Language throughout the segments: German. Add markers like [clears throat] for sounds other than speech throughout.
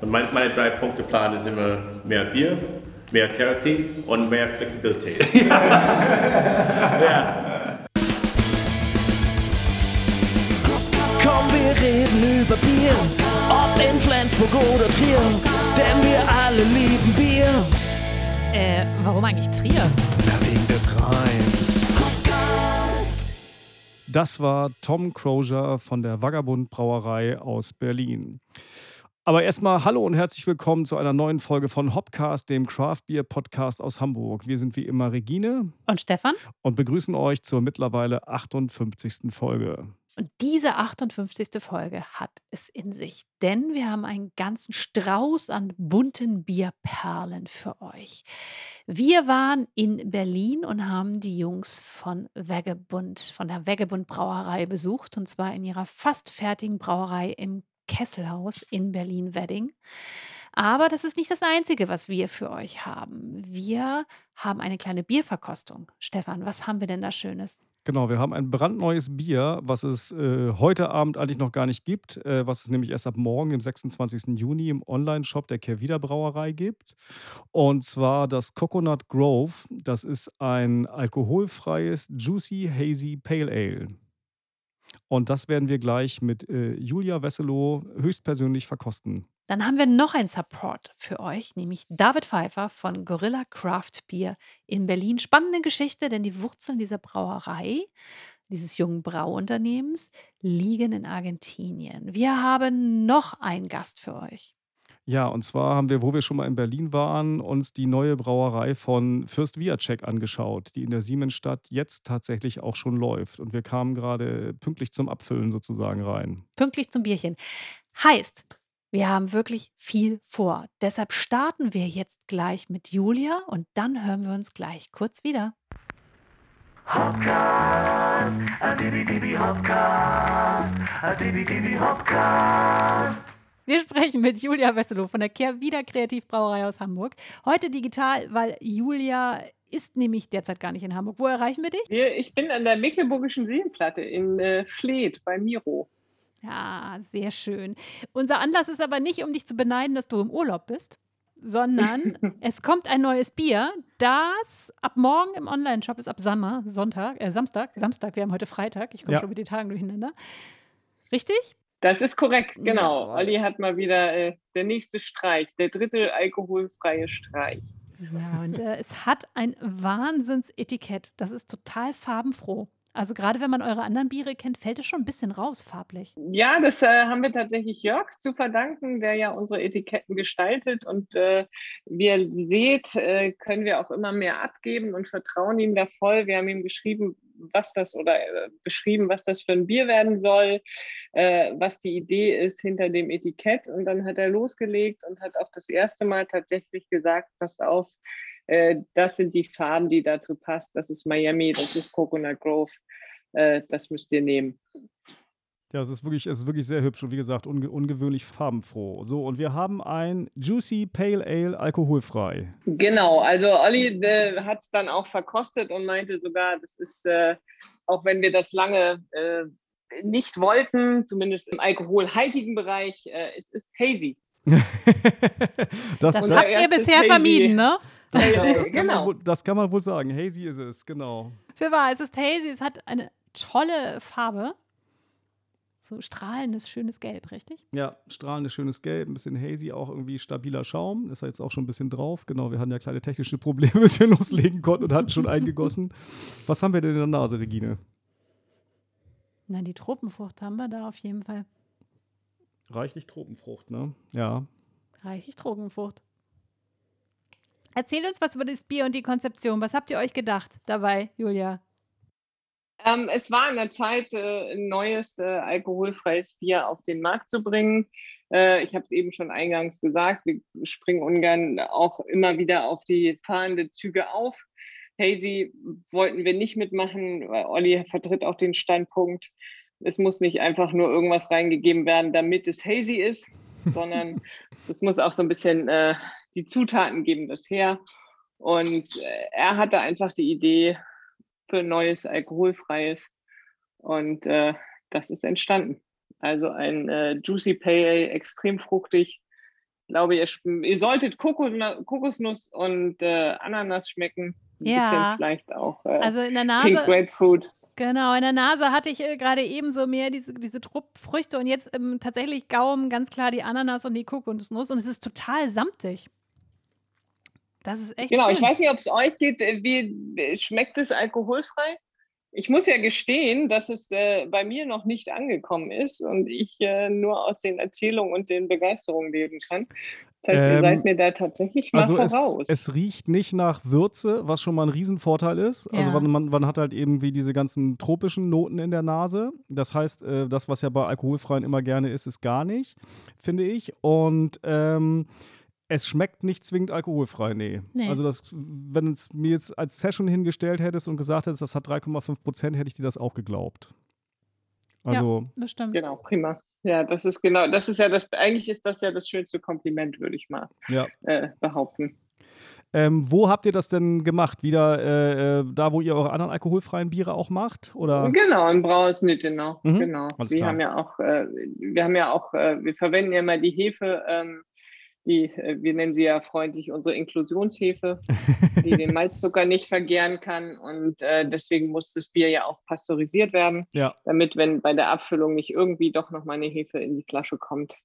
Und mein, meine drei Punkte Plan ist immer mehr Bier, mehr Therapie und mehr Flexibilität. [laughs] ja. Komm, wir reden über Bier, ob in Flensburg oder Trier, denn wir alle lieben Bier. Äh, warum eigentlich Trier? Na, wegen des Reims. Das war Tom Crozier von der Vagabund Brauerei aus Berlin. Aber erstmal hallo und herzlich willkommen zu einer neuen Folge von Hopcast, dem Craft Beer Podcast aus Hamburg. Wir sind wie immer Regine und Stefan und begrüßen euch zur mittlerweile 58. Folge. Und diese 58. Folge hat es in sich, denn wir haben einen ganzen Strauß an bunten Bierperlen für euch. Wir waren in Berlin und haben die Jungs von Wegebund, von der Wegebund Brauerei besucht, und zwar in ihrer fast fertigen Brauerei im Kesselhaus in Berlin-Wedding. Aber das ist nicht das Einzige, was wir für euch haben. Wir haben eine kleine Bierverkostung. Stefan, was haben wir denn da Schönes? Genau, wir haben ein brandneues Bier, was es äh, heute Abend eigentlich noch gar nicht gibt, äh, was es nämlich erst ab morgen, im 26. Juni, im Online-Shop der Kehrwieder Brauerei gibt. Und zwar das Coconut Grove. Das ist ein alkoholfreies Juicy Hazy Pale Ale. Und das werden wir gleich mit äh, Julia Wesselow höchstpersönlich verkosten. Dann haben wir noch einen Support für euch, nämlich David Pfeiffer von Gorilla Craft Beer in Berlin. Spannende Geschichte, denn die Wurzeln dieser Brauerei, dieses jungen Brauunternehmens, liegen in Argentinien. Wir haben noch einen Gast für euch. Ja, und zwar haben wir, wo wir schon mal in Berlin waren, uns die neue Brauerei von Fürst Viacek angeschaut, die in der Siemensstadt jetzt tatsächlich auch schon läuft. Und wir kamen gerade pünktlich zum Abfüllen sozusagen rein. Pünktlich zum Bierchen. Heißt, wir haben wirklich viel vor. Deshalb starten wir jetzt gleich mit Julia und dann hören wir uns gleich kurz wieder. Hopcast, a dibi dibi Hopcast, a dibi dibi Hopcast. Wir sprechen mit Julia Wesselow von der Kehrwieder Kreativbrauerei aus Hamburg. Heute digital, weil Julia ist nämlich derzeit gar nicht in Hamburg. Wo erreichen wir dich? Ich bin an der Mecklenburgischen Seenplatte in äh, Fleet bei Miro. Ja, sehr schön. Unser Anlass ist aber nicht, um dich zu beneiden, dass du im Urlaub bist, sondern [laughs] es kommt ein neues Bier, das ab morgen im Online-Shop ist, ab Sommer, Sonntag, äh, Samstag, Samstag, wir haben heute Freitag, ich komme ja. schon mit den Tagen durcheinander. Richtig? Das ist korrekt, genau. Ja. Olli hat mal wieder äh, der nächste Streich, der dritte alkoholfreie Streich. Ja, und äh, es hat ein Wahnsinnsetikett. Das ist total farbenfroh. Also gerade wenn man eure anderen Biere kennt, fällt es schon ein bisschen raus farblich. Ja, das äh, haben wir tatsächlich Jörg zu verdanken, der ja unsere Etiketten gestaltet. Und äh, wie ihr seht, äh, können wir auch immer mehr abgeben und vertrauen ihm da voll. Wir haben ihm geschrieben, was das oder äh, beschrieben, was das für ein Bier werden soll, äh, was die Idee ist hinter dem Etikett. Und dann hat er losgelegt und hat auch das erste Mal tatsächlich gesagt, passt auf, äh, das sind die Farben, die dazu passt. Das ist Miami, das ist Coconut Grove. Äh, das müsst ihr nehmen. Ja, es ist wirklich, es ist wirklich sehr hübsch und wie gesagt, unge ungewöhnlich farbenfroh. So, und wir haben ein Juicy Pale Ale alkoholfrei. Genau, also Olli äh, hat es dann auch verkostet und meinte sogar, das ist, äh, auch wenn wir das lange äh, nicht wollten, zumindest im alkoholhaltigen Bereich, äh, es ist hazy. [laughs] das, das habt ihr bisher hazy. vermieden, ne? Das, kann, das, [laughs] kann genau. wohl, das kann man wohl sagen. Hazy ist es, genau. Für wahr, es ist hazy, es hat eine tolle Farbe. So strahlendes, schönes Gelb, richtig? Ja, strahlendes, schönes Gelb, ein bisschen hazy, auch irgendwie stabiler Schaum. Ist jetzt auch schon ein bisschen drauf. Genau, wir hatten ja kleine technische Probleme, [laughs] bis wir loslegen konnten und hatten schon eingegossen. Was haben wir denn in der Nase, Regine? Na, die Tropenfrucht haben wir da auf jeden Fall. Reichlich Tropenfrucht, ne? Ja. Reichlich Tropenfrucht. Erzähl uns was über das Bier und die Konzeption. Was habt ihr euch gedacht dabei, Julia? Ähm, es war an der Zeit, äh, ein neues äh, alkoholfreies Bier auf den Markt zu bringen. Äh, ich habe es eben schon eingangs gesagt, wir springen ungern auch immer wieder auf die fahrende Züge auf. Hazy wollten wir nicht mitmachen. Olli vertritt auch den Standpunkt, es muss nicht einfach nur irgendwas reingegeben werden, damit es hazy ist, [laughs] sondern es muss auch so ein bisschen äh, die Zutaten geben das her. Und äh, er hatte einfach die Idee für ein neues alkoholfreies und äh, das ist entstanden. Also ein äh, Juicy Pale Ale, extrem fruchtig, glaube, ihr, ihr solltet Kokosnuss und äh, Ananas schmecken. Ein ja. bisschen vielleicht auch äh, also in der Nase, Pink Grapefruit. Genau, in der Nase hatte ich äh, gerade eben so mehr diese, diese Truppfrüchte und jetzt ähm, tatsächlich Gaumen ganz klar die Ananas und die Kokosnuss und es ist total samtig. Das ist echt Genau, schön. ich weiß nicht, ob es euch geht. äh, Wie schmeckt es alkoholfrei? Ich muss ja gestehen, dass es äh, bei mir noch nicht angekommen ist und ich äh, nur aus den Erzählungen und den Begeisterungen leben kann. Das heißt, ihr Ähm, seid mir da tatsächlich mal Also es, voraus. es riecht nicht nach Würze, was schon mal ein Riesenvorteil ist. Also Ja. man, man, man hat halt eben wie diese ganzen tropischen Noten in der Nase. Das heißt, äh, das, was ja bei alkoholfreien immer gerne ist, ist gar nicht, finde ich. Und ähm, es schmeckt nicht zwingend alkoholfrei, nee. Nee. Also das, wenn es mir jetzt als Session hingestellt hättest und gesagt hättest, das hat 3,5 Prozent, hätte ich dir das auch geglaubt. Also das stimmt. Genau, prima. Ja, das ist genau, das ist ja das, eigentlich ist das ja das schönste Kompliment, würde ich mal ja. äh, behaupten. Ähm, wo habt ihr das denn gemacht? Wieder äh, äh, da, wo ihr eure anderen alkoholfreien Biere auch macht? Oder? Genau, in Brauers Nittenau. Mhm, Genau. alles Wir klar. haben ja auch, äh, wir haben ja auch, äh, wir verwenden ja immer die Hefe, ähm, die, äh, wir nennen sie ja freundlich unsere Inklusionshefe, die [laughs] den Malzzucker nicht vergären kann. Und äh, deswegen muss das Bier ja auch pasteurisiert werden, Ja, damit, wenn bei der Abfüllung nicht irgendwie doch nochmal eine Hefe in die Flasche kommt,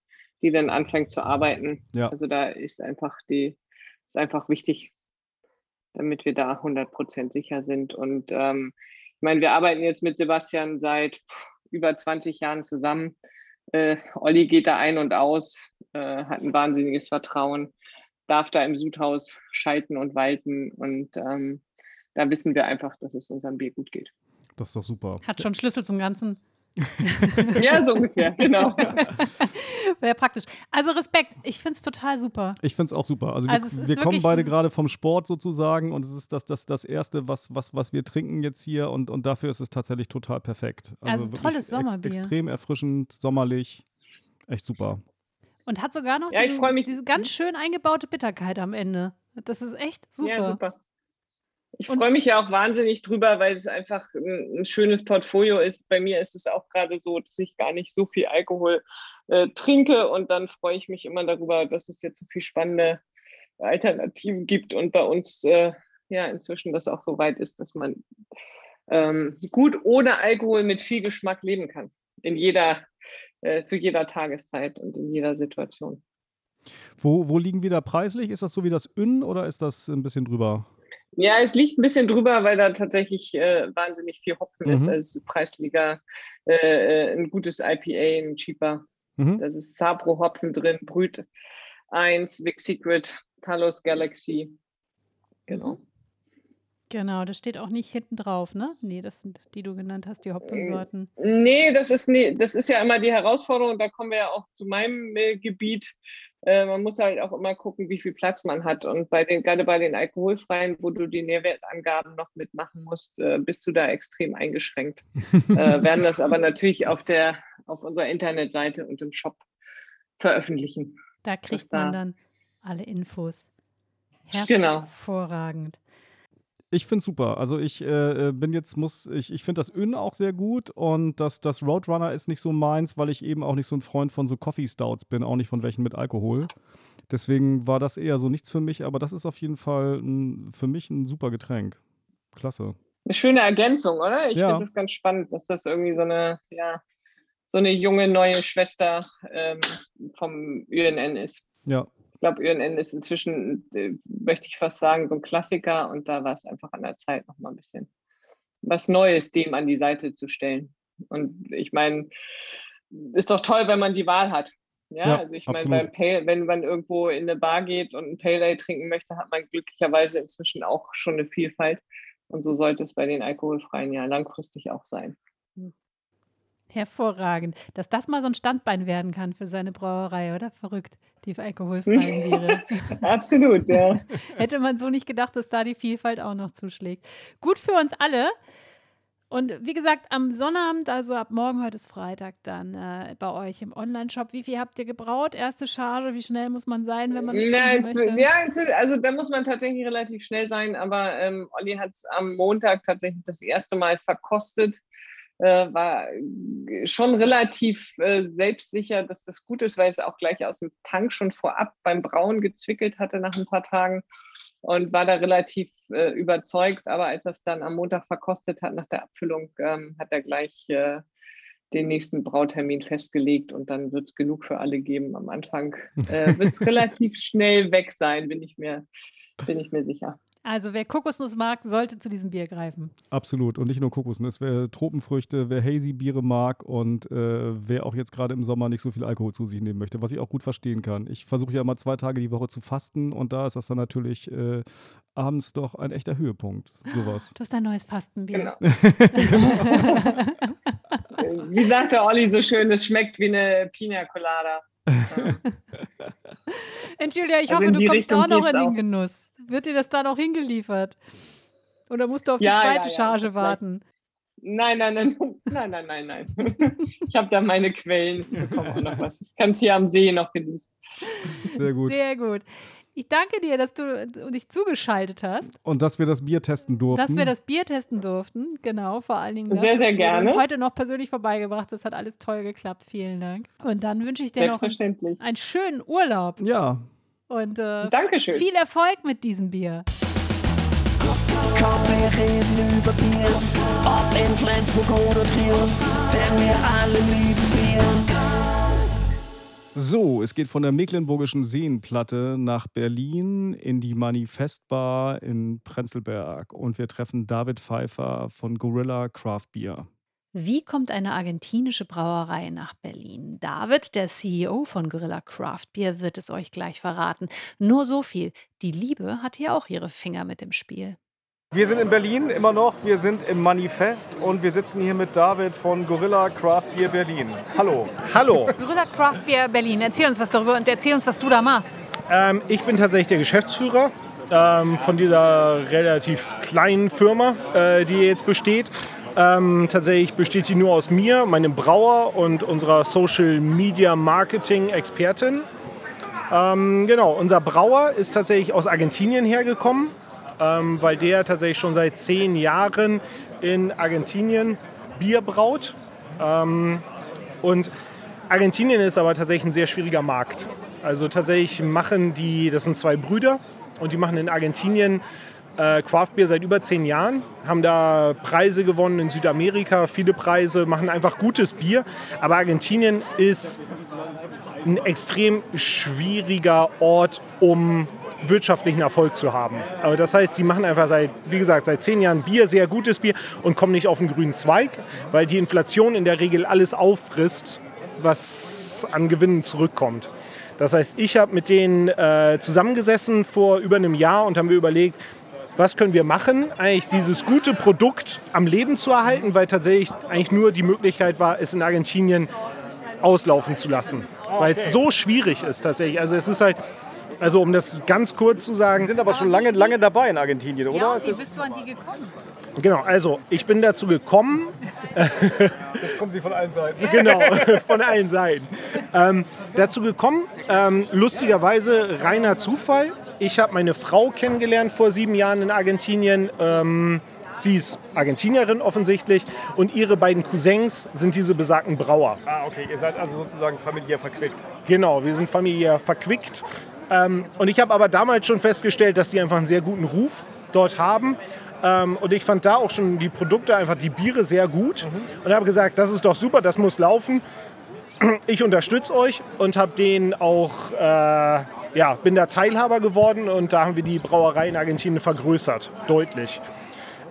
die dann anfängt zu arbeiten. ja. Also da ist einfach die, ist einfach wichtig, damit wir da 100% sicher sind. Und ähm, ich meine, wir arbeiten jetzt mit Sebastian seit über 20 Jahren zusammen. Äh, Olli geht da ein und aus, äh, hat ein wahnsinniges Vertrauen, darf da im Sudhaus schalten und walten. Und ähm, da wissen wir einfach, dass es unserem Bier gut geht. Das ist doch super. Hat schon Schlüssel zum Ganzen. [laughs] Ja, so ungefähr, genau. [laughs] Wäre praktisch. Also Respekt, ich finde es total super. Ich finde es auch super. Also, Also wir, wir kommen beide gerade vom Sport sozusagen und es ist das, das, das Erste, was, was, was wir trinken jetzt hier und, und dafür ist es tatsächlich total perfekt. Also wirklich tolles ex- Sommerbier. extrem erfrischend, sommerlich. Echt super. Und hat sogar noch Ja, ich diesen- diese ganz schön eingebaute Bitterkeit am Ende. Das ist echt super. Ja, super. Ich freue mich ja auch wahnsinnig drüber, weil es einfach ein, ein schönes Portfolio ist. Bei mir ist es auch gerade so, dass ich gar nicht so viel Alkohol äh, trinke und dann freue ich mich immer darüber, dass es jetzt so viel spannende Alternativen gibt und bei uns äh, ja inzwischen das auch so weit ist, dass man ähm, gut ohne Alkohol mit viel Geschmack leben kann. In jeder, äh, zu jeder Tageszeit und in jeder Situation. Wo, wo liegen wir da preislich? Ist das so wie das Ün oder ist das ein bisschen drüber? Ja, es liegt ein bisschen drüber, weil da tatsächlich äh, wahnsinnig viel Hopfen ist. Mhm. Also es ist Preisliga, äh, äh, ein gutes IPA, ein cheaper. Mhm. Da ist Sabro Hopfen drin, Brüt 1, Vic Secret, Talos Galaxy. Genau. Genau, das steht auch nicht hinten drauf, ne? Nee, das sind die du genannt hast, die Hopfensorten. Nee, das ist, nee, das ist ja immer die Herausforderung. Da kommen wir ja auch zu meinem äh, Gebiet. Äh, man muss halt auch immer gucken, wie viel Platz man hat. Und bei den, gerade bei den alkoholfreien, wo du die Nährwertangaben noch mitmachen musst, äh, bist du da extrem eingeschränkt. [laughs] äh, werden das aber natürlich auf der, auf unserer Internetseite und im Shop veröffentlichen. Da kriegt da- man dann alle Infos. Genau. Ich finde super. Also ich äh, äh, bin jetzt, muss, ich, ich finde das Ün auch sehr gut und das, das Roadrunner ist nicht so meins, weil ich eben auch nicht so ein Freund von so Coffee Stouts bin, auch nicht von welchen mit Alkohol. Deswegen war das eher so nichts für mich, aber das ist auf jeden Fall ein, für mich ein super Getränk. Klasse. Eine schöne Ergänzung, oder? Ich Ja. finde es ganz spannend, dass das irgendwie so eine, ja, so eine junge neue Schwester ähm, vom ÜNN ist. Ja, Ich glaube, ÜNN ist inzwischen, äh, möchte ich fast sagen, so ein Klassiker und da war es einfach an der Zeit, noch mal ein bisschen was Neues dem an die Seite zu stellen. Und ich meine, ist doch toll, wenn man die Wahl hat. Ja, Ja, also ich meine, wenn man irgendwo in eine Bar geht und ein Pale Ale trinken möchte, hat man glücklicherweise inzwischen auch schon eine Vielfalt. Und so sollte es bei den alkoholfreien ja langfristig auch sein. Hervorragend. Dass das mal so ein Standbein werden kann für seine Brauerei, oder? Verrückt, die alkoholfreien [laughs] Biere. Absolut, ja. [laughs] Hätte man so nicht gedacht, dass da die Vielfalt auch noch zuschlägt. Gut für uns alle. Und wie gesagt, am Sonnabend, also ab morgen, heute ist Freitag, dann äh, bei euch im Online-Shop. Wie viel habt ihr gebraut? Erste Charge, wie schnell muss man sein, wenn man es inzwi- möchte? ja also da muss man tatsächlich relativ schnell sein, aber ähm, Olli hat es am Montag tatsächlich das erste Mal verkostet. Äh, war schon relativ äh, selbstsicher, dass das gut ist, weil es auch gleich aus dem Tank schon vorab beim Brauen gezwickelt hatte nach ein paar Tagen und war da relativ äh, überzeugt. Aber als er es dann am Montag verkostet hat nach der Abfüllung, ähm, hat er gleich äh, den nächsten Brautermin festgelegt und dann wird es genug für alle geben. Am Anfang äh, wird es [laughs] relativ schnell weg sein, bin ich mir, bin ich mir sicher. Also wer Kokosnuss mag, sollte zu diesem Bier greifen. Absolut. Und nicht nur Kokosnuss. Wer Tropenfrüchte, wer Hazy-Biere mag und äh, wer auch jetzt gerade im Sommer nicht so viel Alkohol zu sich nehmen möchte, was ich auch gut verstehen kann. Ich versuche ja mal zwei Tage die Woche zu fasten und da ist das dann natürlich äh, abends doch ein echter Höhepunkt. Sowas. Du hast ein neues Fastenbier. Genau. [laughs] Wie sagt der Olli so schön, es schmeckt wie eine Pina Colada. [laughs] Entschuldigung, ich Also hoffe, du kommst Richtung auch noch in den auch. Genuss. Wird dir das da noch hingeliefert? Oder musst du auf Ja, die ja, zweite ja, Charge vielleicht. warten? Nein, nein, nein, [laughs] nein, nein, nein, nein. Ich habe da meine Quellen. Ich bekomme auch noch was. Ich kann es hier am See noch genießen. Sehr gut. Sehr gut. Ich danke dir, dass du dich zugeschaltet hast, Und dass wir das Bier testen durften. dass wir das Bier testen durften. Genau, vor allen Dingen. das. Sehr, sehr Das uns gerne. heute noch persönlich vorbeigebracht. Das hat alles toll geklappt. Vielen Dank. Und dann wünsche ich dir noch einen, einen schönen Urlaub ja, und äh, Dankeschön. viel Erfolg mit diesem Bier. Komm, wir reden über Bier, ob in Flensburg oder Trier, denn wir alle lieben Bier. So, es geht von der Mecklenburgischen Seenplatte nach Berlin in die Manifestbar in Prenzlberg und wir treffen David Pfeiffer von Gorilla Craft Beer. Wie kommt eine argentinische Brauerei nach Berlin? David, der CEO von Gorilla Craft Beer, wird es euch gleich verraten. Nur so viel. Die Liebe hat hier auch ihre Finger mit im Spiel. Wir sind in Berlin immer noch, wir sind im Manifest und wir sitzen hier mit David von Gorilla Craft Beer Berlin. Hallo. Hallo, Gorilla Craft Beer Berlin, erzähl uns was darüber und erzähl uns, was du da machst. ähm, ich bin tatsächlich der Geschäftsführer ähm, von dieser relativ kleinen Firma, äh, die jetzt besteht. Ähm, tatsächlich besteht sie nur aus mir, meinem Brauer und unserer Social Media Marketing Expertin. Ähm, genau, unser Brauer ist tatsächlich aus Argentinien hergekommen, ähm, weil der tatsächlich schon seit zehn Jahren in Argentinien Bier braut. Ähm, und Argentinien ist aber tatsächlich ein sehr schwieriger Markt. Also tatsächlich machen die, das sind zwei Brüder und die machen in Argentinien äh, Craft Beer seit über zehn Jahren, haben da Preise gewonnen in Südamerika, viele Preise, machen einfach gutes Bier. Aber Argentinien ist ein extrem schwieriger Ort, um wirtschaftlichen Erfolg zu haben. Aber das heißt, die machen einfach seit, wie gesagt, seit zehn Jahren Bier, sehr gutes Bier und kommen nicht auf den grünen Zweig, weil die Inflation in der Regel alles auffrisst, was an Gewinnen zurückkommt. Das heißt, ich habe mit denen äh, zusammengesessen vor über einem Jahr und haben wir überlegt, was können wir machen, eigentlich dieses gute Produkt am Leben zu erhalten, weil tatsächlich eigentlich nur die Möglichkeit war, es in Argentinien auslaufen zu lassen. Weil es so schwierig ist tatsächlich. Also es ist halt, also um das ganz kurz zu sagen, sind aber schon lange, lange dabei in Argentinien, oder? Wie ist- bist du an die gekommen? genau, also ich bin dazu gekommen, Jetzt kommen sie von allen Seiten. genau, [laughs] von allen Seiten. Ähm, dazu gekommen, ähm, lustigerweise reiner Zufall. Ich habe meine Frau kennengelernt vor sieben Jahren in Argentinien. Ähm, sie ist Argentinierin offensichtlich und ihre beiden Cousins sind diese besagten Brauer. Ah, okay, ihr seid also sozusagen familiär verquickt. Genau, wir sind familiär verquickt. Ähm, und ich habe aber damals schon festgestellt, dass die einfach einen sehr guten Ruf dort haben. Ähm, und ich fand da auch schon die Produkte, einfach die Biere sehr gut. Und habe gesagt, das ist doch super, das muss laufen. Ich unterstütze euch und habe den auch, äh, ja, bin da Teilhaber geworden und da haben wir die Brauerei in Argentinien vergrößert, deutlich.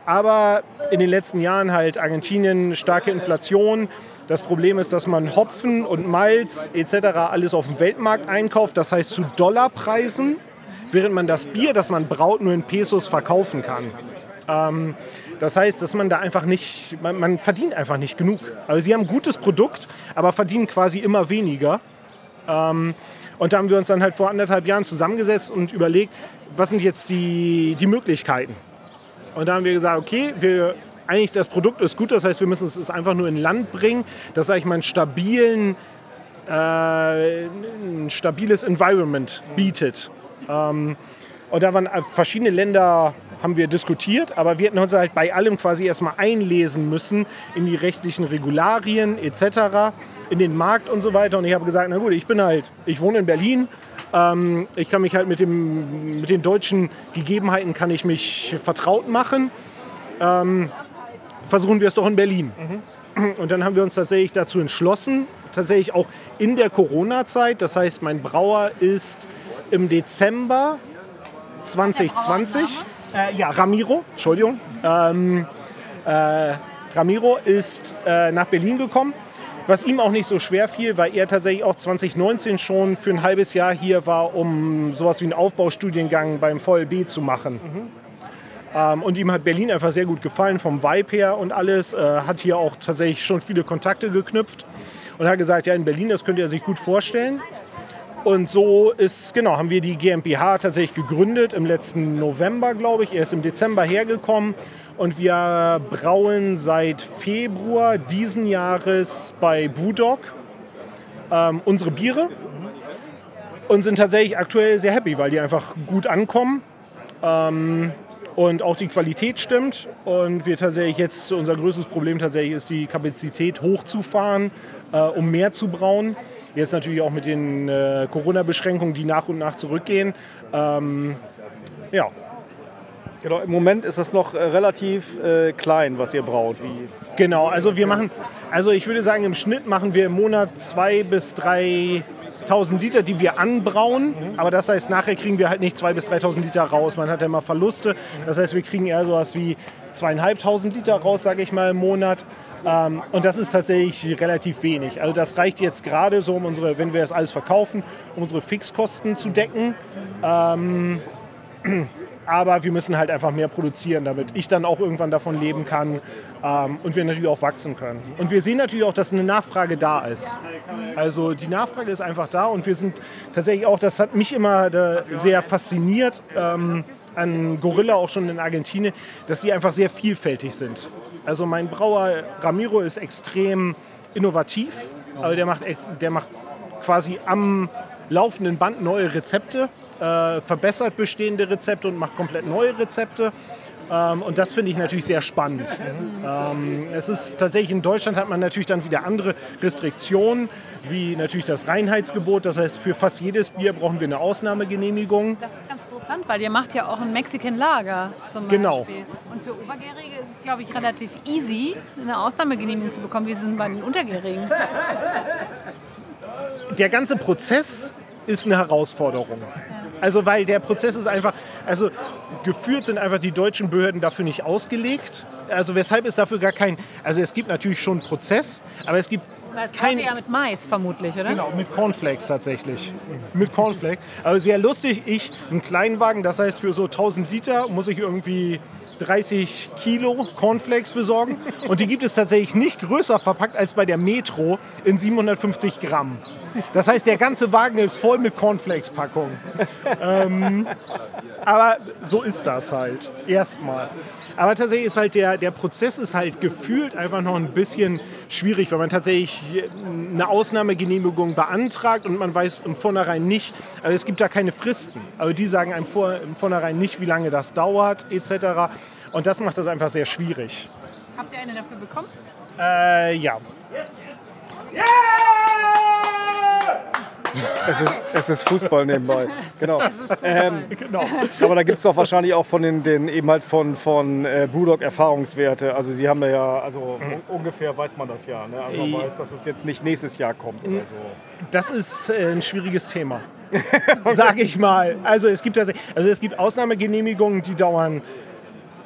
Aber in den letzten Jahren halt Argentinien starke Inflation. Das Problem ist, dass man Hopfen und Malz etc. alles auf dem Weltmarkt einkauft, das heißt zu Dollarpreisen, während man das Bier, das man braut, nur in Pesos verkaufen kann. Ähm, das heißt, dass man da einfach nicht, man, man verdient einfach nicht genug. Also sie haben ein gutes Produkt, aber verdienen quasi immer weniger. Ähm, und da haben wir uns dann halt vor anderthalb Jahren zusammengesetzt und überlegt, was sind jetzt die, die Möglichkeiten. Und da haben wir gesagt, okay, wir, eigentlich das Produkt ist gut, das heißt, wir müssen es einfach nur in Land bringen, dass, sag ich mal, einen stabilen, äh, ein stabiles Environment bietet. Ähm, und da waren verschiedene Länder haben wir diskutiert, aber wir hätten uns halt bei allem quasi erstmal einlesen müssen in die rechtlichen Regularien etc., in den Markt und so weiter. Und ich habe gesagt, na gut, ich bin halt, ich wohne in Berlin, ähm, ich kann mich halt mit, dem, mit den deutschen Gegebenheiten kann ich mich vertraut machen. Ähm, versuchen wir es doch in Berlin. Und dann haben wir uns tatsächlich dazu entschlossen, tatsächlich auch in der Corona-Zeit. Das heißt, mein Brauer ist im Dezember 2020. Äh, ja, Ramiro, Entschuldigung. Ähm, äh, Ramiro ist äh, nach Berlin gekommen, was ihm auch nicht so schwer fiel, weil er tatsächlich auch 2019 schon für ein halbes Jahr hier war, um sowas wie einen Aufbaustudiengang beim VLB zu machen. Ähm, und ihm hat Berlin einfach sehr gut gefallen, vom Vibe her und alles. Äh, hat hier auch tatsächlich schon viele Kontakte geknüpft und hat gesagt, ja, in Berlin, das könnte er sich gut vorstellen. Und so ist, genau, haben wir die GmbH tatsächlich gegründet im letzten November, glaube ich. Er ist im Dezember hergekommen und wir brauen seit Februar diesen Jahres bei Brewdog ähm, unsere Biere und sind tatsächlich aktuell sehr happy, weil die einfach gut ankommen ähm, und auch die Qualität stimmt. Und wir tatsächlich jetzt unser größtes Problem tatsächlich ist die Kapazität hochzufahren, äh, um mehr zu brauen. Jetzt natürlich auch mit den äh, Corona-Beschränkungen, die nach und nach zurückgehen. Ähm, ja, Genau, im Moment ist das noch äh, relativ äh, klein, was ihr braut. Wie Genau, also wir machen, also ich würde sagen, im Schnitt machen wir im Monat zwei bis 3.000 Liter, die wir anbrauen. Aber das heißt, nachher kriegen wir halt nicht 2.000 bis 3.000 Liter raus. Man hat ja immer Verluste. Das heißt, wir kriegen eher sowas wie 2.500 Liter raus, sage ich mal, im Monat. Ähm, und das ist tatsächlich relativ wenig. Also das reicht jetzt gerade so, um unsere, wenn wir das alles verkaufen, um unsere Fixkosten zu decken. Ähm, [clears throat] aber wir müssen halt einfach mehr produzieren, damit ich dann auch irgendwann davon leben kann und wir natürlich auch wachsen können. Und wir sehen natürlich auch, dass eine Nachfrage da ist. Also die Nachfrage ist einfach da und wir sind tatsächlich auch, das hat mich immer äh, sehr fasziniert ähm, an Gorilla, auch schon in Argentinien, dass sie einfach sehr vielfältig sind. Also mein Brauer Ramiro ist extrem innovativ, aber der macht, der macht quasi am laufenden Band neue Rezepte, äh, verbessert bestehende Rezepte und macht komplett neue Rezepte. Ähm, und das finde ich natürlich sehr spannend. Ähm, es ist tatsächlich in Deutschland hat man natürlich dann wieder andere Restriktionen, wie natürlich das Reinheitsgebot. Das heißt, für fast jedes Bier brauchen wir eine Ausnahmegenehmigung. Das ist ganz interessant, weil ihr macht ja auch ein Mexican Lager zum Beispiel. Genau. Und für Obergärige ist es, glaube ich, relativ easy, eine Ausnahmegenehmigung zu bekommen. Wie es denn bei den Untergärigen? der ganze Prozess ist eine Herausforderung. Also weil der Prozess ist einfach, also gefühlt sind einfach die deutschen Behörden dafür nicht ausgelegt. Also weshalb ist dafür gar kein, also es gibt natürlich schon einen Prozess, aber es gibt Weil es kein... ja mit Mais vermutlich, oder? Genau, mit Cornflakes tatsächlich. Mit Cornflakes. Also sehr lustig, ich, einen Kleinwagen, das heißt für so 1000 Liter muss ich irgendwie 30 Kilo Cornflakes besorgen. Und die gibt es tatsächlich nicht größer verpackt als bei der Metro in 750 Gramm. Das heißt, der ganze Wagen ist voll mit Cornflakes-Packungen. ähm, aber so ist das halt. Erstmal. Aber tatsächlich ist halt der, der Prozess ist halt gefühlt einfach noch ein bisschen schwierig, weil man tatsächlich eine Ausnahmegenehmigung beantragt und man weiß im Vornherein nicht, also es gibt da keine Fristen. Also die sagen einem vor, im Vornherein nicht, wie lange das dauert etc. Und das macht das einfach sehr schwierig. Habt ihr eine dafür bekommen? Äh, ja. Es ist, es ist Fußball nebenbei. Genau. Ähm, Genau. aber da gibt es doch wahrscheinlich auch von den, den eben halt von, von äh, Brewdog Erfahrungswerte. Also sie haben da ja, also un- ungefähr weiß man das ja. Ne? Also man Äh, weiß, dass es jetzt nicht nächstes Jahr kommt oder so. Das ist äh, ein schwieriges Thema. [laughs] Sage ich mal. Also es gibt tatsächlich, also es gibt Ausnahmegenehmigungen, die dauern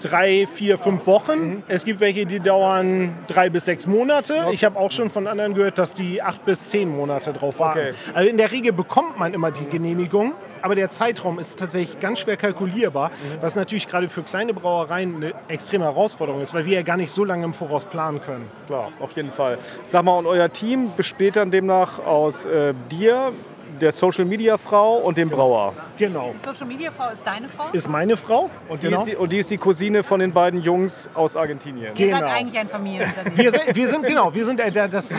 drei, vier, fünf Wochen. Es gibt welche, die dauern drei bis sechs Monate. Ich habe auch schon von anderen gehört, dass die acht bis zehn Monate drauf warten. Okay. Also in der Regel bekommt man immer die Genehmigung, aber der Zeitraum ist tatsächlich ganz schwer kalkulierbar, was natürlich gerade für kleine Brauereien eine extreme Herausforderung ist, weil wir ja gar nicht so lange im Voraus planen können. Klar, auf jeden Fall. Sag mal, und euer Team besteht dann demnach aus äh, dir, der Social Media Frau und dem Brauer. Genau. Social Media Frau ist deine Frau? Ist meine Frau. Und die, genau. ist die, und die ist die Cousine von den beiden Jungs aus Argentinien. Ihr seid genau. eigentlich ein Familienunternehmen. Wir sind, wir sind genau, wir sind äh, der- das äh,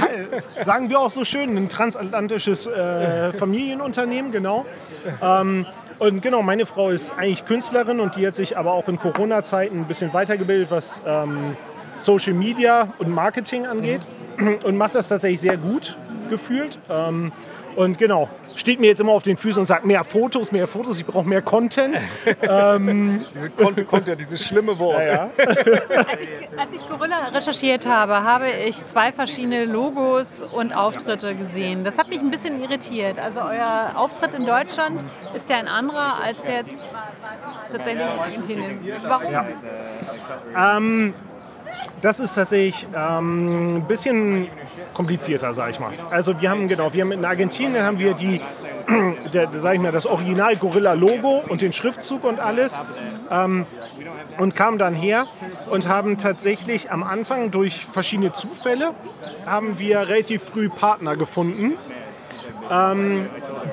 sagen wir auch so schön, ein transatlantisches äh, Familienunternehmen, genau. Ähm, Und genau, meine Frau ist eigentlich Künstlerin und die hat sich aber auch in Corona-Zeiten ein bisschen weitergebildet, was ähm, Social Media und Marketing angeht und macht das tatsächlich sehr gut gefühlt. Ähm, und genau, steht mir jetzt immer auf den Füßen und sagt, mehr Fotos, mehr Fotos, ich brauche mehr Content. [laughs] ähm, Diese Kon Konter, dieses schlimme Wort. ja, ja. [laughs] Als ich, als ich Gorilla recherchiert habe, habe ich zwei verschiedene Logos und Auftritte gesehen. Das hat mich ein bisschen irritiert. Also euer Auftritt in Deutschland ist ja ein anderer als jetzt tatsächlich in Argentinien. Warum? Ja. Ähm, das ist tatsächlich ähm, ein bisschen komplizierter, sag ich mal. Also wir haben genau, wir haben in Argentinien haben wir die, [clears throat] der, ich mal, das Original Gorilla Logo und den Schriftzug und alles. Ähm, und kamen dann her und haben tatsächlich am Anfang durch verschiedene Zufälle haben wir relativ früh Partner gefunden, ähm,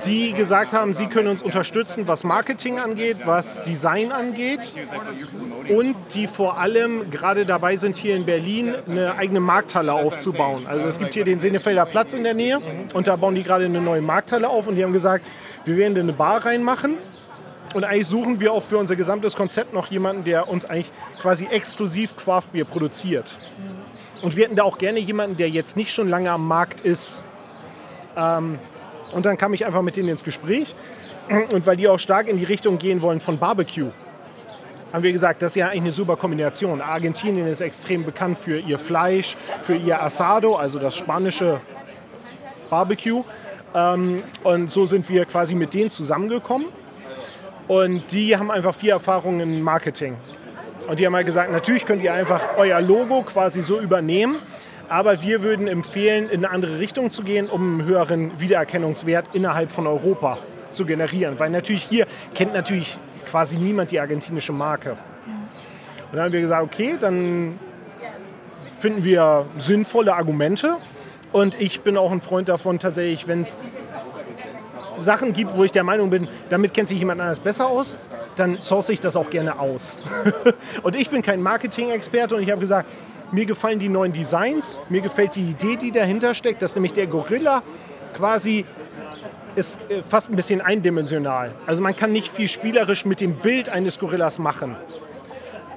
die gesagt haben, sie können uns unterstützen, was Marketing angeht, was Design angeht und die vor allem gerade dabei sind, hier in Berlin eine eigene Markthalle aufzubauen. Also es gibt hier den Senefelder Platz in der Nähe und da bauen die gerade eine neue Markthalle auf und die haben gesagt, wir werden da eine Bar reinmachen. Und eigentlich suchen wir auch für unser gesamtes Konzept noch jemanden, der uns eigentlich quasi exklusiv Craftbier produziert. Und wir hätten da auch gerne jemanden, der jetzt nicht schon lange am Markt ist. Ähm, und dann kam ich einfach mit denen ins Gespräch. Und weil die auch stark in die Richtung gehen wollen von Barbecue, haben wir gesagt, das ist ja eigentlich eine super Kombination. Argentinien ist extrem bekannt für ihr Fleisch, für ihr Asado, also das spanische Barbecue. Ähm, und so sind wir quasi mit denen zusammengekommen. Und die haben einfach viel Erfahrung im Marketing. Und die haben halt gesagt, natürlich könnt ihr einfach euer Logo quasi so übernehmen. Aber wir würden empfehlen, in eine andere Richtung zu gehen, um einen höheren Wiedererkennungswert innerhalb von Europa zu generieren. Weil natürlich hier kennt natürlich quasi niemand die argentinische Marke. Und dann haben wir gesagt, okay, dann finden wir sinnvolle Argumente. Und ich bin auch ein Freund davon, tatsächlich, wenn es Sachen gibt, wo ich der Meinung bin, damit kennt sich jemand anders besser aus, dann source ich das auch gerne aus. [laughs] und ich bin kein Marketing-Experte und ich habe gesagt, mir gefallen die neuen Designs, mir gefällt die Idee, die dahinter steckt, dass nämlich der Gorilla quasi ist äh, fast ein bisschen eindimensional. Also man kann nicht viel spielerisch mit dem Bild eines Gorillas machen.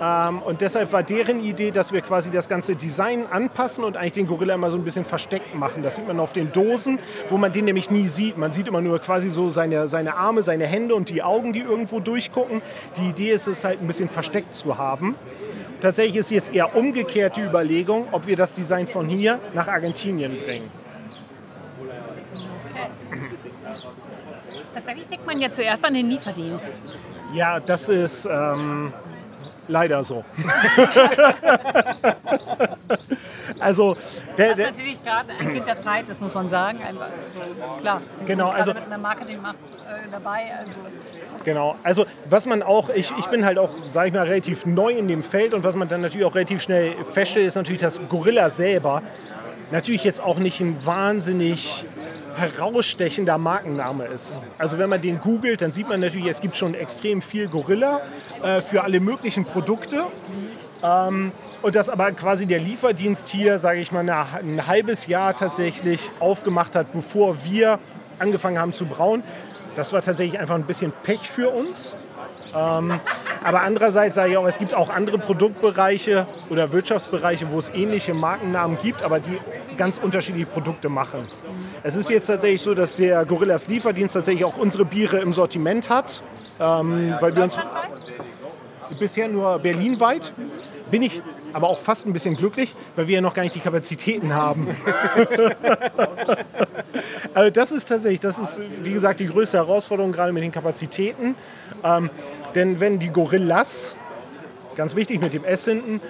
Ähm, und deshalb war deren Idee, dass wir quasi das ganze Design anpassen und eigentlich den Gorilla immer so ein bisschen versteckt machen. Das sieht man auf den Dosen, wo man den nämlich nie sieht. Man sieht immer nur quasi so seine, seine Arme, seine Hände und die Augen, die irgendwo durchgucken. Die Idee ist es halt ein bisschen versteckt zu haben. Tatsächlich ist jetzt eher umgekehrt die Überlegung, ob wir das Design von hier nach Argentinien bringen. Tatsächlich denkt man ja zuerst an den Lieferdienst. Ja, das ist ähm, leider so. [laughs] [laughs] also, der, Das ist natürlich gerade ein Kind der Zeit, das muss man sagen. Einfach, also, klar, Genau, also- mit einer Marketingmacht äh, dabei. Also, Genau, also was man auch, ich, ich bin halt auch, sage ich mal, relativ neu in dem Feld und was man dann natürlich auch relativ schnell feststellt, ist natürlich, dass Gorilla selber natürlich jetzt auch nicht ein wahnsinnig herausstechender Markenname ist. Also wenn man den googelt, dann sieht man natürlich, es gibt schon extrem viel Gorilla äh, für alle möglichen Produkte. Ähm, und dass aber quasi der Lieferdienst hier, sage ich mal, ein halbes Jahr tatsächlich aufgemacht hat, bevor wir angefangen haben zu brauen. Das war tatsächlich einfach ein bisschen Pech für uns. Ähm, aber andererseits sage ich auch, es gibt auch andere Produktbereiche oder Wirtschaftsbereiche, wo es ähnliche Markennamen gibt, aber die ganz unterschiedliche Produkte machen. Es ist jetzt tatsächlich so, dass der Gorillas Lieferdienst tatsächlich auch unsere Biere im Sortiment hat, ähm, weil wir uns bisher nur berlinweit. Bin ich aber auch fast ein bisschen glücklich, weil wir ja noch gar nicht die Kapazitäten haben. [laughs] also das ist tatsächlich, das ist wie gesagt die größte Herausforderung gerade mit den Kapazitäten. Ähm, denn wenn die Gorillas, ganz wichtig mit dem S hinten,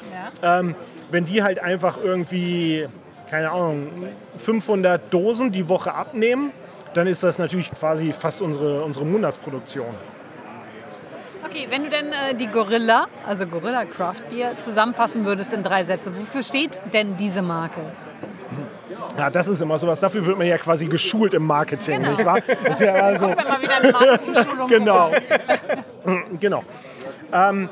ähm, wenn die halt einfach irgendwie, keine Ahnung, 500 Dosen die Woche abnehmen, dann ist das natürlich quasi fast unsere, unsere Monatsproduktion. Okay, wenn du denn äh, die Gorilla, also Gorilla Craft Beer, zusammenfassen würdest in drei Sätze, wofür steht denn diese Marke? Ja, das ist immer sowas. Dafür wird man ja quasi geschult im Marketing, Genau. nicht wahr? [laughs] Das ja also, wieder eine Marketing-Schulung. genau. [laughs] genau. Ähm,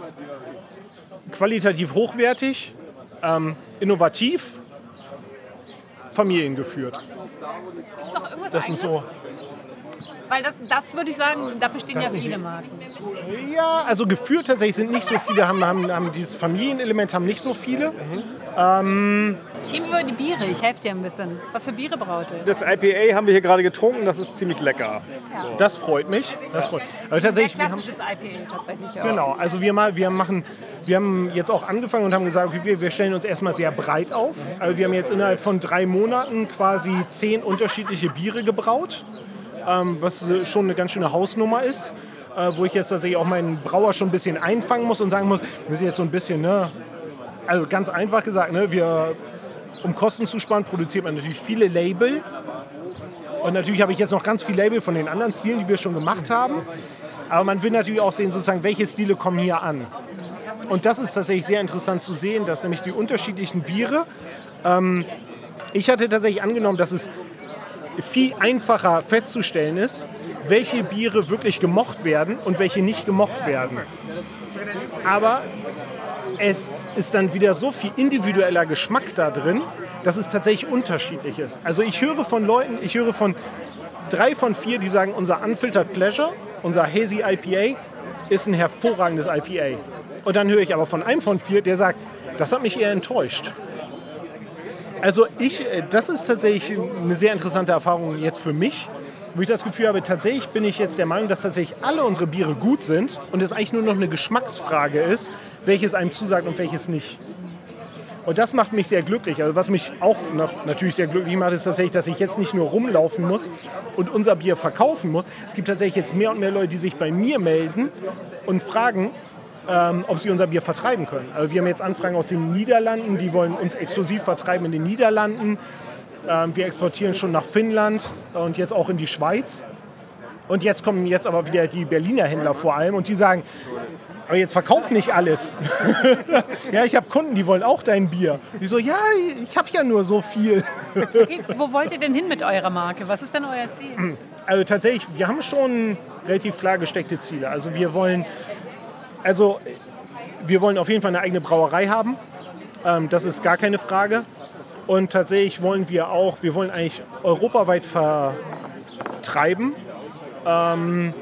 qualitativ hochwertig, ähm, innovativ, familiengeführt. Ist noch irgendwas Das sind so. Weil das, das würde ich sagen, dafür stehen ja viele Marken. Ja, also geführt tatsächlich sind nicht so viele, haben, haben, haben dieses Familienelement haben nicht so viele. Ähm, Gehen wir über die Biere, ich helfe dir ein bisschen. Was für Biere braut ihr? Das IPA haben wir hier gerade getrunken, das ist ziemlich lecker. das freut mich. Das freut. Aber Sehr tatsächlich, wir haben, klassisches IPA tatsächlich auch. genau, also wir mal, wir machen, wir haben jetzt auch angefangen und haben gesagt, okay, wir, wir stellen uns erstmal sehr breit auf. Also wir haben jetzt innerhalb von drei Monaten quasi zehn unterschiedliche Biere gebraut, ähm, was schon eine ganz schöne Hausnummer ist. Äh, wo ich jetzt tatsächlich auch meinen Brauer schon ein bisschen einfangen muss und sagen muss, wir sind jetzt so ein bisschen, ne, also ganz einfach gesagt, ne, wir, um Kosten zu sparen, produziert man natürlich viele Label. Und natürlich habe ich jetzt noch ganz viel Label von den anderen Stilen, die wir schon gemacht haben. Aber man will natürlich auch sehen, sozusagen, welche Stile kommen hier an. Und das ist tatsächlich sehr interessant zu sehen, dass nämlich die unterschiedlichen Biere, ähm, ich hatte tatsächlich angenommen, dass es viel einfacher festzustellen ist, welche Biere wirklich gemocht werden und welche nicht gemocht werden. Aber es ist dann wieder so viel individueller Geschmack da drin, dass es tatsächlich unterschiedlich ist. Also ich höre von Leuten, ich höre von drei von vier, die sagen, unser Unfiltered Pleasure, unser Hazy IPA, ist ein hervorragendes IPA. Und dann höre ich aber von einem von vier, der sagt, das hat mich eher enttäuscht. Also ich, äh, das ist tatsächlich eine sehr interessante Erfahrung jetzt für mich, wo ich das Gefühl habe, tatsächlich bin ich jetzt der Meinung, dass tatsächlich alle unsere Biere gut sind und es eigentlich nur noch eine Geschmacksfrage ist, welches einem zusagt und welches nicht. Und das macht mich sehr glücklich. Also was mich auch natürlich sehr glücklich macht, ist tatsächlich, dass ich jetzt nicht nur rumlaufen muss und unser Bier verkaufen muss. Es gibt tatsächlich jetzt mehr und mehr Leute, die sich bei mir melden und fragen, ähm, ob sie unser Bier vertreiben können. Also wir haben jetzt Anfragen aus den Niederlanden, die wollen uns exklusiv vertreiben in den Niederlanden. Ähm, wir exportieren schon nach Finnland und jetzt auch in die Schweiz. Und jetzt kommen jetzt aber wieder die Berliner Händler vor allem und die sagen, aber jetzt verkauf nicht alles. [laughs] ja, ich habe Kunden, die wollen auch dein Bier. Die so, ja, ich habe ja nur so viel. Okay, wo wollt ihr denn hin mit eurer Marke? Was ist denn euer Ziel? Also tatsächlich, wir haben schon relativ klar gesteckte Ziele. Also wir wollen, also wir wollen auf jeden Fall eine eigene Brauerei haben. Ähm, das ist gar keine Frage. Und tatsächlich wollen wir auch, wir wollen eigentlich europaweit vertreiben. Ähm,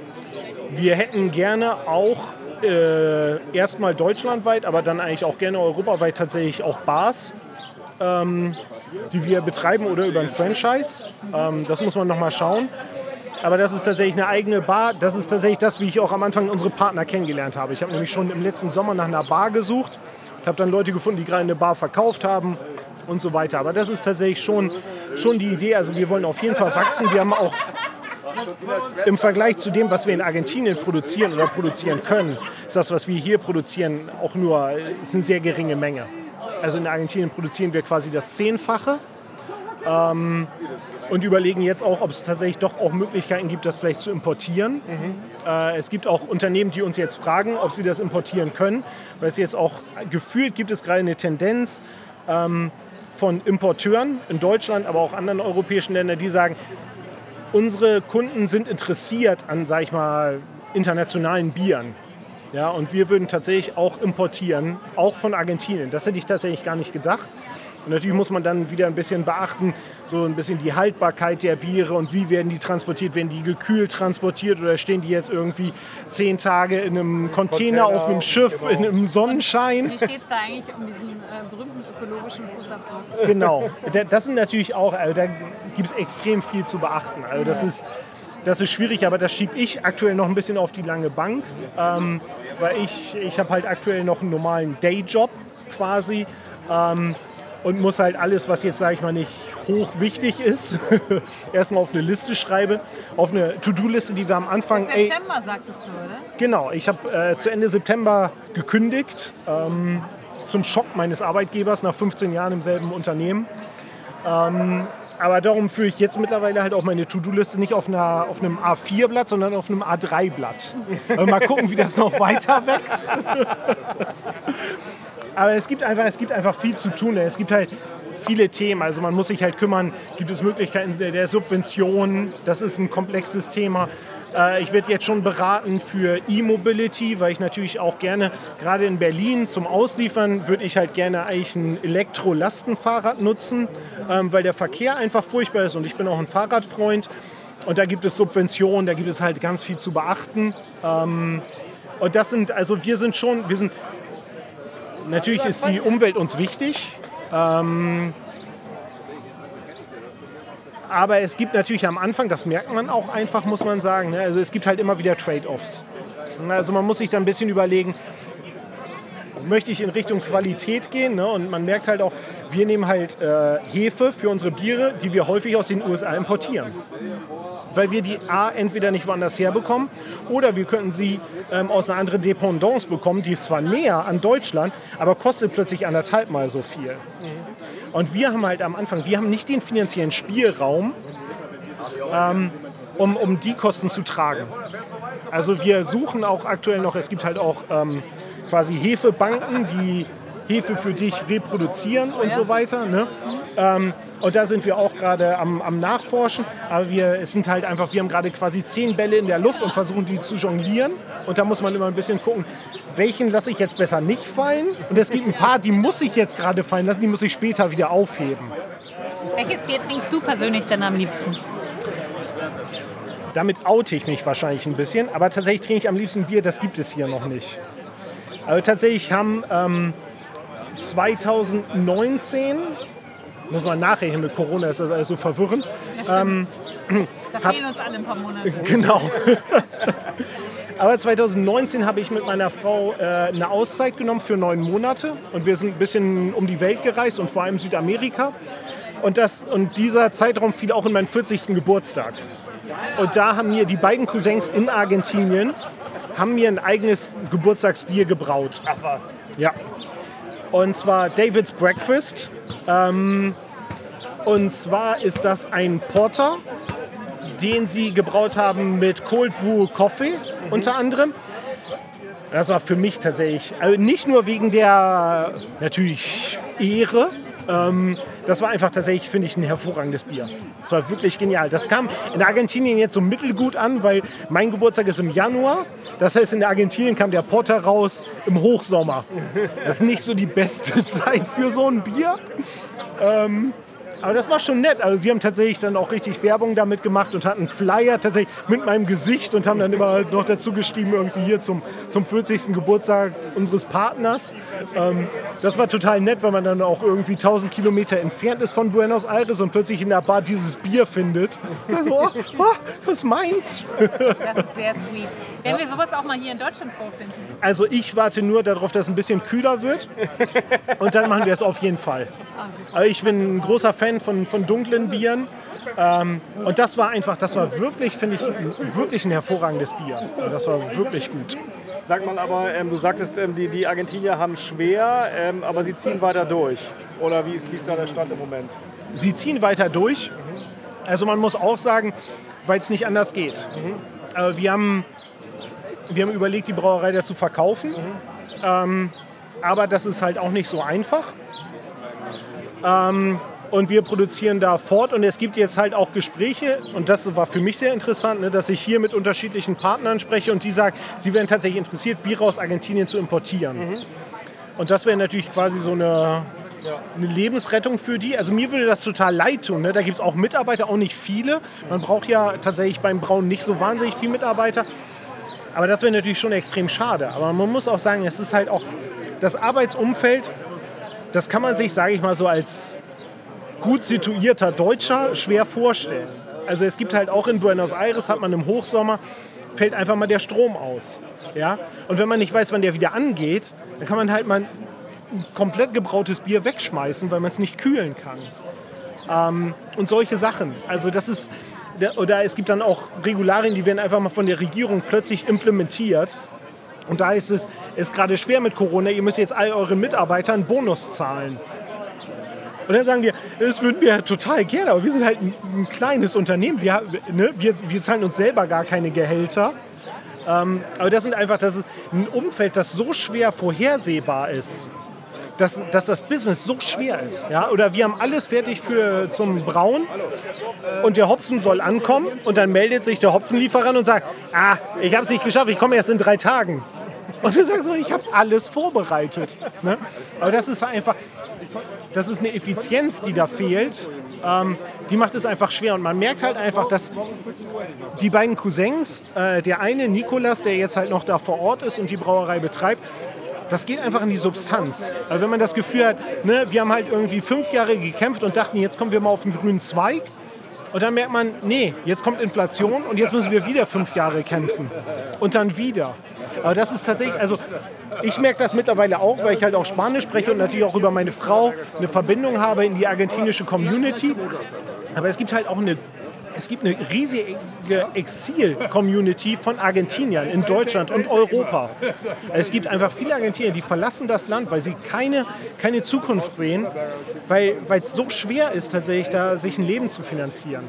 wir hätten gerne auch äh, erstmal deutschlandweit, aber dann eigentlich auch gerne europaweit tatsächlich auch Bars, ähm, die wir betreiben oder über ein Franchise. Ähm, das muss man nochmal schauen. Aber das ist tatsächlich eine eigene Bar. Das ist tatsächlich das, wie ich auch am Anfang unsere Partner kennengelernt habe. Ich habe nämlich schon im letzten Sommer nach einer Bar gesucht, habe dann Leute gefunden, die gerade eine Bar verkauft haben und so weiter. Aber das ist tatsächlich schon, schon die Idee. Also wir wollen auf jeden Fall wachsen. Wir haben auch im Vergleich zu dem, was wir in Argentinien produzieren oder produzieren können, ist das, was wir hier produzieren, auch nur ist eine sehr geringe Menge. Also in Argentinien produzieren wir quasi das Zehnfache ähm, und überlegen jetzt auch, ob es tatsächlich doch auch Möglichkeiten gibt, das vielleicht zu importieren. Äh, es gibt auch Unternehmen, die uns jetzt fragen, ob sie das importieren können, weil es jetzt auch gefühlt gibt es gerade eine Tendenz ähm, von Importeuren in Deutschland, aber auch anderen europäischen Ländern, die sagen, unsere Kunden sind interessiert an, sag ich mal, internationalen Bieren. Ja, und wir würden tatsächlich auch importieren, auch von Argentinien. Das hätte ich tatsächlich gar nicht gedacht. Und natürlich muss man dann wieder ein bisschen beachten, so ein bisschen die Haltbarkeit der Biere und wie werden die transportiert. Werden die gekühlt transportiert oder stehen die jetzt irgendwie zehn Tage in einem Container, auf einem Schiff, in einem Sonnenschein? Wie steht es da eigentlich um diesen äh, berühmten ökologischen Fußabdruck? Genau, Da- das sind natürlich auch, also da gibt es extrem viel zu beachten. Also das ist, das ist schwierig, aber das schiebe ich aktuell noch ein bisschen auf die lange Bank, ähm, weil ich, ich habe halt aktuell noch einen normalen Dayjob quasi ähm, und muss halt alles, was jetzt, sage ich mal, nicht hoch wichtig ist, [laughs] erstmal auf eine Liste schreibe, auf eine To-Do-Liste, die wir am Anfang... ey, September sagtest du, oder? Genau, ich habe äh, zu Ende September gekündigt, ähm, zum Schock meines Arbeitgebers nach 15 Jahren im selben Unternehmen. Ähm, aber darum führe ich jetzt mittlerweile halt auch meine To-Do-Liste nicht auf, einer, auf einem A4-Blatt, sondern auf einem A3-Blatt. Also mal gucken, wie das noch [laughs] weiter wächst. Aber es gibt, einfach, es gibt einfach viel zu tun. Es gibt halt viele Themen. Also man muss sich halt kümmern, gibt es Möglichkeiten der der Subvention. Das ist ein komplexes Thema. Äh, Ich werde jetzt schon beraten für E-Mobility, weil ich natürlich auch gerne, gerade in Berlin zum Ausliefern, würde ich halt gerne eigentlich ein Elektrolastenfahrrad nutzen, ähm, weil der Verkehr einfach furchtbar ist und ich bin auch ein Fahrradfreund. Und da gibt es Subventionen, da gibt es halt ganz viel zu beachten. Ähm, und das sind, also wir sind schon, wir sind, natürlich ist die Umwelt uns wichtig. Ähm, aber es gibt natürlich am Anfang, das merkt man auch einfach, muss man sagen, ne? also es gibt halt immer wieder Trade-offs. Also man muss sich dann ein bisschen überlegen, möchte ich in Richtung Qualität gehen? Ne? Und man merkt halt auch, wir nehmen halt äh, Hefe für unsere Biere, die wir häufig aus den USA importieren. Weil wir die A entweder nicht woanders herbekommen oder wir könnten sie ähm, aus einer anderen Dependance bekommen, die ist zwar näher an Deutschland, aber kostet plötzlich anderthalb Mal so viel. Und wir haben halt am Anfang, wir haben nicht den finanziellen Spielraum, ähm, um, um die Kosten zu tragen. Also wir suchen auch aktuell noch, es gibt halt auch ähm, quasi Hefebanken, die Hefe für dich reproduzieren und so weiter. Ne? Ähm, und da sind wir auch gerade am, am Nachforschen. Aber wir es sind halt einfach, wir haben gerade quasi zehn Bälle in der Luft und versuchen die zu jonglieren. Und da muss man immer ein bisschen gucken, welchen lasse ich jetzt besser nicht fallen. Und es gibt ein paar, die muss ich jetzt gerade fallen lassen, die muss ich später wieder aufheben. Welches Bier trinkst du persönlich denn am liebsten? Damit oute ich mich wahrscheinlich ein bisschen. Aber tatsächlich trinke ich am liebsten Bier, das gibt es hier noch nicht. Also tatsächlich haben ähm, 2019, muss man nachrechnen mit Corona, ist das alles so verwirrend. Ähm, Da Hab- fehlen uns alle ein paar Monate. genau. [laughs] Aber 2019 habe ich mit meiner Frau äh, eine Auszeit genommen für neun Monate und wir sind ein bisschen um die Welt gereist und vor allem Südamerika. Und, das, und dieser Zeitraum fiel auch in meinen 40. Geburtstag. Und da haben mir die beiden Cousins in Argentinien haben mir ein eigenes Geburtstagsbier gebraut. Ach was? Ja. Und zwar David's Breakfast. Ähm, und zwar ist das ein Porter, den sie gebraut haben mit Cold Brew Coffee unter anderem. Das war für mich tatsächlich, also nicht nur wegen der natürlich Ehre, ähm, das war einfach tatsächlich, finde ich, ein hervorragendes Bier. Das war wirklich genial. Das kam in Argentinien jetzt so mittelgut an, weil mein Geburtstag ist im Januar. Das heißt, in Argentinien kam der Porter raus im Hochsommer. Das ist nicht so die beste [laughs] Zeit für so ein Bier. Ähm, aber das war schon nett. Also sie haben tatsächlich dann auch richtig Werbung damit gemacht und hatten Flyer tatsächlich mit meinem Gesicht und haben dann immer noch dazu geschrieben, irgendwie hier zum, zum 40. Geburtstag unseres Partners. Ähm, das war total nett, weil man dann auch irgendwie 1000 Kilometer entfernt ist von Buenos Aires und plötzlich in der Bar dieses Bier findet. Also, oh, oh, das ist meins. Das ist sehr sweet. Werden wir sowas auch mal hier in Deutschland vorfinden? Also ich warte nur darauf, dass es ein bisschen kühler wird und dann machen wir es auf jeden Fall. Aber ich bin ein großer Fan von, von dunklen Bieren. Ähm, und das war einfach, das war wirklich, finde ich, wirklich ein hervorragendes Bier. Also Das war wirklich gut. Sag mal aber, ähm, du sagtest, ähm, die, die Argentinier haben schwer, ähm, aber sie ziehen weiter durch. Oder wie ist, wie ist da der Stand im Moment? Sie ziehen weiter durch. Also man muss auch sagen, weil es nicht anders geht. Äh, wir, haben, wir haben überlegt, die Brauerei da zu verkaufen. Ähm, aber das ist halt auch nicht so einfach. Ähm, und wir produzieren da fort und es gibt jetzt halt auch Gespräche und das war für mich sehr interessant, ne, dass ich hier mit unterschiedlichen Partnern spreche und die sagen, sie wären tatsächlich interessiert, Biere aus Argentinien zu importieren. Und das wäre natürlich quasi so eine, eine Lebensrettung für die. Also mir würde das total leid tun. Ne? Da gibt es auch Mitarbeiter, auch nicht viele. Man braucht ja tatsächlich beim Brauen nicht so wahnsinnig viele Mitarbeiter. Aber das wäre natürlich schon extrem schade. Aber man muss auch sagen, es ist halt auch das Arbeitsumfeld, das kann man sich, sage ich mal so, als gut situierter Deutscher schwer vorstellen. Also es gibt halt auch in Buenos Aires, hat man im Hochsommer, fällt einfach mal der Strom aus. Ja? Und wenn man nicht weiß, wann der wieder angeht, dann kann man halt mal ein komplett gebrautes Bier wegschmeißen, weil man es nicht kühlen kann. Ähm, und solche Sachen. Also das ist, der- oder es gibt dann auch Regularien, die werden einfach mal von der Regierung plötzlich implementiert. Und da ist es ist gerade schwer mit Corona. Ihr müsst jetzt all euren Mitarbeitern Bonus zahlen. Und dann sagen wir, das würden wir total gerne, aber wir sind halt ein, ein kleines Unternehmen. Wir, ne, wir, wir zahlen uns selber gar keine Gehälter. Ähm, aber das sind einfach, das ist ein Umfeld, das so schwer vorhersehbar ist, dass, dass das Business so schwer ist. Ja? Oder wir haben alles fertig für, zum Brauen und der Hopfen soll ankommen und dann meldet sich der Hopfenlieferant und sagt, ah, ich habe es nicht geschafft, ich komme erst in drei Tagen. Und du sagst so, ich habe alles vorbereitet. Ne? Aber das ist einfach, das ist eine Effizienz, die da fehlt. ähm, die macht es einfach schwer. Und man merkt halt einfach, dass die beiden Cousins, äh, der eine Nikolas, der jetzt halt noch da vor Ort ist und die Brauerei betreibt, das geht einfach in die Substanz. Also wenn man das Gefühl hat, ne, wir haben halt irgendwie fünf Jahre gekämpft und dachten, jetzt kommen wir mal auf den grünen Zweig. Und dann merkt man, nee, jetzt kommt Inflation und jetzt müssen wir wieder fünf Jahre kämpfen. Und dann wieder. Aber das ist tatsächlich, also ich merke das mittlerweile auch, weil ich halt auch Spanisch spreche und natürlich auch über meine Frau eine Verbindung habe in die argentinische Community. Aber es gibt halt auch eine es gibt eine riesige Exil-Community von Argentiniern in Deutschland und Europa. Es gibt einfach viele Argentinier, die verlassen das Land, weil sie keine, keine Zukunft sehen, weil es so schwer ist, tatsächlich da sich ein Leben zu finanzieren.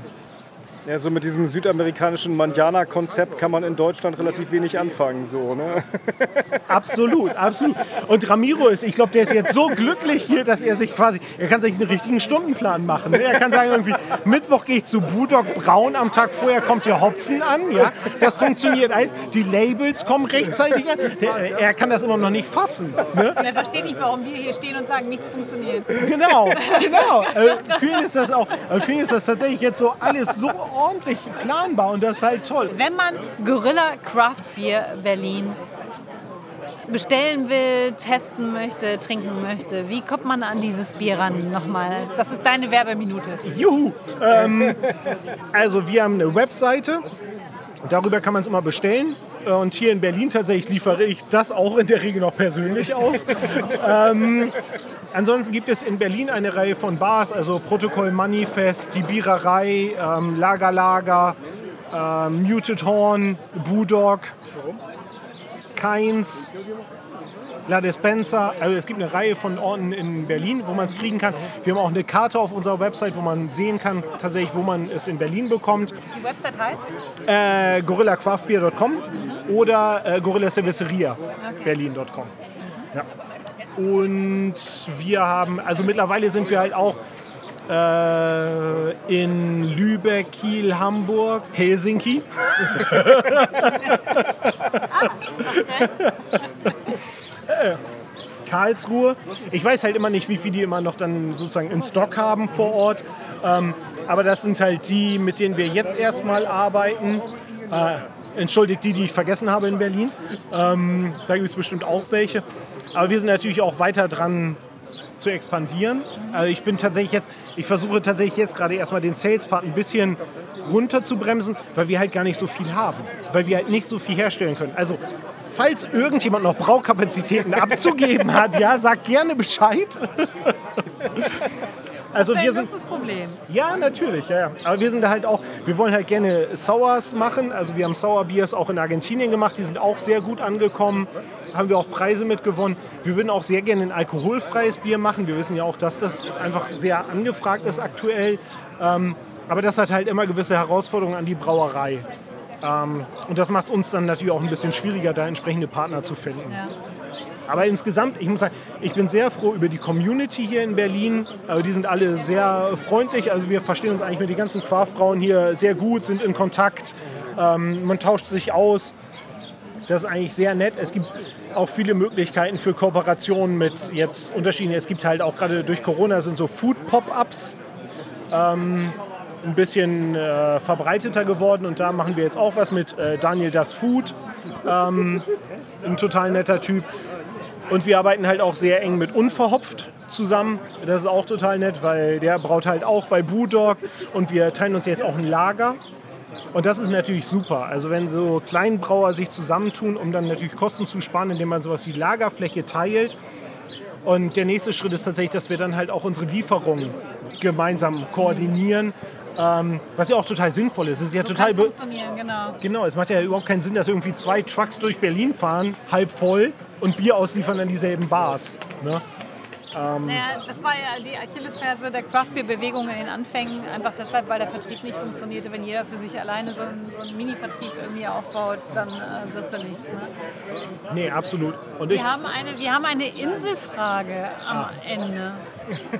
Ja, so mit diesem südamerikanischen Manjana-Konzept kann man in Deutschland relativ wenig anfangen. So, ne? [laughs] Absolut, absolut. Und Ramiro ist, ich glaube, der ist jetzt so glücklich hier, dass er sich quasi, er kann sich einen richtigen Stundenplan machen. Er kann sagen, irgendwie, Mittwoch gehe ich zu Budok Braun, am Tag vorher kommt der Hopfen an. Ja? Das funktioniert alles. Die Labels kommen rechtzeitig an. Der, er kann das immer noch nicht fassen. Ne? Und er versteht nicht, warum wir hier stehen und sagen, nichts funktioniert. Genau, genau. [laughs] Äh, für ihn ist das auch, äh, für ihn ist das tatsächlich jetzt so alles so ordentlich planbar und das ist halt toll. Wenn man Gorilla Craft Beer Berlin bestellen will, testen möchte, trinken möchte, wie kommt man an dieses Bier ran? Nochmal, das ist deine Werbeminute. Juhu! Ähm, also wir haben eine Webseite, darüber kann man es immer bestellen. Und hier in Berlin tatsächlich liefere ich das auch in der Regel noch persönlich aus. ähm, ansonsten gibt es in Berlin eine Reihe von Bars, also Protokoll Manifest, die Biererei, ähm, Lager Lager, ähm, Muted Horn, Budok, Keins, La Despensa. Also es gibt eine Reihe von Orten in Berlin, wo man es kriegen kann. Wir haben auch eine Karte auf unserer Website, wo man sehen kann, tatsächlich, wo man es in Berlin bekommt. Die Website heißt? Äh, gorillacraftbeer.com oder äh, gorillacerveceria.berlin.com. Ja. Und wir haben, also mittlerweile sind wir halt auch äh, in Lübeck, Kiel, Hamburg, Helsinki. [laughs] Äh, Karlsruhe. Ich weiß halt immer nicht, wie viel die immer noch dann sozusagen in Stock haben vor Ort. Ähm, aber das sind halt die, mit denen wir jetzt erstmal arbeiten. Äh, entschuldigt die, die ich vergessen habe in Berlin. Ähm, da gibt es bestimmt auch welche. Aber wir sind natürlich auch weiter dran zu expandieren. Also ich bin tatsächlich jetzt, ich versuche tatsächlich jetzt gerade erstmal den Sales-Part ein bisschen runter zu bremsen, weil wir halt gar nicht so viel haben. Weil wir halt nicht so viel herstellen können. Also falls irgendjemand noch Braukapazitäten abzugeben hat, ja, sagt gerne Bescheid. [laughs] Also Das wir sind großes Problem. ja, natürlich, ja, ja. Aber wir sind halt auch, wir wollen halt gerne Sours machen. Also wir haben Sour Beers auch in Argentinien gemacht, die sind auch sehr gut angekommen. Haben wir auch Preise mitgewonnen. Wir würden auch sehr gerne ein alkoholfreies Bier machen. Wir wissen ja auch, dass das einfach sehr angefragt ist aktuell. Ähm, aber das hat halt immer gewisse Herausforderungen an die Brauerei. Ähm, und das macht es uns dann natürlich auch ein bisschen schwieriger, da entsprechende Partner zu finden. Ja. Aber insgesamt, ich muss sagen, ich bin sehr froh über die Community hier in Berlin. Also die sind alle sehr freundlich. Also wir verstehen uns eigentlich mit den ganzen Craftbrauen hier sehr gut, sind in Kontakt. Ähm, man tauscht sich aus. Das ist eigentlich sehr nett. Es gibt auch viele Möglichkeiten für Kooperationen mit jetzt Unterschieden. Es gibt halt auch gerade durch Corona sind so Food-Pop-Ups ähm, ein bisschen äh, verbreiteter geworden und da machen wir jetzt auch was mit äh, Daniel Das Food. Ähm, ein total netter Typ. Und wir arbeiten halt auch sehr eng mit Unverhopft zusammen. Das ist auch total nett, weil der braut halt auch bei Brewdog und wir teilen uns jetzt auch ein Lager. Und das ist natürlich super. Also wenn so Kleinbrauer sich zusammentun, um dann natürlich Kosten zu sparen, indem man sowas wie Lagerfläche teilt. Und der nächste Schritt ist tatsächlich, dass wir dann halt auch unsere Lieferungen gemeinsam koordinieren. Ähm, was ja auch total sinnvoll ist. Es ist ja So total funktionieren, genau. Genau, es macht ja überhaupt keinen Sinn, dass irgendwie zwei Trucks durch Berlin fahren, halb voll und Bier ausliefern an dieselben Bars. Ne? Naja, das war ja die Achillesferse der Craftbeer-Bewegung in den Anfängen, einfach deshalb, weil der Vertrieb nicht funktionierte. Wenn jeder für sich alleine so einen, so einen Mini-Vertrieb irgendwie aufbaut, dann äh, wirst du nichts. Ne? Nee, absolut. Und ich, Wir, haben eine, wir haben eine Inselfrage am Ende.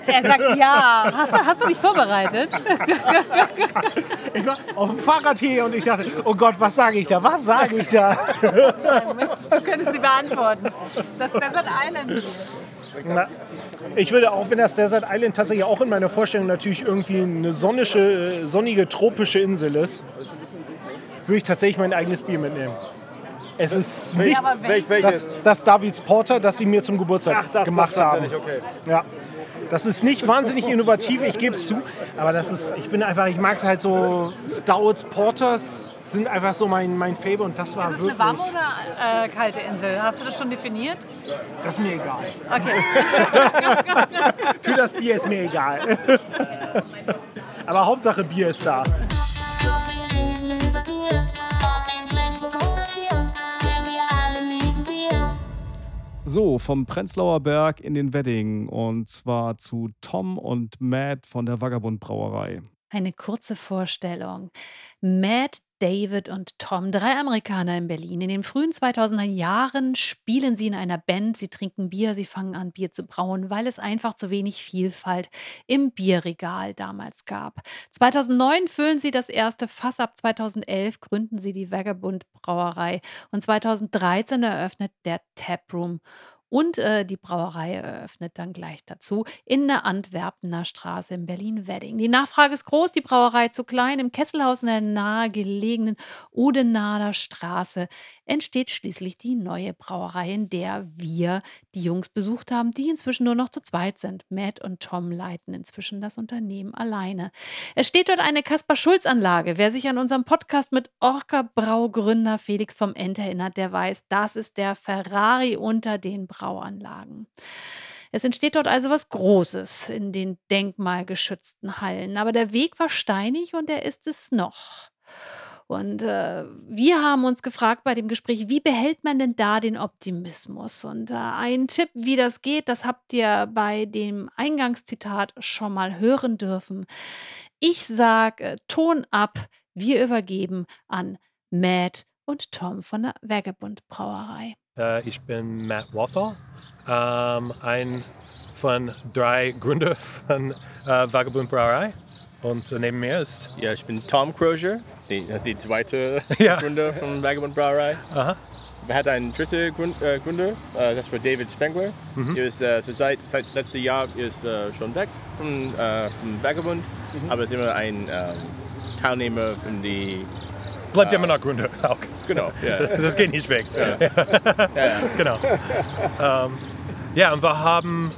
Er sagt ja. Hast du, hast du dich vorbereitet? [laughs] ich war auf dem Fahrrad hier und ich dachte, oh Gott, was sage ich da? Was sage ich da? Du könntest sie beantworten. Das Desert Island. Na, ich würde auch, wenn das Desert Island tatsächlich auch in meiner Vorstellung natürlich irgendwie eine sonnische, äh, sonnige, tropische Insel ist, würde ich tatsächlich mein eigenes Bier mitnehmen. Es ist nicht aber Wel welches? das, das Davids Porter, das sie mir zum Geburtstag Ach, das gemacht das haben. tatsächlich, okay. Ja. Das ist nicht wahnsinnig innovativ, ich gebe es zu. Aber das ist, ich bin einfach, ich mag es halt so, Stouts, Porters sind einfach so mein, mein Fable und das war Ist es eine wirklich, warme oder äh, kalte Insel? Hast du das schon definiert? das ist mir egal. Okay. [laughs] Für das Bier ist mir egal. [laughs] Aber Hauptsache Bier ist da. So, vom Prenzlauer Berg in den Wedding und zwar zu Tom und Matt von der Vagabund Brauerei. Eine kurze Vorstellung. Matt, David und Tom, drei Amerikaner in Berlin. In den frühen 2000er Jahren spielen sie in einer Band, sie trinken Bier, sie fangen an, Bier zu brauen, weil es einfach zu wenig Vielfalt im Bierregal damals gab. 2009 füllen sie das erste Fass ab, 2011 gründen sie die Vagabund Brauerei und 2013 eröffnet der Taproom. Und äh, die Brauerei eröffnet dann gleich dazu in der Antwerpener Straße in Berlin-Wedding. Die Nachfrage ist groß, die Brauerei zu klein. Im Kesselhaus in der nahegelegenen Odenader Straße entsteht schließlich die neue Brauerei, in der wir die Jungs besucht haben, die inzwischen nur noch zu zweit sind. Matt und Tom leiten inzwischen das Unternehmen alleine. Es steht dort eine Kaspar-Schulz-Anlage. Wer sich an unserem Podcast mit Orca-Braugründer Felix vom End erinnert, der weiß, das ist der Ferrari unter den Brauanlagen. Es entsteht dort also was Großes in den denkmalgeschützten Hallen. Aber der Weg war steinig und er ist es noch. Und äh, wir haben uns gefragt bei dem Gespräch, wie behält man denn da den Optimismus? Und äh, ein Tipp, wie das geht, das habt ihr bei dem Eingangszitat schon mal hören dürfen. Ich sage äh, Ton ab, wir übergeben an Matt und Tom von der Vagabund Brauerei. Äh, ich bin Matt Walthall, ähm, ein von drei Gründern von äh, Vagabund Brauerei. Und neben mir ist, Ja, ich bin Tom Crozier, die, die zweite [laughs] Ja. Gründer von Vagabond Brauerei. aha, Wir hatten einen dritten Grund, äh, Gründer, äh, das war David Spengler. Er ist äh, seit, seit letztem Jahr ist äh, schon weg von, äh, vom Vagabond, aber ist immer ein ähm, Teilnehmer von die. bleibt immer noch Gründer [laughs] auch. Genau, ja. [laughs] Das geht nicht weg. ja, ja. genau. ähm, ja, und wir haben,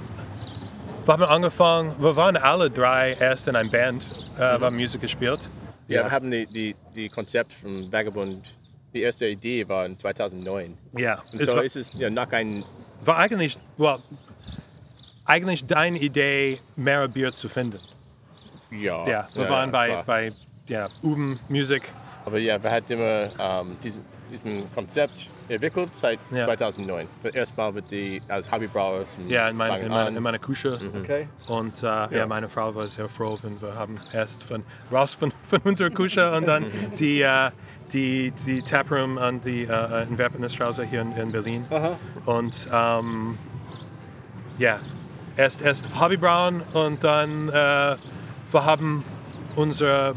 wir haben angefangen, wir waren alle drei erst in einer Band, äh, wir haben Musik gespielt. Ja, wir haben die, die, die Konzept von Vagabond, die erste Idee war in 2009. Ja, Und es so war, ist es ja nach ein, war eigentlich, well, eigentlich deine Idee, mehr Bier zu finden. ja. Ja, wir ja, waren bei, klar. bei ja, Uben Musik. Aber ja, wir hatten immer ähm, diesen, diesen Konzept entwickelt seit Ja. 2009. Erstmal mit die, als Hobbybrauer. Ja, in, mein, in, meiner, an. in meiner Küche. Okay. Und äh, ja. meine Frau war sehr froh, wenn wir haben erst von raus von, [laughs] von unserer Küche und dann die, äh, die, die Taproom an die äh, in Werpenerstraße hier in, in Berlin. Und ähm, ja, erst, erst Hobbybrauen und dann äh, wir haben unsere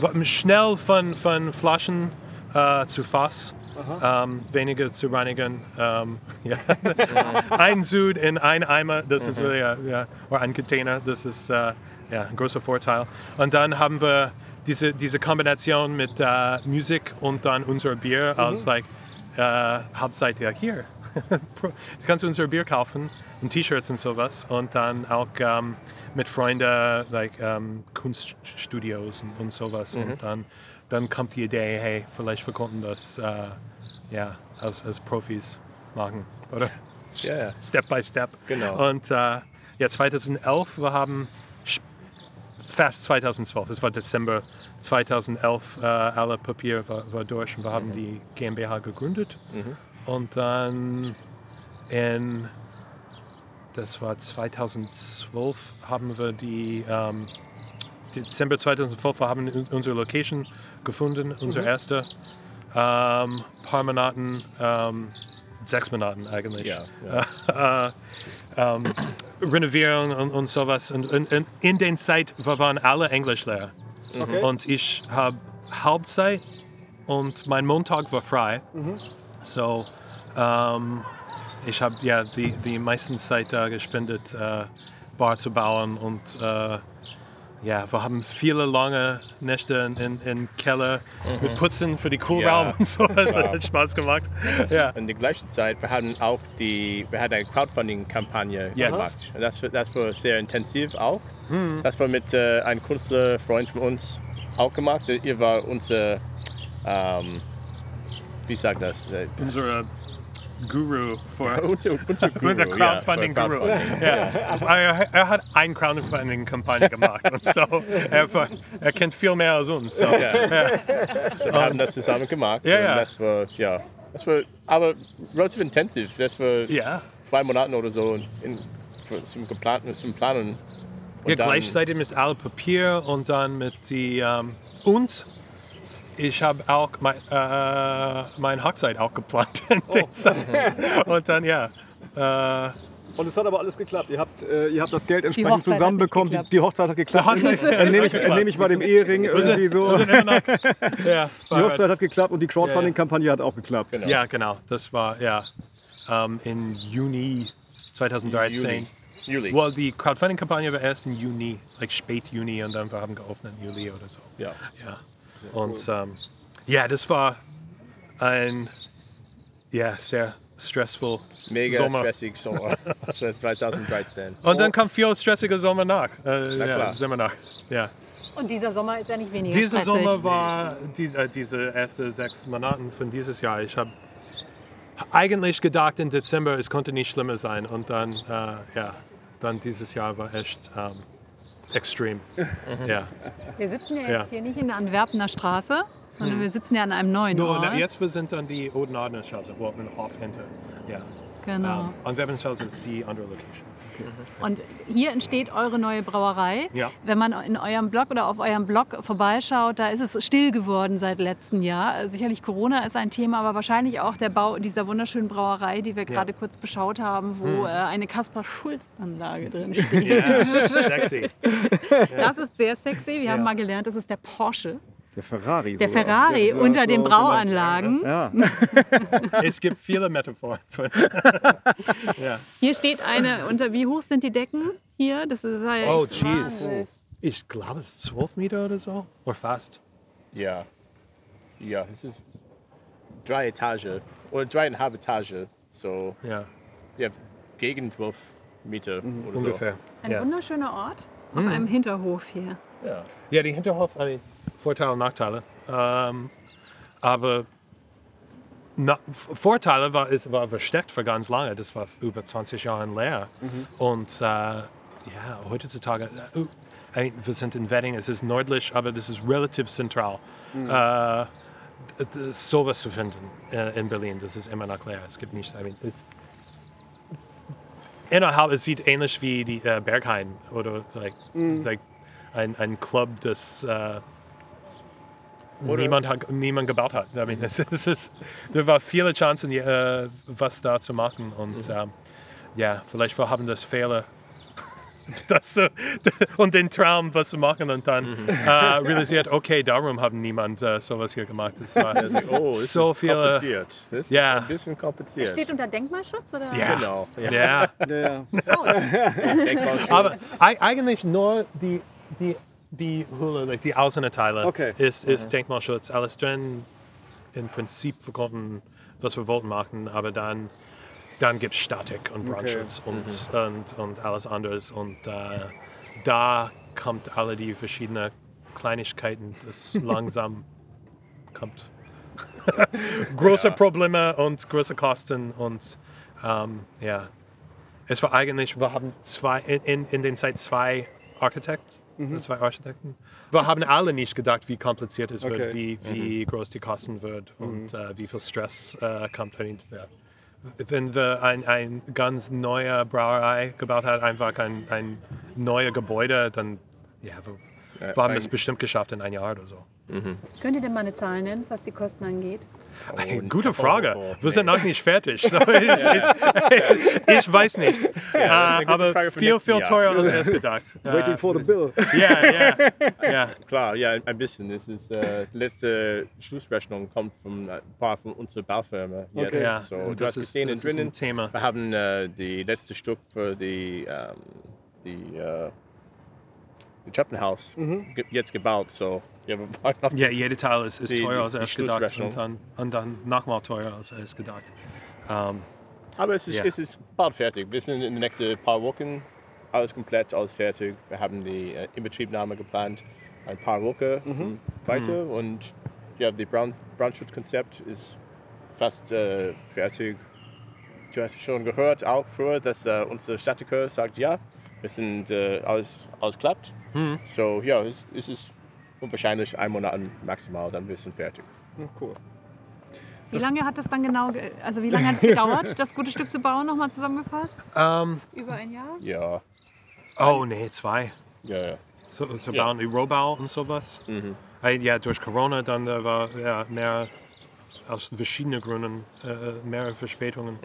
wir haben schnell von, von Flaschen äh, zu Fass. Ähm, weniger zu reinigen. Ähm, [laughs] ja. ein Sud in ein Eimer, das ist wirklich, ja, ja, oder ein Container, das ist äh, ja, ein großer Vorteil. Und dann haben wir diese, diese Kombination mit äh, Musik und dann unser Bier als like, äh, Hauptzeit ja hier. [laughs] du kannst unser Bier kaufen und T-Shirts und sowas und dann auch ähm, mit Freunden, like ähm, Kunststudios und, und sowas. Und dann, dann kommt die Idee, hey, vielleicht wir konnten das äh, ja, als, als Profis machen, oder? Ja, ja. Step by Step. Genau. Und äh, ja, 2011, wir haben fast 2012, es war Dezember 2011, äh, alle Papier war, war durch und wir haben die GmbH gegründet. Und dann in, das war 2012, haben wir die, ähm, Dezember 2012, wir haben un- unsere Location gefunden, unsere erste. Ähm, paar Monaten, ähm, sechs Monaten eigentlich. [laughs] Ja, äh, ähm, Renovierung und, und sowas. Und, und, und in der Zeit waren alle Englischlehrer. Und ich habe Halbzeit und mein Montag war frei. So, ähm, ich habe ja die, die meisten Zeit da gespendet, äh, Bar zu bauen und äh, ja, wir haben viele lange Nächte in, in, Keller mit Putzen für die Coolraum Ja. und so. [laughs] Das Wow. hat Spaß gemacht. Ja. In der gleichen Zeit, wir haben auch die, wir hatten eine Crowdfunding-Kampagne Yes. gemacht. Und das, das war sehr intensiv auch. Das war mit äh, einem Künstler, Freund von uns auch gemacht. Ihr war unser, ähm, wie sagt das? Äh, Unsere Guru für unser, unser Guru, der ja, für Crowdfunding-Guru. Crowdfunding. Ja. Er, er hat eine Crowdfunding-Kampagne gemacht und so. Er, er kennt viel mehr als uns. So. Ja. So, wir haben das zusammen gemacht. Ja, ja. Das war, ja, das war aber relativ intensiv. Das war Ja. zwei Monate oder so in, für, zum, geplanten, zum Planen. Und Ja, gleichzeitig mit allem Papier und dann mit die ähm, und ich habe auch mein, äh, meine Hochzeit auch geplant in der Zeit. [laughs] Und dann ja. Äh, Und es hat aber alles geklappt. Ihr habt, äh, ihr habt das Geld entsprechend zusammenbekommen. Die, die Hochzeit hat geklappt. Die Hochzeit- Entnehme ich, entnehme ich bei dem Ehering irgendwie so. wir [laughs] ja, Die Hochzeit hat geklappt und die Crowdfunding-Kampagne hat auch geklappt. Genau. ja, genau. Das war ja ähm, im Juni 2013. Juli. Juli. Well, die Crowdfunding-Kampagne war erst im Juni, like spät Juni und dann wir haben geöffnet im Juli oder so. ja. Ja. Und ähm, ja, das war ein ja, sehr stressful Mega Sommer. stressig Sommer. Das war 2013. Und dann kam viel stressiger Sommer nach. Äh, ja, klar. Sommer nach. Ja. Und dieser Sommer ist ja nicht weniger Dieser stressig. Sommer war diese, äh, diese ersten sechs Monate von dieses Jahr. Ich habe eigentlich gedacht, im Dezember es konnte nicht schlimmer sein. Und dann, äh, ja, dann dieses Jahr war echt ähm, extrem. Ja. Wir sitzen ja jetzt Ja. hier nicht in der Antwerpener Straße, sondern wir sitzen ja an einem neuen Nur, Ort. na, jetzt wir sind dann die Odenadnerstraße, wo ein Hof hinter. Ja. Genau. Ähm, und Webbenstraße ist die andere Location. Und hier entsteht eure neue Brauerei. Ja. Wenn man in eurem Blog oder auf eurem Blog vorbeischaut, da ist es still geworden seit letztem Jahr. Sicherlich Corona ist ein Thema, aber wahrscheinlich auch der Bau dieser wunderschönen Brauerei, die wir gerade kurz beschaut haben, wo äh, eine Kaspar-Schulz-Anlage drin steht. Sexy. [laughs] Das ist sehr sexy. Wir haben Ja. mal gelernt, das ist der Porsche. Der Ferrari. Der sogar. Ferrari Ja, so- unter so den. Brauanlagen. Ja. [laughs] es gibt viele Metaphoren. Von, [laughs] ja. Hier steht eine, unter wie hoch sind die Decken hier? Das ist, war ja Oh, jeez. Ich glaube, es ist 12 Meter oder so. Oder fast. Ja. Ja, es ist drei Etage oder dreieinhalb Etage. So, Ja, ja, gegen 12 Meter oder ungefähr. Ein Ja. wunderschöner Ort auf einem Hinterhof hier. so. Ja. ja, die Hinterhof, Vorteile und Nachteile. Ähm, aber na, Vorteile war, es war versteckt für ganz lange. Das war über 20 Jahre leer. Und äh, ja, heutzutage, äh, wir sind in Wedding, es ist nördlich, aber das ist relativ zentral. Äh, d- d- sowas zu finden äh, in Berlin, das ist immer noch leer. Es gibt nicht, I mean, es, innerhalb, es sieht ähnlich wie die äh, Berghain oder like, like ein, ein Club, das äh, niemand, hat, niemand gebaut hat. I mean, es, es ist, da war viele Chancen, äh, was da zu machen und ähm, ja, vielleicht wir haben das Fehler. [laughs] Das, äh, [laughs] und den Traum, was zu machen und dann äh, realisiert, okay, darum haben niemand äh, sowas hier gemacht. Das war, [laughs] Also, oh, es So ist viele- kompliziert. Das Ja. ist ein bisschen kompliziert. Steht unter Denkmalschutz? Oder? ja, Genau. Ja. ja. Ja. Denkmalschutz. Aber ei- eigentlich nur die, die, die Hülle, like die Außenteile, Okay. ist, ist Denkmalschutz. Alles drin, im Prinzip, wir konnten, was wir wollten machen, aber dann, dann gibt es Statik und Brandschutz und, und, und alles anderes. Und äh, da kommt alle die verschiedenen Kleinigkeiten, das [laughs] langsam kommt. [laughs] große Probleme und große Kosten und ähm, ja. Es war eigentlich, wir haben zwei, in, in, in den Zeit zwei Architekten, zwei Architekten. Wir haben alle nicht gedacht, wie kompliziert es Okay. wird, wie, wie groß die Kosten wird und äh, wie viel Stress äh, kommt dahinter. Wenn wir ein, ein ganz neue Brauerei gebaut haben, einfach ein, ein neues Gebäude, dann ja, wir, wir haben es bestimmt geschafft in ein Jahr oder so. Könnt ihr denn mal eine Zahl nennen, was die Kosten angeht? Und- gute oh, Frage. oh, Wir sind nee. noch nicht fertig. So, [laughs] ich, ich, ich [laughs] weiß nicht. eine gute aber viel, viel teurer als erst [laughs] gedacht. Waiting for the bill. Ja, ja, ja. Klar, ja, ein bisschen. Das ist äh, die letzte Schlussrechnung kommt von ein paar von unseren Baufirmen. Jetzt. Okay. Ja, So, du das hast ist- gesehen das ist drinnen. ein Thema. Wir haben äh, die letzte Stück für die, ähm, die, äh, Treppenhaus ge jetzt gebaut. So, ja, Ja, jeder Teil ist, ist Die- teurer als erst gedacht und dann, und dann nochmal teurer als erst gedacht. Ähm, Aber es ist, Ja. es ist bald fertig. Wir sind in den nächsten paar Wochen alles komplett, alles fertig. Wir haben die äh, Inbetriebnahme geplant, ein paar Wochen Mhm. weiter und ja, die Brand, Brandschutzkonzept ist fast äh, fertig. Du hast schon gehört auch früher, dass äh, unser Statiker sagt, ja, wir sind äh, alles, alles klappt. Mhm. So ja, es, es ist unwahrscheinlich ein Monat maximal, dann wir sind fertig. Cool. Wie lange hat das dann genau, ge- also wie lange hat es [laughs] gedauert, das gute Stück zu bauen, nochmal zusammengefasst? ähm, Über ein Jahr? Ja, oh, nee, zwei. ja, ja. So, so Ja. bauen Rohbau und sowas. Mhm. Äh, Ja, durch Corona dann äh, war ja, mehr aus verschiedenen Gründen äh, mehr Verspätungen.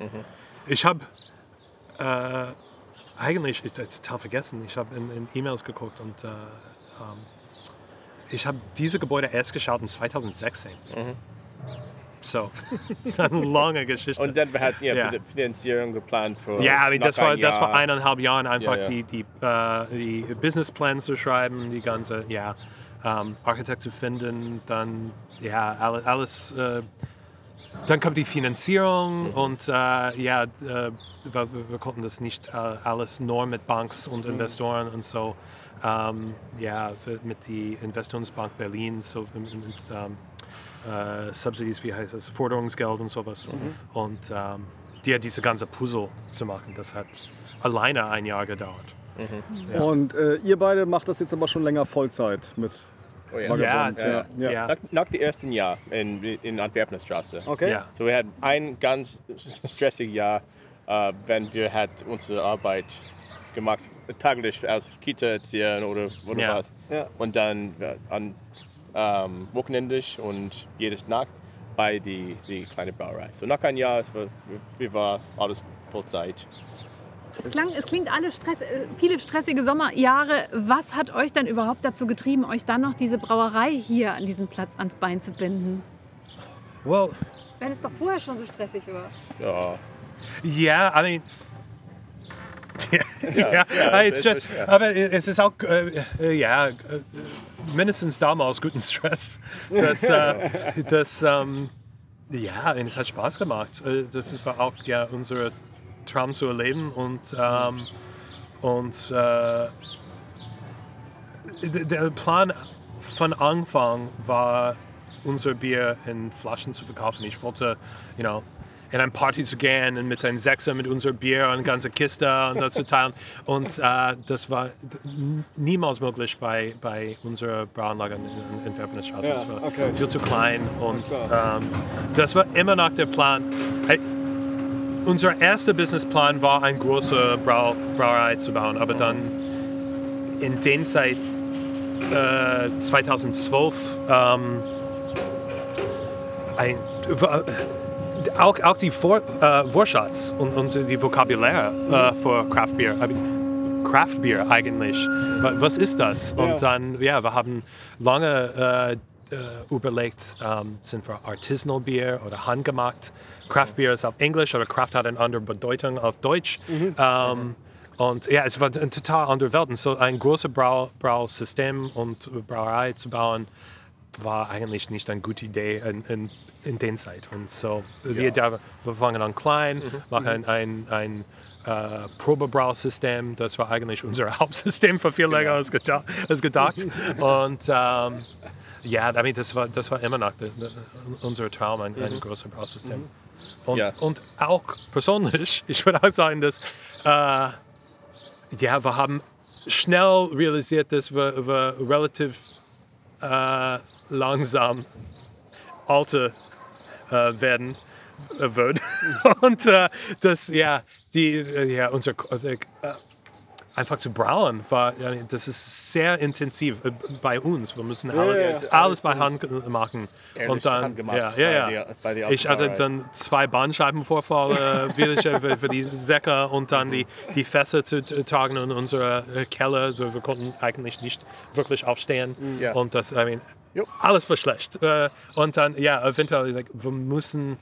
Ich habe äh, eigentlich, ich habe total vergessen, ich habe in, in E-Mails geguckt und äh, ähm, ich habe diese Gebäude erst geschaut in 2016. So, [laughs] das ist eine lange Geschichte. Und dann hatten ja, Ja. die Finanzierung geplant für Ja, I mean, noch das, war, ein das Jahr. eineinhalb Jahren einfach Ja, ja. die, die, äh, die Businessplan zu schreiben, die ganze, ja, ähm, Architekt zu finden, dann, ja, alles, alles äh, dann kommt die Finanzierung und äh, ja, äh, wir, wir konnten das nicht äh, alles nur mit Banks und Investoren und so, ähm, ja, mit die Investitionsbank Berlin, so mit, mit ähm, äh, Subsidies, wie heißt das, Forderungsgeld und sowas. Und ähm, die, diese ganze Puzzle zu machen, das hat alleine ein Jahr gedauert. Ja. Und äh, ihr beide macht das jetzt aber schon länger Vollzeit mit. Oh, ja. Vagabond. Ja, ja. ja. ja. Nach, nach dem ersten Jahr in, in Antwerpener Straße. Okay. Ja. So wir hatten ein ganz stressiges Jahr, äh, wenn wir hat unsere Arbeit gemacht, täglich als Kita-Erzieher oder, oder Ja. was. Ja. Und dann ja, an ähm, wochenendig und jedes Nacht bei die, die kleine Brauerei. So nach einem Jahr, es war, wir war alles Vollzeit. Es, klang, es klingt alle Stress, äh, viele stressige Sommerjahre. Was hat euch dann überhaupt dazu getrieben, euch dann noch diese Brauerei hier an diesem Platz ans Bein zu binden? Well, Wenn es doch vorher schon so stressig war. Ja, [laughs] yeah, I mean, ja, ja, ja, it's just, ja. aber es ist auch, äh, ja, mindestens damals guten Stress. Das, äh, das ähm, ja, und es hat Spaß gemacht. Äh, Das war auch ja, unser Traum zu erleben und, ähm, und äh, der Plan von Anfang war, unser Bier in Flaschen zu verkaufen. Ich wollte, you know, in eine Party zu gehen und mit einem Sechser mit unser Bier und eine ganze Kiste und das zu teilen. Und äh, das war niemals möglich bei, bei unserer Brauanlage in, in, Werpenerstraße. Ja, das war okay. viel zu klein und ähm, das war immer noch der Plan. Hey, unser erster Businessplan war, eine große Brau Brauerei zu bauen, aber dann in den Zeit äh, 2012 ähm, ein, auch, auch die Vor, äh, Wortschatz und, und die Vokabular äh, für Craft Beer. Mean, Craft Beer eigentlich. Wa- Was ist das? Und Ja. dann, ja, wir haben lange äh, äh, überlegt, ähm, sind wir Artisanal Bier oder handgemacht. Craft Beer ist auf Englisch oder Craft hat eine andere Bedeutung auf Deutsch. Ähm, und ja, es war eine total andere Welt. Und so ein großes Brau Brausystem und Brauerei zu bauen, war eigentlich nicht eine gute Idee in, in, in den Zeit. Und so, wir, da, wir fangen an klein, machen ein, ein äh, Probebrausystem. Das war eigentlich unser [laughs] Hauptsystem für viel länger als, geta als gedacht. [laughs] Und ähm, ja, I mean, das, war, das war immer noch de, de, unser Traum, ein, ein großes Brausystem. Und, Ja. und auch persönlich, [laughs] ich würde auch sagen, dass äh, ja, wir haben schnell realisiert, dass wir, wir relativ äh, langsam alte äh, werden äh, wird. [laughs] Und äh, das, ja, die, äh, ja, unser, äh, einfach zu brauen, war, das ist sehr intensiv äh, bei uns. Wir müssen alles, ja, ja. alles bei Hand machen. ehrlich Und dann, ja, bei ja, ja. der- bei der ich hatte dann zwei Bandscheibenvorfälle [laughs] wieder für, für die Säcke und dann die, die Fässer zu tragen in unsere äh, Keller. So, Wir konnten eigentlich nicht wirklich aufstehen. Ja. Und das, I mean, alles war schlecht. Äh, Und dann, ja, eventuell, like, wir müssen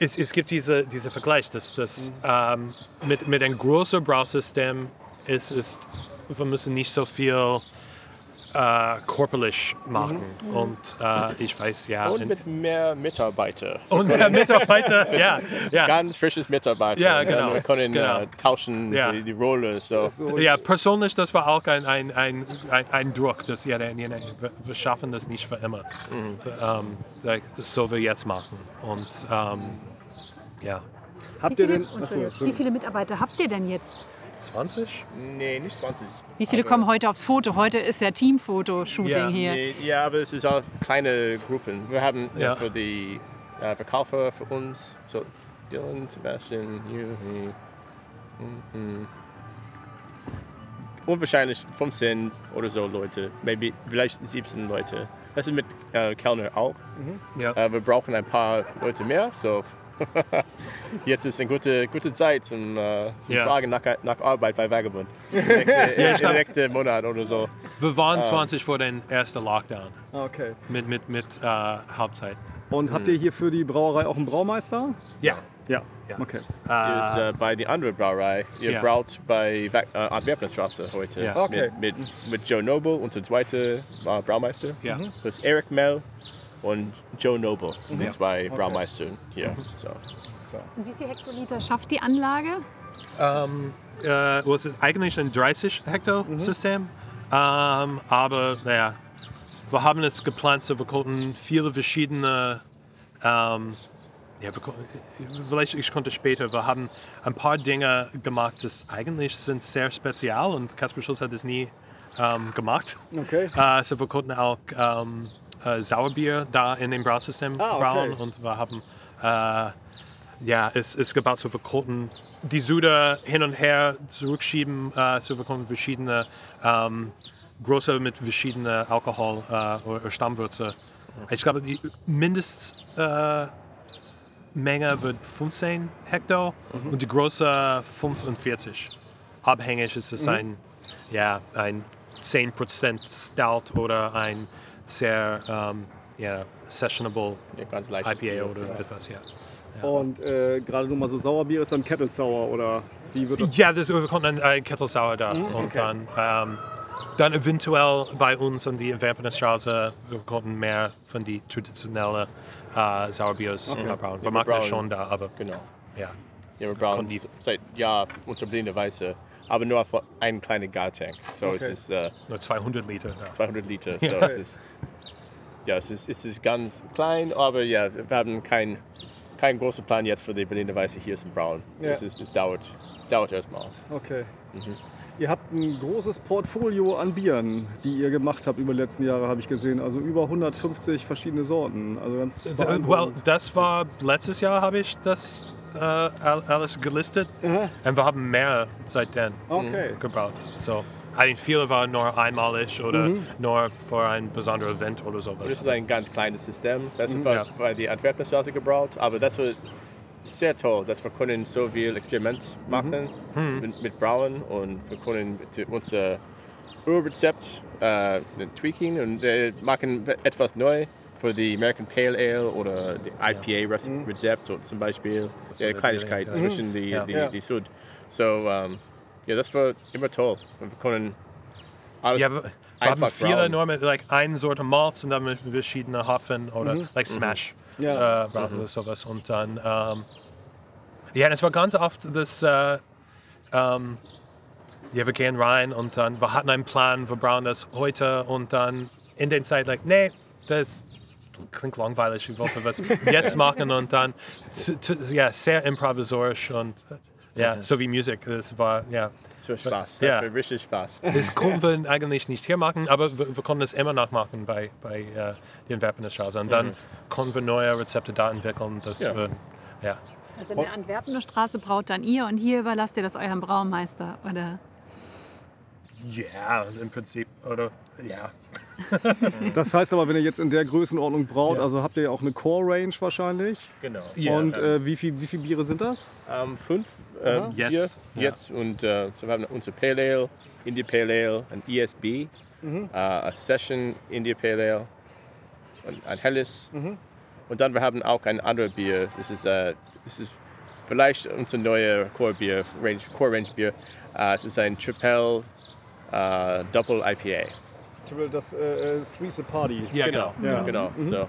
es, es gibt diese, diese Vergleich, dass, dass ähm, mit, mit einem großen Brausystem ist, ist, wir müssen nicht so viel äh, körperlich machen. Und äh, ich weiß, ja. Und in- mit mehr Mitarbeiter. und der [laughs] Mitarbeiter, ja, ja. Ganz frisches Mitarbeiter. Ja, genau, Wir können genau. äh, tauschen Ja. die, die Rolle. So. Ja, persönlich, das war auch ein, ein, ein, ein, ein Druck, dass ja, wir, schaffen das nicht für immer, ähm, like, so wir jetzt machen. Und ähm, ja, Habt Wie ihr viele, denn. Achso, wie viele Mitarbeiter habt ihr denn jetzt? 20? Nee, nicht 20. Wie viele Aber- kommen heute aufs Foto? Heute ist ja Teamfoto-Shooting Ja, hier. Nee, ja, aber es ist auch kleine Gruppen. Wir haben Ja. für die äh, Verkäufer für uns, so Dylan, Sebastian, Juhi, mhm. unwahrscheinlich 15 oder so Leute, maybe vielleicht 17 Leute. Das ist mit äh, Kellner auch. Ja. Äh, wir brauchen ein paar Leute mehr, so [laughs] jetzt ist eine gute, gute Zeit zum, äh, zum Ja. Fragen nach, nach Arbeit bei Vagabond. [laughs] Im nächsten, ich im nächsten Monat oder so. Wir waren 20 vor dem ersten Lockdown Okay. mit, mit, mit äh, Hauptzeit. Und habt ihr hier für die Brauerei auch einen Braumeister? Ja. Ja. Ja. Okay. Hier ist Äh, äh, bei der anderen Brauerei. Ihr Ja. braut bei äh, Antwerpenstraße heute. Ja. Okay. Mit, mit, mit Joe Noble, unser zweiter äh, Braumeister. Ja. Das ist Eric Mell und Joe Noble sind die Ja. zwei Braumeister hier. So. Und wie viel Hektoliter schafft die Anlage? Ähm, äh, well, es ist eigentlich ein 30 Hektar System, ähm, aber naja, wir haben es geplant, so wir konnten viele verschiedene, ähm, ja, wir, vielleicht ich konnte später, wir haben ein paar Dinge gemacht, das eigentlich sind sehr spezial und Kasper Schulz hat es nie ähm, gemacht. Okay. Äh, so wir konnten auch ähm, äh, Sauerbier da in dem Brausystem Ah, okay. brauen und wir haben äh, ja, es ist gebaut, so wir konnten die Sude hin und her zurückschieben, äh, so wir konnten verschiedene ähm, große mit verschiedenen Alkohol äh, oder Stammwürze. Ich glaube, die Mindestmenge Menge wird 15 Hektar und die große 45. Abhängig ist es ein, ja, ein 10% Stout oder ein sehr ähm, ja, sessionable Ja, IPA Bier, oder ja. etwas, ja. Und äh, gerade nur mal so Sauerbier ist dann Kettle Sour oder wie wird das? Ja, das, wir konnten ein, ein Kettle Sour da und okay. dann, ähm, dann eventuell bei uns an die Antwerpener Straße, wir konnten mehr von die traditionellen äh, Sauerbiers äh, brauen. Wir machen das schon da, aber Genau. ja. Ja, wir brauen Konnten die- seit Jahr unter blinde Weiße, aber nur für einen kleinen Gartank. So es Okay. ist äh, Nur 200 Liter. Da. 200 Liter. So Ja. es ist, ja, es ist, es ist ganz klein, aber ja, wir haben keinen kein großen Plan jetzt für die Berliner Weiße hier zum Brauen. Ja. Es, ist, es dauert, dauert erstmal. Okay. Ihr habt ein großes Portfolio an Bieren, die ihr gemacht habt über die letzten Jahre, habe ich gesehen. Also über 150 verschiedene Sorten. Also ganz Well, beeindruckend. das war letztes Jahr habe ich das äh, all- alles gelistet Aha. und wir haben mehr seitdem Okay. gebaut. So, eigentlich viele waren nur einmalig oder nur für ein besonderes Event oder Das sowas. ist ein ganz kleines System. Das Mhm. war Ja. bei der Antwerpener Straße gebraut, aber das war sehr toll, dass wir können so viel Experiment machen Mhm. mit, mit Brauen und wir können unser Urrezept äh, tweaken und äh, machen etwas neu für die American Pale Ale oder die IPA-Rezept oder zum Beispiel So ja, Kleinigkeit zwischen die, Ja. die, die Sud. So, ähm, ja, das war immer toll. Wir können alles Ja, wir, einfach viele brauen. nur mit like, eine Sorte Malz und dann mit verschiedenen Hopfen oder like Smash Ja. äh, brauen oder sowas. Und dann, ähm, ja, es war ganz oft das, äh, ähm, ja, wir gehen rein und dann, wir hatten einen Plan, wir brauchen das heute und dann in der Zeit, like, nee, das klingt langweilig, ich wollte was jetzt machen und dann, zu, zu, ja, sehr improvisorisch und ja, so wie Musik, das war, ja. Das war Spaß. Das Ja. war richtig Spaß. Das konnten wir eigentlich nicht hier machen, aber wir, wir konnten es immer noch machen bei, bei äh, den Antwerpener Straße. Und dann konnten wir neue Rezepte da entwickeln. Das Ja. wir, ja. Also in der Antwerpener Straße braut dann ihr und hier überlasst ihr das eurem Braumeister, oder? Ja, im Prinzip, oder? Ja. [laughs] Das heißt aber, wenn ihr jetzt in der Größenordnung braut, Ja. also habt ihr ja auch eine Core-Range wahrscheinlich. Genau. Ja. Und äh, wie, viel, wie viele Biere sind das? Ähm, fünf äh, Aha. Bier Jetzt, ja. jetzt und äh, so wir haben unser Pale Ale, India Pale Ale, ein ESB, Mhm. äh, ein Session India Pale Ale und ein Helles. Mhm. Und dann wir haben auch ein anderes Bier. Das ist, äh, das ist vielleicht unser neues Core Bier, Range, Core Range Bier. Äh, es ist ein Triple äh, Double IPA. Das äh, Three's a Party. Ja, genau. genau. Ja. genau. So.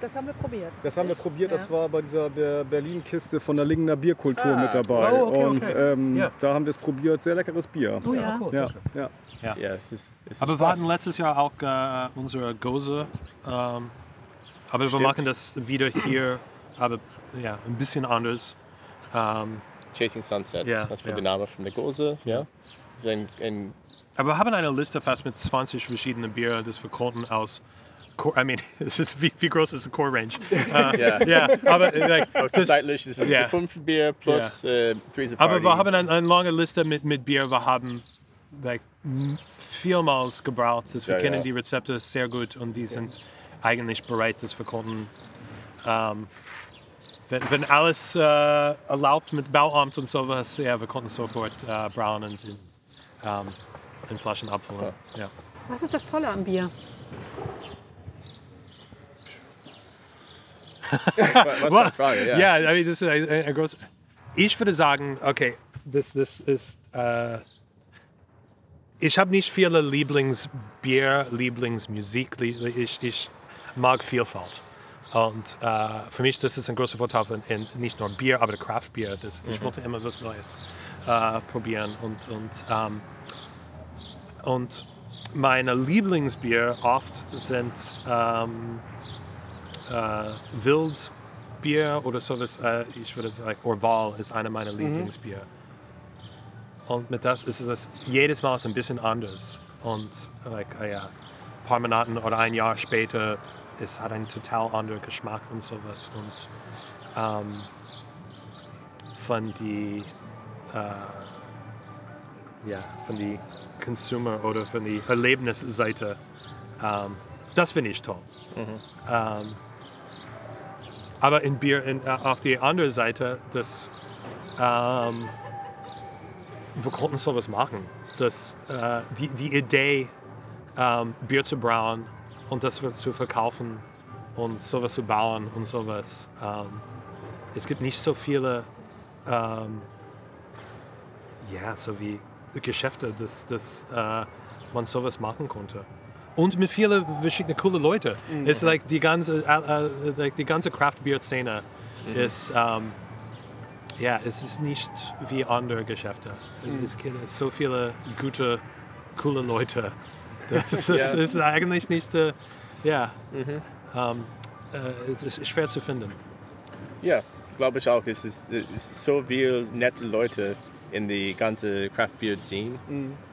Das haben wir probiert. Das haben wir probiert, das Ja. war bei dieser Ber- Berlin-Kiste von der Lingener Bierkultur Ah. mit dabei. Oh, okay, Und okay. ähm, Ja. da haben wir es probiert, sehr leckeres Bier. Oh ja. cool. Ja, ja. Ja, es ist, es ist Aber wir hatten letztes Jahr auch äh, unsere Gose. Ähm, aber wir Stimmt. machen das wieder hier, aber ja, ein bisschen anders. Ähm, Chasing Sunsets. Ja, das war ja. der Name von der Gose. Ja. Ein, ein, aber wir haben eine Liste fast mit 20 verschiedenen Bier, das wir konnten aus. Core, I mean, [laughs] es ist wie, wie groß ist die Core Range? [laughs] Äh, ja. ja, aber äh, like, Aus das, zeitlich, das ist Ja. der fünfte Bier plus äh, Three's a aber wir haben eine, eine lange Liste mit, mit Bier. Wir haben like, vielmals gebraucht. Das wir Ja, kennen ja. die Rezepte sehr gut und die sind eigentlich bereit, dass wir konnten. Ähm, wenn, wenn alles äh, erlaubt mit Bauamt und sowas, ja, wir konnten sofort äh, brauen und ähm, in Flaschen abfüllen. Ja. Was ist das Tolle am Bier? Was die Frage? Ja. Ja, I mean, das ist ein, groß. Ich würde sagen, okay, das, das ist. Äh, ich habe nicht viele Lieblingsbier, Lieblingsmusik. Lie- Ich, ich mag Vielfalt. Und äh, für mich das ist ein großer Vorteil von in, nicht nur Bier, aber Craftbier. Das, Ich wollte immer was Neues äh, probieren. Und, und, ähm, und meine Lieblingsbier oft sind ähm, äh, Wildbier oder sowas. Äh, ich würde sagen, Orval ist einer meiner Lieblingsbier. Und mit das ist es jedes Mal ein bisschen anders. Und like, äh, ja, ein paar Monaten oder ein Jahr später, es hat einen total anderen Geschmack und sowas. Und ähm, von die äh, ja, von die Consumer oder von die Erlebnisseite, ähm, das finde ich toll. Ähm, aber in Bier, in, äh, auf die andere Seite, das, ähm, wir konnten sowas machen. Das, äh, die, die Idee, ähm, Bier zu brauen und das zu verkaufen und sowas zu bauen und sowas. Ähm, es gibt nicht so viele, ähm, ja, so wie Geschäfte, dass, dass äh, man sowas machen konnte. Und mit vielen verschiedenen coolen Leuten. Es ist like die ganze, äh, äh, like die ganze Craft-Bier-Szene ist, ähm, ja, es ist nicht wie andere Geschäfte. Es gibt so viele gute, coole Leute. Das [laughs] ist, Ja. ist eigentlich nicht, äh, ja, ähm, äh, es ist schwer zu finden. Ja, glaube ich auch. Es ist, es ist so viele nette Leute in die ganze Craft Beer Scene.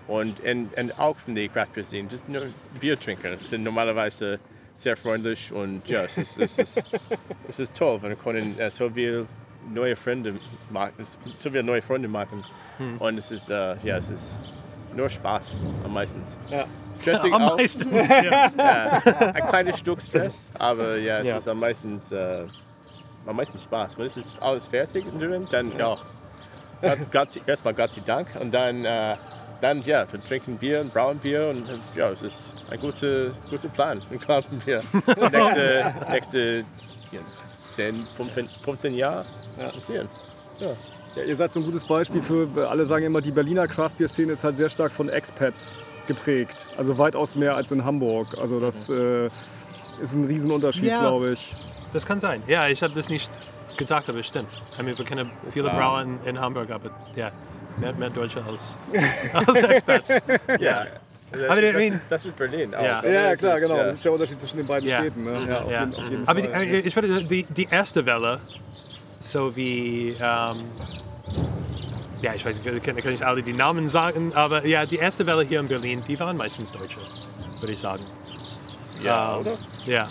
Und, und, und auch von der Craft Beer Scene. Just nur Biertrinker sind normalerweise sehr freundlich und ja, es ist, es ist, [laughs] es ist toll, wenn können äh, so viele neue Freunde machen, so viele neue Freunde machen. Und es ist, äh, ja, es ist nur Spaß am meisten. Ja. Stressig [laughs] Am auch. meisten. ja. Ja, ein kleines Stück Stress, aber ja, es Ja. ist am meisten, äh, am meisten Spaß. Wenn es ist alles fertig drin, dann ja, sei- erstmal Gott sei Dank und dann, äh, dann ja, wir trinken Bier und brauen Bier und ja, es ist ein guter, guter Plan. [laughs] Wir glauben wir nächste, [laughs] nächste ja, 10, 15, 15 Jahre ja. sehen. Ja. Ja, ihr seid so ein gutes Beispiel für, alle sagen immer, die Berliner Craft-Bier-Szene ist halt sehr stark von Expats geprägt. Also weitaus mehr als in Hamburg. Also das äh, ist ein Riesenunterschied, Ja. glaube ich. Das kann sein. Ja, ich habe das nicht gedacht, aber es stimmt. I mean, wir kennen viele. Brauer in, in Hamburg, aber ja, mehr, mehr Deutsche als, [laughs] als Expats. Ja. Das, Aber das, I mean- das ist Berlin auch. Ja. Also Ja, klar, ist, genau. Das ist der Unterschied zwischen den beiden Ja. Städten. Ne? Ja, auf, Ja. Jeden, auf jeden Aber die, Fall. äh, ich würde die, die erste Welle, so wie, ähm, ja, ich weiß nicht, ich kann, kann nicht alle die Namen sagen, aber ja, die erste Welle hier in Berlin, die waren meistens Deutsche, würde ich sagen. Ja, Ähm, oder? Ja.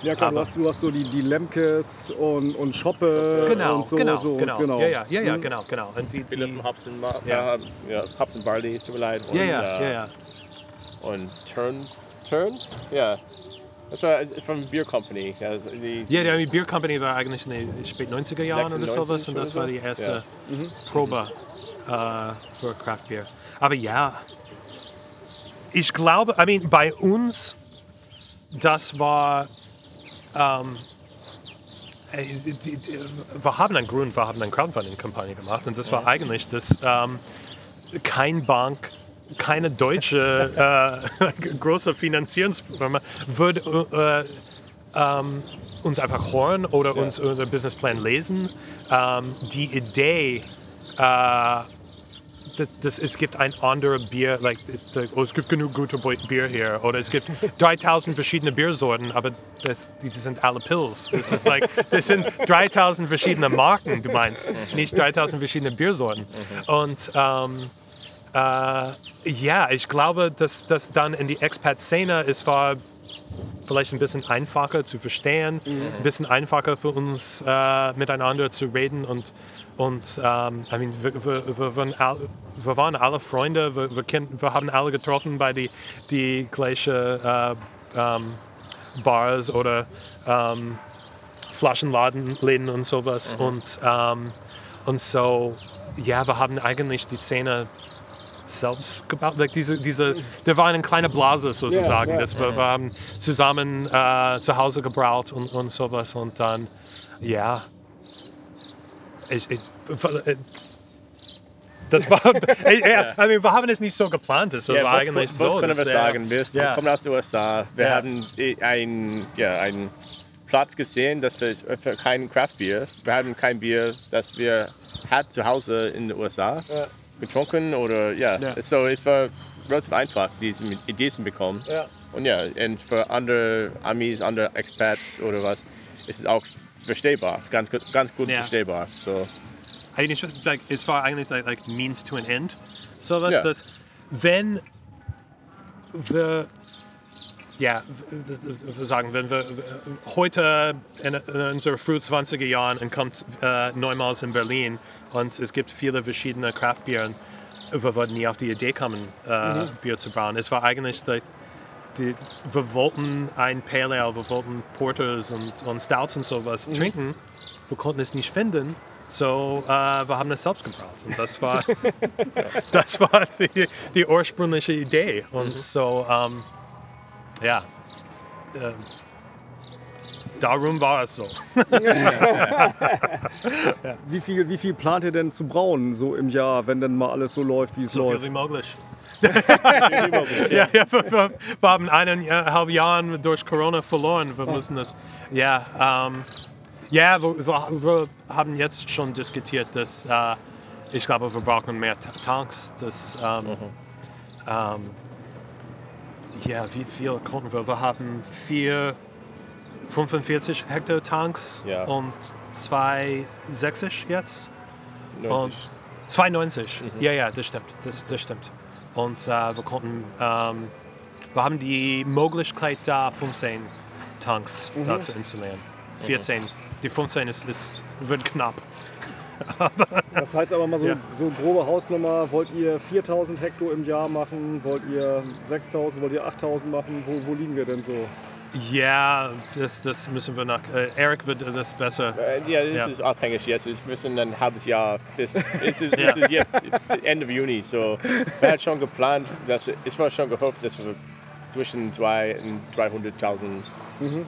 Ja klar, du hast, du hast so die, die Lemkes und, und Schoppe Genau, und so. genau, so genau, Ja, ja, ja, ja, Mhm. genau, genau. Und die, die, von Hops und, Ja. ja. und Barley, es tut mir leid. Und, ja, ja, äh, ja, ja. Und Turn, Turn? Ja. Das war von Beer Company. Ja, die, Ja, die Beer Company war eigentlich in den spät 90er Jahren oder 96 sowas und das war die erste Ja. Probe äh, für Craft Beer. Aber ja, ich glaube, I mean, bei uns, das war, ähm, äh, wir haben einen Grund, wir haben eine Crowdfunding-Kampagne gemacht und das war eigentlich, dass ähm, kein Bank, keine deutsche äh, [laughs] große Finanzierungsfirma würde äh, ähm, uns einfach hören oder uns unser Businessplan lesen. Ähm, die Idee, äh, das, das, es gibt ein anderes Bier, like, es, oh, es gibt genug gute Bier hier oder es gibt [laughs] 3000 verschiedene Biersorten, aber das, die, die sind alle Pills. Das, ist like, [laughs] das sind 3000 verschiedene Marken, du meinst, nicht 3000 verschiedene Biersorten. Und ähm, äh, ja, ich glaube, dass das dann in die Expat-Szene, es war vielleicht ein bisschen einfacher zu verstehen, ein bisschen einfacher für uns äh, miteinander zu reden und und ähm, I mean, wir, wir, wir, waren all, wir waren alle Freunde, wir, wir haben alle getroffen bei die, die gleichen äh, ähm, Bars oder ähm, Flaschenläden und sowas. Und, ähm, und so, ja, wir haben eigentlich die Szene selbst gebaut. Like diese, diese, wir waren eine kleine Blase sozusagen. Ja, ja. Das wir, wir haben zusammen äh, zu Hause gebraut und, und sowas. Und dann, ja, ich, ich, äh, das war, [laughs] äh, ja, I mean, wir haben es nicht so geplant. Das Ja, war was, eigentlich was so. können wir äh, sagen? Wir, ja. kommen aus den USA. Wir Ja. haben einen, ja, einen Platz gesehen, dass wir für kein Craft-Bier, wir haben kein Bier, das wir hat zu Hause in den USA getrunken oder ja. Ja. So es war relativ einfach, diese Ideen zu bekommen. Ja. Und ja, und für andere Amis, andere Expats oder was, ist es auch verstehbar, ganz, gut- ganz gut Ja. verstehbar. So. eigentlich, like, es war eigentlich like, like means to an end. So was, Ja. dass wenn wir, ja, wir sagen, wenn wir heute in, in unseren früh 20er Jahren und kommt äh, neumals in Berlin und es gibt viele verschiedene Craftbieren, wir würden nie auf die Idee kommen, äh, Bier zu brauen. Es war eigentlich like, die, wir wollten ein Pale Ale, wir wollten Porters und, und Stouts und sowas trinken. Wir konnten es nicht finden. So, äh, wir haben es selbst gebraut. Und das war, [laughs] das war die, die ursprüngliche Idee. Und so, ähm, ja, äh, darum war es so. [laughs] Wie viel, wie viel plant ihr denn zu brauen, so im Jahr, wenn denn mal alles so läuft, wie es So viel läuft? wie möglich. [laughs] ja, ja, wir, wir, wir haben eineinhalb Jahre durch Corona verloren. Wir müssen das. Ja, ähm, ja wir, wir, wir haben jetzt schon diskutiert, dass äh, ich glaube, wir brauchen mehr Ta- Tanks. Das, ähm, ähm, ja, wie viel konnten wir? Wir haben vier 45 Hektar Tanks Ja. und zwei 60 jetzt. 90. Und 92. Ja, ja, das stimmt. Das, das stimmt. Und äh, wir konnten, ähm, wir haben die Möglichkeit da, 15 Tanks da zu installieren. 14. Die 15 ist, ist, wird knapp. [laughs] Das heißt aber mal so, Ja. so grobe Hausnummer, wollt ihr 4000 Hektar im Jahr machen, wollt ihr 6000, wollt ihr 8000 machen, wo, wo liegen wir denn so? Ja, das, das müssen wir nach. Äh, Eric wird das besser. Äh, Ja, das Ja. ist abhängig jetzt. Wir müssen ein halbes Jahr bis. [laughs] Es ist, Ja. es ist jetzt Ende Juni. So, wir hatten schon geplant, dass es war schon gehofft, dass wir zwischen 200.000 und 300.000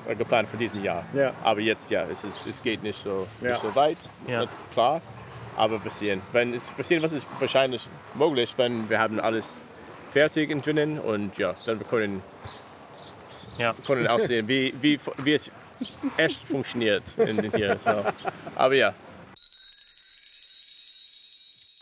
äh, geplant für diesem Jahr. Ja. Aber jetzt, ja, es, ist, es geht nicht so, Ja. nicht so weit. Ja. Klar. Aber wir sehen. Wenn es, wir sehen, was ist wahrscheinlich möglich, wenn wir haben alles fertig drinnen und ja, dann wir können Ja. wir können [laughs] aussehen, wie, wie, wie es echt funktioniert in den Tieren. So. Aber ja.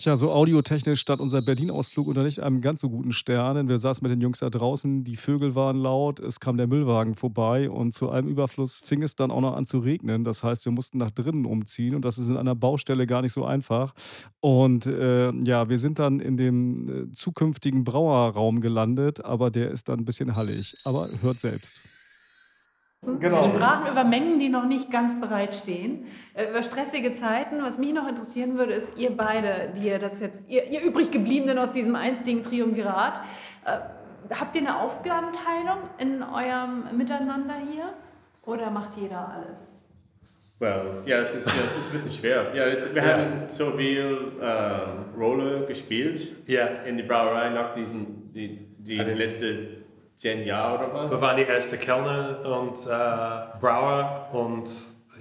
Tja, so audiotechnisch stand unser Berlin-Ausflug unter nicht einem ganz so guten Sternen. Wir saßen mit den Jungs da draußen, die Vögel waren laut, es kam der Müllwagen vorbei und zu allem Überfluss fing es dann auch noch an zu regnen. Das heißt, wir mussten nach drinnen umziehen und das ist in einer Baustelle gar nicht so einfach. Und äh, ja, wir sind dann in dem äh, zukünftigen Brauerraum gelandet, aber der ist dann ein bisschen hallig. Aber hört selbst. Genau. Wir sprachen über Mengen, die noch nicht ganz bereitstehen, äh, über stressige Zeiten. Was mich noch interessieren würde, ist ihr beide, die ihr das jetzt, ihr, ihr übrig gebliebenen aus diesem einstigen Triumvirat, äh, habt ihr eine Aufgabenteilung in eurem Miteinander hier oder macht jeder alles? Well, ja, es ist, ja, es ist ein bisschen schwer. Ja, jetzt, wir Ja. haben so viel ähm, Rolle gespielt Ja. in die Brauerei nach diesen die, die Also- letzten zehn Jahre oder was. Wir waren die erste Kellner und äh, Brauer und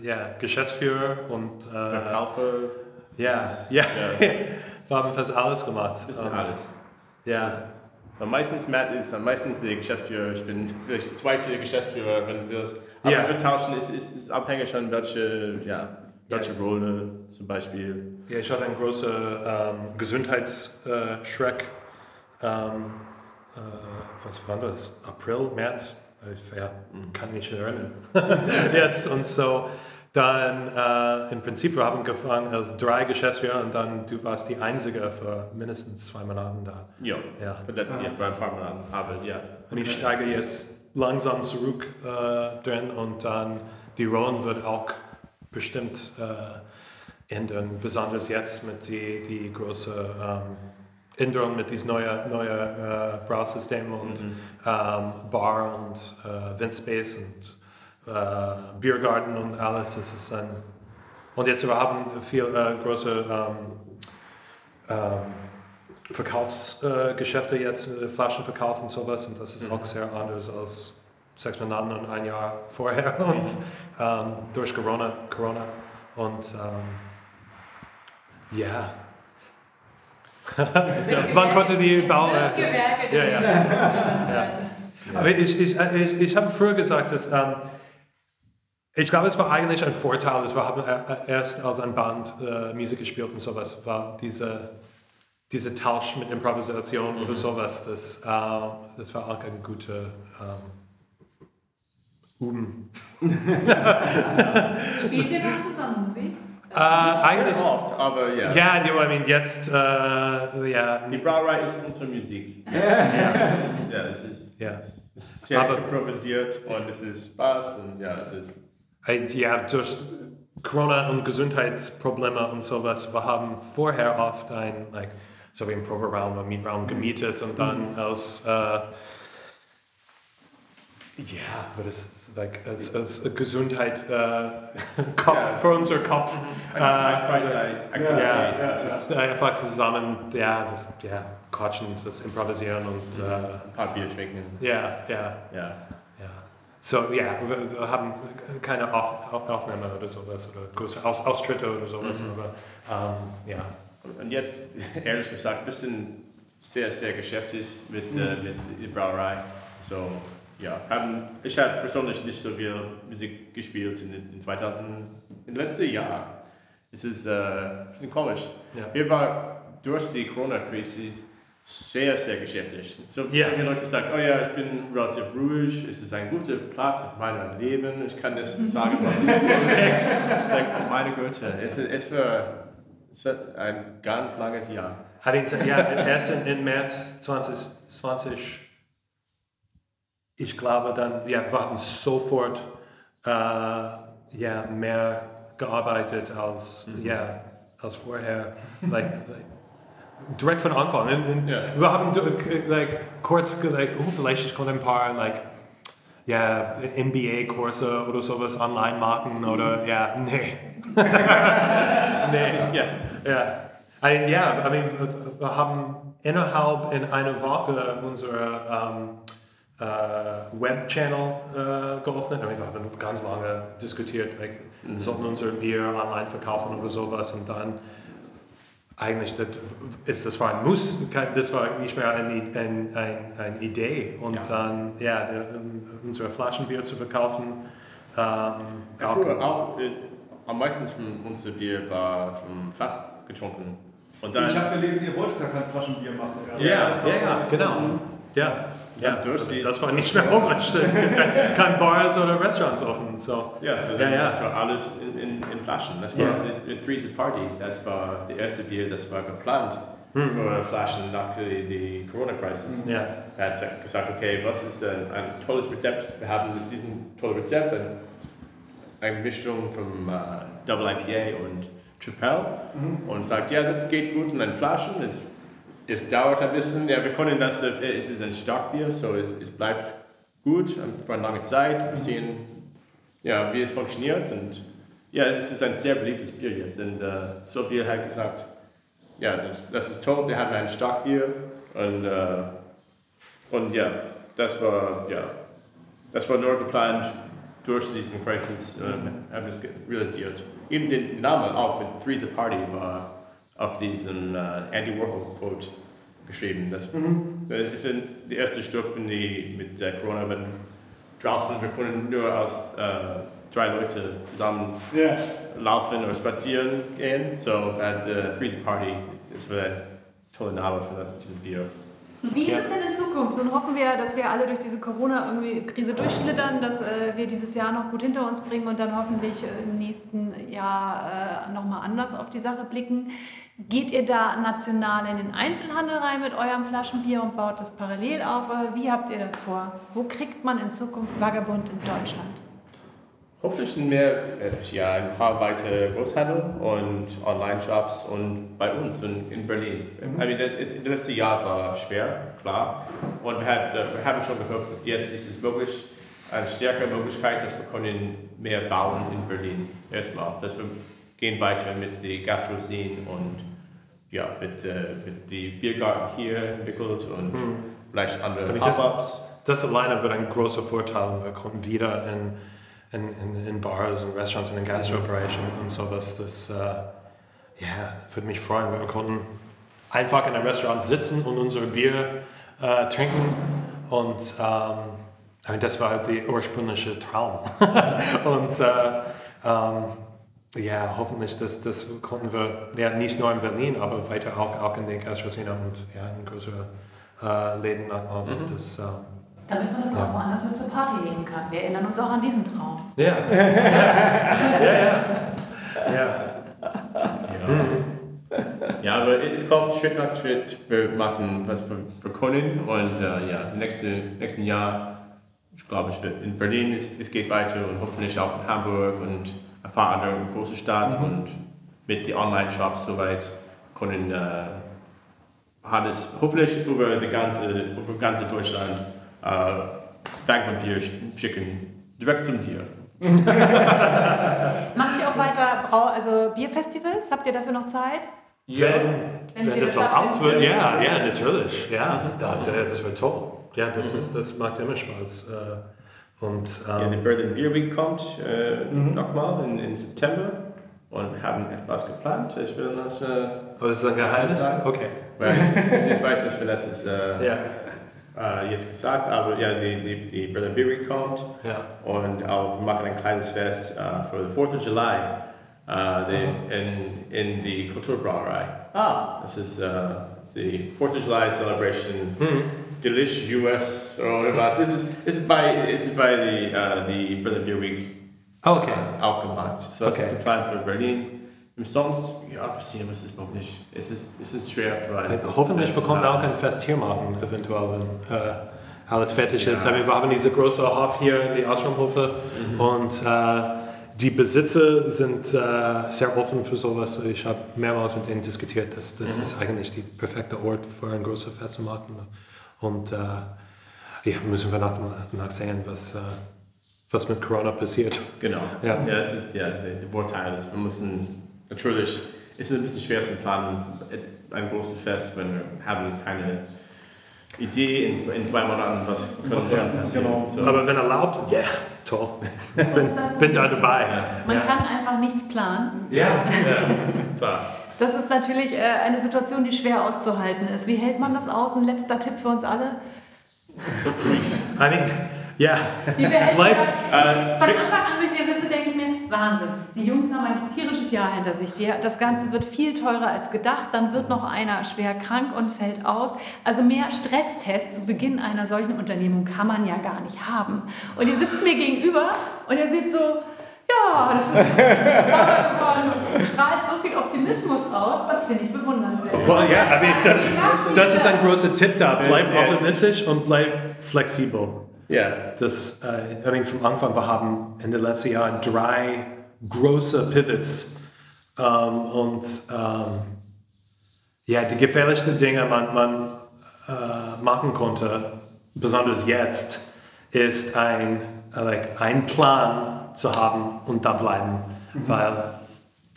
ja, Geschäftsführer und äh, Verkaufer, ja, ist- ja, ja, ist- [laughs] wir haben fast alles gemacht. bisschen alles. Ja, So, meistens Matt ist am meistens der Geschäftsführer. Ich bin vielleicht zweite Geschäftsführer, wenn du willst. Aber Ja. wir tauschen, es ist, ist abhängig von welche, ja, welche Rolle zum Beispiel. ja ich hatte einen großen ähm, Gesundheitsschreck. Ähm, äh, was war das? April, März? Ich ja, kann mich nicht erinnern. [laughs] Jetzt und so. Dann äh, im Prinzip, wir haben angefangen als drei Geschäftsführer und dann du warst die Einzige für mindestens zwei Monate da. Ja, Ja. für, das, ja, für ein paar Monate. Aber ja. Und ich steige jetzt langsam zurück äh, drin und dann die Rollen wird auch bestimmt äh, ändern, besonders jetzt mit die, die große ähm, Änderung mit diesem neuen neue, äh, Brausystem und ähm, Bar und äh, Windspace und äh, Biergarten und alles. Es ist ein und jetzt wir haben viel äh, große ähm, ähm, Verkaufsgeschäfte äh, jetzt, Flaschenverkauf und sowas. Und das ist auch sehr anders als sechs Monaten und ein Jahr vorher. [laughs] Und ähm, durch Corona, Corona. Und ähm, ja. [laughs] Man konnte die Bau... Äh, ja, ja. [laughs] ja. Aber ich, ich, ich, ich habe früher gesagt, dass ähm, ich glaube, es war eigentlich ein Vorteil, dass wir haben äh, erst als ein Band äh, Musik gespielt und sowas, war diese, diese Tausch mit Improvisation oder sowas, das, äh, das war auch ein guter ähm, Üben. [laughs] Spielt ihr noch zusammen Musik? Äh, eigentlich, Sehr oft, aber ja. ja, know, I mean, jetzt, äh, ja, Die Brauerei ist unsere Musik. [laughs] ja, es ist, ja, es ist, Ja. es ist sehr Aber- improvisiert und es ist Spaß und ja, es ist. Ja, durch Corona und Gesundheitsprobleme und sowas, wir haben vorher oft ein, like, so wie im Proberaum oder Mietraum gemietet und dann als, äh, ja, what is it, like, als, als Gesundheit, äh, [laughs] Kopf, Ja. für unser Kopf. Mhm. Äh, ein, ein Freizeitaktivität. Äh, ja, Das ist ja, einfach zusammen, ja, das, ja, quatschen, das improvisieren und, mhm. äh, ein paar Bier trinken. ja, ja. Ja. Ja. So, ja, wir, wir haben keine Auf, Auf- Aufnahme oder sowas oder große Aus, Austritte oder sowas, mhm. aber ähm, ja. Und jetzt, [laughs] ehrlich gesagt, ein bisschen sehr, sehr geschäftig mit, äh, mit der Brauerei. So, ja, haben, ich habe persönlich nicht so viel Musik gespielt in, in 2000, im letzten Jahr. Es ist äh, ein bisschen komisch. Ja. Wir waren durch die Corona-Krise sehr, sehr geschäftig. So Ja. viele Leute sagen, oh ja, ich bin relativ ruhig, es ist ein guter Platz in meinem Leben, ich kann das [laughs] sagen, was ich will. like, meine Güte, es, es war es war ein ganz langes Jahr. Hat ihn, ja, erst in, in März 2020, ich glaube dann, ja, wir haben sofort äh, ja, mehr gearbeitet als, ja, als vorher. Like, [laughs] like, direkt von Anfang. Und, und Ja. Wir haben äh, like, kurz, like, oh, vielleicht ich konnte ein paar like, ja, MBA-Kurse oder sowas online machen oder ja, nee. [laughs] [laughs] nee. Ja. Ja, I, ja, I mean, wir- haben innerhalb in einer Woche unsere ähm, äh, Web-Channel äh, geöffnet. Mean, wir haben ganz lange diskutiert, like, wir sollten unser Bier online verkaufen oder sowas und dann eigentlich das, ist, das war ein Muss, das war nicht mehr eine, ein, ein, eine Idee und dann ja, der, unsere Flaschenbier zu verkaufen. Ähm, auch- auch, äh, am meisten von unser Bier war vom Fass getrunken. Und dann, Ich habe gelesen, ihr wolltet gar kein Flaschenbier machen. Ja, ja, ja, genau. Ja, ja. Durch die- das war nicht mehr möglich. Es gibt kein, kein Bars oder Restaurants offen. So. ja, so Ja, ja. das war alles in, in, in Flaschen. Das war Ja. eine, Three's Party. Das war die erste Bier, das war geplant. für Flaschen nach der die Corona-Crisis. Ja. Er hat gesagt, okay, was ist ein, ein tolles Rezept? Wir haben diesen tollen Rezept, ein, eine Mischung von äh, Double IPA und Tripel und sagt, ja, das geht gut in den Flaschen. Es, es dauert ein bisschen. Ja, wir können das, äh, es ist ein Starkbier, so es, es bleibt gut für eine lange Zeit. Wir sehen, ja, wie es funktioniert und ja, es ist ein sehr beliebtes Bier jetzt. Und äh, so Bier hat gesagt, ja, das, das ist toll, wir haben ein Starkbier und, äh, und ja, das war, ja, das war nur geplant durch diesen Crisis, äh, haben das ge- realisiert. Eben den Namen auch mit Three's a Party war auf diesen äh, Andy Warhol Quote geschrieben. Das, das ist ein- die erste Stück in die, mit äh, Corona, wenn draußen, wir können nur als äh, drei Leute zusammen laufen oder spazieren gehen. So at uh, Three's a Party ist ein toller Name für das, dieses Bier. Wie ist es denn in Zukunft? Nun hoffen wir, dass wir alle durch diese Corona-Krise durchschlittern, dass äh, wir dieses Jahr noch gut hinter uns bringen und dann hoffentlich äh, im nächsten Jahr äh, nochmal anders auf die Sache blicken. Geht ihr da national in den Einzelhandel rein mit eurem Flaschenbier und baut das parallel auf? Oder wie habt ihr das vor? Wo kriegt man in Zukunft Vagabund in Deutschland? Hoffentlich sind wir äh, ja, ein paar weitere Großhandel und Online-Shops und bei uns in, in Berlin. I mean, das, das letzte Jahr war schwer, klar. Und wir, hat, äh, wir haben schon gehört, dass jetzt ist es wirklich eine stärkere Möglichkeit, dass wir können mehr bauen in Berlin. Erstmal, dass wir gehen weiter mit der Gastroscene und ja, mit, äh, mit dem Biergarten hier entwickelt und vielleicht andere das- Pop-Ups. Das alleine wird ein großer Vorteil. Wir kommen wieder in, in, in, in Bars und Restaurants, in den Gastrobereich und, und sowas. Das äh, ja, würde mich freuen. Wir konnten einfach in einem Restaurant sitzen und unser Bier äh, trinken. Und ähm, das war der ursprüngliche Traum. [laughs] und äh, ähm, ja, hoffentlich, das, das konnten wir ja, nicht nur in Berlin, aber weiter auch, auch in den Gastroszene und ja, in größeren äh, Läden aus. Das, ähm, Damit man das auch woanders mit zur Party nehmen kann. Wir erinnern uns auch an diesen Traum. Ja. ja, [laughs] ja. Ja. Ja, aber es kommt Schritt nach Schritt. Wir machen was wir, wir können und äh, ja, im nächsten, nächsten Jahr, ich glaube, ich wird in Berlin, es, es geht weiter und hoffentlich auch in Hamburg und ein paar andere große Städte und mit den Online-Shops soweit können äh, hat es hoffentlich über die ganze, über ganze Deutschland äh, Dankpapier schicken, direkt zum Tier. [laughs] Macht ihr auch weiter Brau also Bierfestivals? Habt ihr dafür noch Zeit? Wenn, Wenn wenn sie das das erlaubt wird, ja, ja, natürlich. Ja, da, da, das wird toll. Ja, das, ist, das macht immer Spaß. Und Ja, die ähm, Berlin Beer Week kommt äh, nochmal in, in September und haben etwas geplant. Ich will das, äh, aber das ist ein Geheimnis? Okay. weil ich, weiß nicht, wenn das ist äh, [laughs] Ja, äh, jetzt gesagt, aber ja, die, die, die Berlin Beer Week kommt ja. und auch wir machen ein kleines Fest äh, für den 4. of July äh, die, in, in die Kulturbrauerei. Ah, Das ist äh, die 4th of July Celebration, Hm. Delish US oder was. Es ist, es ist bei, es ist bei die, äh, die Berlin Beer Week Okay. äh, auch gemacht. So das Okay. ist geplant für Berlin. Und sonst, ja, wir sehen, was ist nicht. Es ist, es ist schwer für ein Hoffentlich bekommen wir auch ein Fest hier machen, eventuell, wenn äh, alles fertig ist. Aber wir haben diese große Hof hier in die Ausraumhofe und äh, die Besitzer sind äh, sehr offen für sowas. Ich habe mehrmals mit ihnen diskutiert, dass das ist eigentlich der perfekte Ort für ein großes Fest zu machen. Und äh, ja, müssen wir nach, nachsehen, was, äh, was mit Corona passiert. Genau. Ja. Ja, das ist ja der, Vorteil. Ist, wir müssen natürlich, es ist ein bisschen schwer zu planen, ein großes Fest, wenn wir haben keine Idee in, in zwei Monaten, was könnte schon passieren. genau. So. Aber wenn erlaubt, ja, toll. Bin, bin da dabei. Man Ja. kann einfach nichts planen. Ja. ja, klar. Das ist natürlich äh, eine Situation, die schwer auszuhalten ist. Wie hält man das aus? Ein letzter Tipp für uns alle. I mean, ja. Behält Bleibt, äh, Von Anfang an, wenn ich hier sitze, denke ich mir, Wahnsinn. Die Jungs haben ein tierisches Jahr hinter sich. Die, das Ganze wird viel teurer als gedacht. Dann wird noch einer schwer krank und fällt aus. Also mehr Stresstest zu Beginn einer solchen Unternehmung kann man ja gar nicht haben. Und ihr sitzt mir gegenüber und ihr seht so, ja, Oh, das ist toll geworden. Du strahlst so viel Optimismus aus. Das finde ich bewundernswert. Well, yeah, I mean, das, das ist ein großer Tipp da. Bleib optimistisch und bleib flexibel. Ja. Das, äh, I mean, vom Anfang, wir haben Ende letzten Jahr drei große Pivots ähm, und ähm, ja, die gefährlichsten Dinge, man, man äh, machen konnte, besonders jetzt, ist ein, äh, like, ein Plan zu haben und da bleiben, weil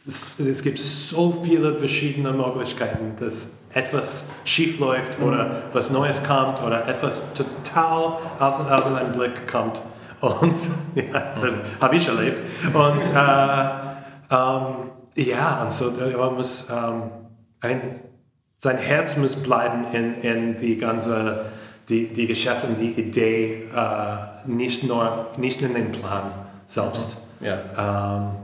es, es gibt so viele verschiedene Möglichkeiten, dass etwas schief läuft oder was Neues kommt oder etwas total aus, aus einem Blick kommt. Und [laughs] ja, das habe ich erlebt. Und äh, ähm, ja, und so man muss ähm, ein, sein Herz muss bleiben in, in die ganze die, die Geschäfte und die Idee, äh, nicht nur nicht in den Plan selbst. Ja.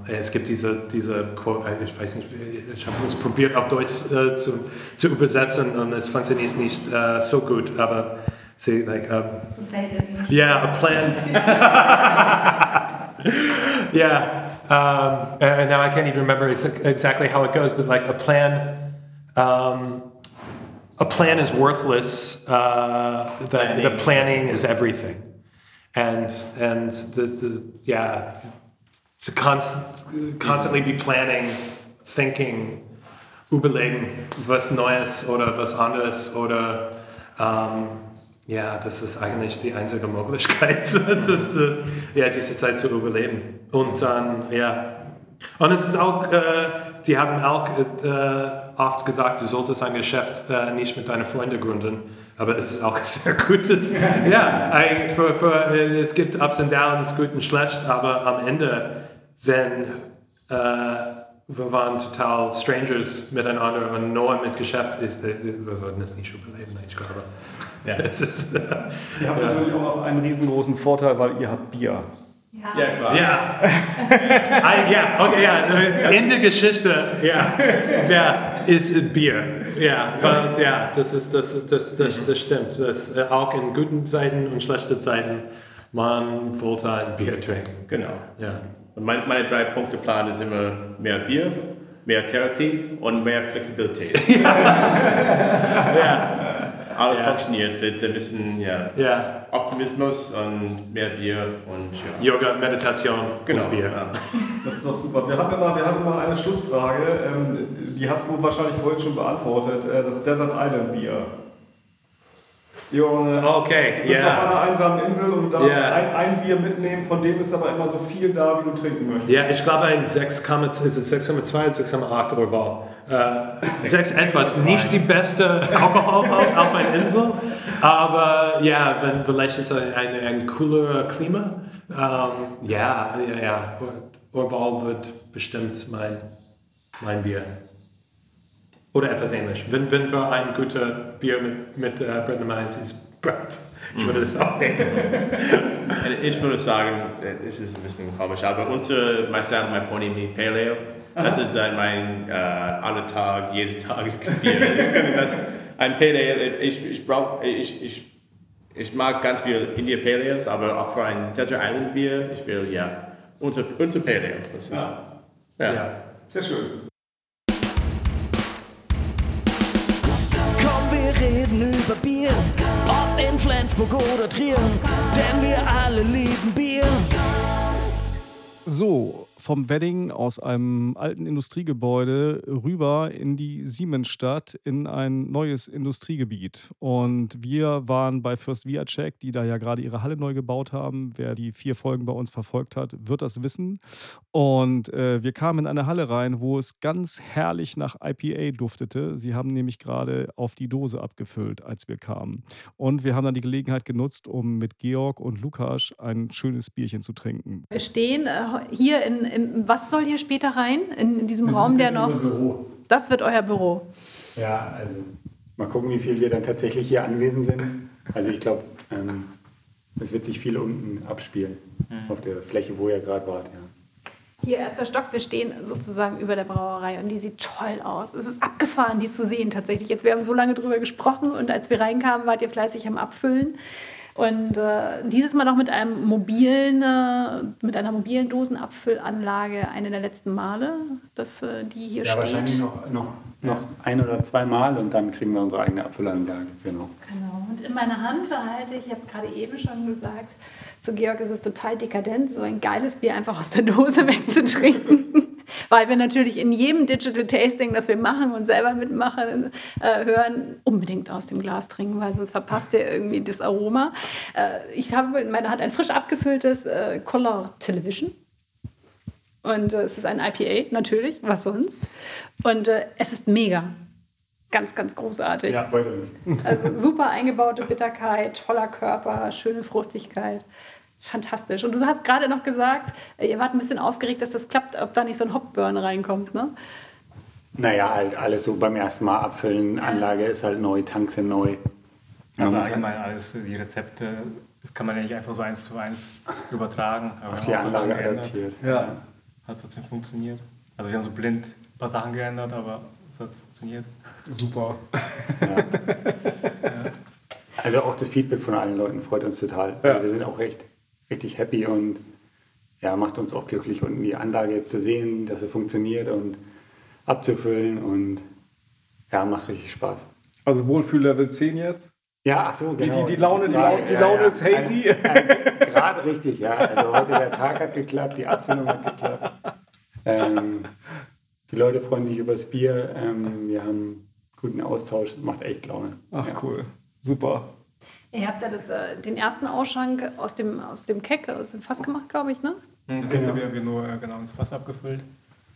Ähm, es gibt diese, diese Quote, äh, ich weiß nicht, ich habe es probiert auf Deutsch äh, zu, zu übersetzen und es funktioniert nicht äh, so gut, aber sie, like, um, So selten. yeah, a plan. [laughs] yeah, um, and now I can't even remember ex- exactly how it goes, but like a plan. Um, a plan is worthless. Uh, the, the Planning. planning is everything, and and the, the yeah to const, constantly be planning, thinking, überlegen, was Neues oder was anderes oder ähm, ja, das ist eigentlich die einzige Möglichkeit, [laughs] das, äh, ja, diese Zeit zu überleben. Und dann, ja. Und es ist auch, äh, die haben auch äh, oft gesagt, du solltest ein Geschäft äh, nicht mit deinen Freunden gründen. Aber es ist auch [laughs] sehr gutes. ja, für, für, äh, es gibt Ups und Downs, gut und schlecht, aber am Ende, wenn äh, wir waren total Strangers miteinander und nur mit Geschäft, ist, äh, wir würden es nicht überleben, ich glaube. Ja, [laughs] es ist, äh, Ihr habt natürlich auch noch einen riesengroßen Vorteil, weil ihr habt Bier. Ja, klar. ja. [laughs] I, ja, okay, ja. In der Geschichte, ja, ja ist Bier. Ja, weil, ja, das ist, das, das, das, das stimmt. Das, äh, auch in guten Zeiten und schlechten Zeiten, man wollte ein Bier trinken. Genau. Ja. Und mein, meine drei Punkte Plan ist immer mehr Bier, mehr Therapie und mehr Flexibilität. [laughs] Ja, [laughs] Alles Ja. funktioniert mit ein bisschen ja, ja. Optimismus und mehr Bier und ja. Yoga, Meditation Genau. und Bier. Ja. Das ist doch super. Wir haben immer, wir haben immer eine Schlussfrage. Ähm, die hast du wahrscheinlich vorhin schon beantwortet. Äh, das Desert Island Bier. Junge, Okay, du bist auf ja. einer einsamen Insel und du darfst Ja. ein, ein Bier mitnehmen, von dem ist aber immer so viel da, wie du trinken möchtest. Ja, ich glaube ein 6,2 ist es 6,2 oder 6,8 oder war. Äh, 6 etwas. Nicht die beste Alkohol auf, einer Insel, aber ja, wenn, vielleicht ist ein, ein, ein cooler Klima. Ähm, ja, ja, ja. Urwahl wird bestimmt mein, mein Bier. Oder etwas ähnlich. Wenn, wenn wir ein guter Bier mit, mit äh, Brett Mais ist Brett. Ich würde das auch nehmen. Ich würde sagen, es ist ein bisschen komisch, aber unser Myself, My Pony, Me Pale Ale, das ist mein äh, aller Tag, jedes Tagesbier. Ich kann das, ein Pale Ale, ich, ich brauche, ich, ich, ich mag ganz viel India Pale Ales, aber auch für ein Desert Island Bier, ich will, ja, unser, unser Pale Ale. Das ist, ja. Ja. Sehr schön. Komm, wir reden über Bier, ob in Flensburg oder Trier, denn wir alle lieben Bier. So, vom Wedding aus einem alten Industriegebäude rüber in die Siemensstadt in ein neues Industriegebiet. Und wir waren bei First Viacek, die da ja gerade ihre Halle neu gebaut haben. Wer die vier Folgen bei uns verfolgt hat, wird das wissen. Und äh, wir kamen in eine Halle rein, wo es ganz herrlich nach IPA duftete. Sie haben nämlich gerade auf die Dose abgefüllt, als wir kamen. Und wir haben dann die Gelegenheit genutzt, um mit Georg und Lukas ein schönes Bierchen zu trinken. Wir stehen äh, hier in, in, was soll hier später rein? In, in diesem Raum, der noch. Büro. Das wird euer Büro. Ja, also mal gucken, wie viel wir dann tatsächlich hier anwesend sind. Also ich glaube, ähm, es wird sich viel unten abspielen, auf der Fläche, wo ihr gerade wart. Ja. Hier erster Stock, wir stehen sozusagen über der Brauerei und die sieht toll aus. Es ist abgefahren, die zu sehen tatsächlich. Jetzt, wir haben so lange drüber gesprochen und als wir reinkamen, wart ihr fleißig am Abfüllen. Und äh, dieses Mal noch mit einem mobilen, äh, mit einer mobilen Dosenabfüllanlage, eine der letzten Male, dass äh, die hier Ja, steht. wahrscheinlich noch, noch, noch ein oder zwei Mal und dann kriegen wir unsere eigene Abfüllanlage. Genau. Genau. Und in meiner Hand halte ich, ich habe gerade eben schon gesagt, zu Georg ist es total dekadent, so ein geiles Bier einfach aus der Dose [laughs] wegzutrinken. [laughs] Weil wir natürlich in jedem Digital Tasting, das wir machen und selber mitmachen, äh, hören, unbedingt aus dem Glas trinken, weil sonst verpasst ihr irgendwie das Aroma. Äh, ich habe in meiner Hand ein frisch abgefülltes äh, Color Television. Und äh, es ist ein IPA, natürlich, was sonst. Und äh, es ist mega. Ganz, ganz großartig. Ja. Also super eingebaute Bitterkeit, toller Körper, schöne Fruchtigkeit. Fantastisch. Und du hast gerade noch gesagt, äh, ihr wart ein bisschen aufgeregt, dass das klappt, ob da nicht so ein Hopburn reinkommt, ne? Naja, halt alles so beim ersten Mal abfüllen. Anlage ist halt neu, Tanks sind neu. Man Also halt allgemein alles, die Rezepte, das kann man ja nicht einfach so eins zu eins übertragen. Aber auf die Anlage geändert. adaptiert. Ja. Hat trotzdem funktioniert. Also wir haben so blind ein paar Sachen geändert, aber es hat funktioniert. Super. [laughs] Also auch das Feedback von allen Leuten freut uns total. Ja. Wir sind auch echt richtig happy und ja, macht uns auch glücklich, unten die Anlage jetzt zu sehen, dass sie funktioniert und abzufüllen und ja, macht richtig Spaß. Also Wohlfühl-Level 10 jetzt? Ja, ach so, Die- genau. die- die Laune- die Gerade, Laune- die Laune ist hazy. Gerade richtig, ja. Also heute der Tag hat geklappt, die Abfüllung hat geklappt. Ähm, die Leute freuen sich über das Bier. Ähm, wir haben guten Austausch, macht echt Laune. Ach ja. cool. Super. Ihr habt ja das, äh, den ersten Ausschank aus dem, aus dem Keck, aus dem Fass gemacht, glaube ich, ne? Das Genau. erste haben wir nur äh, genau ins Fass abgefüllt.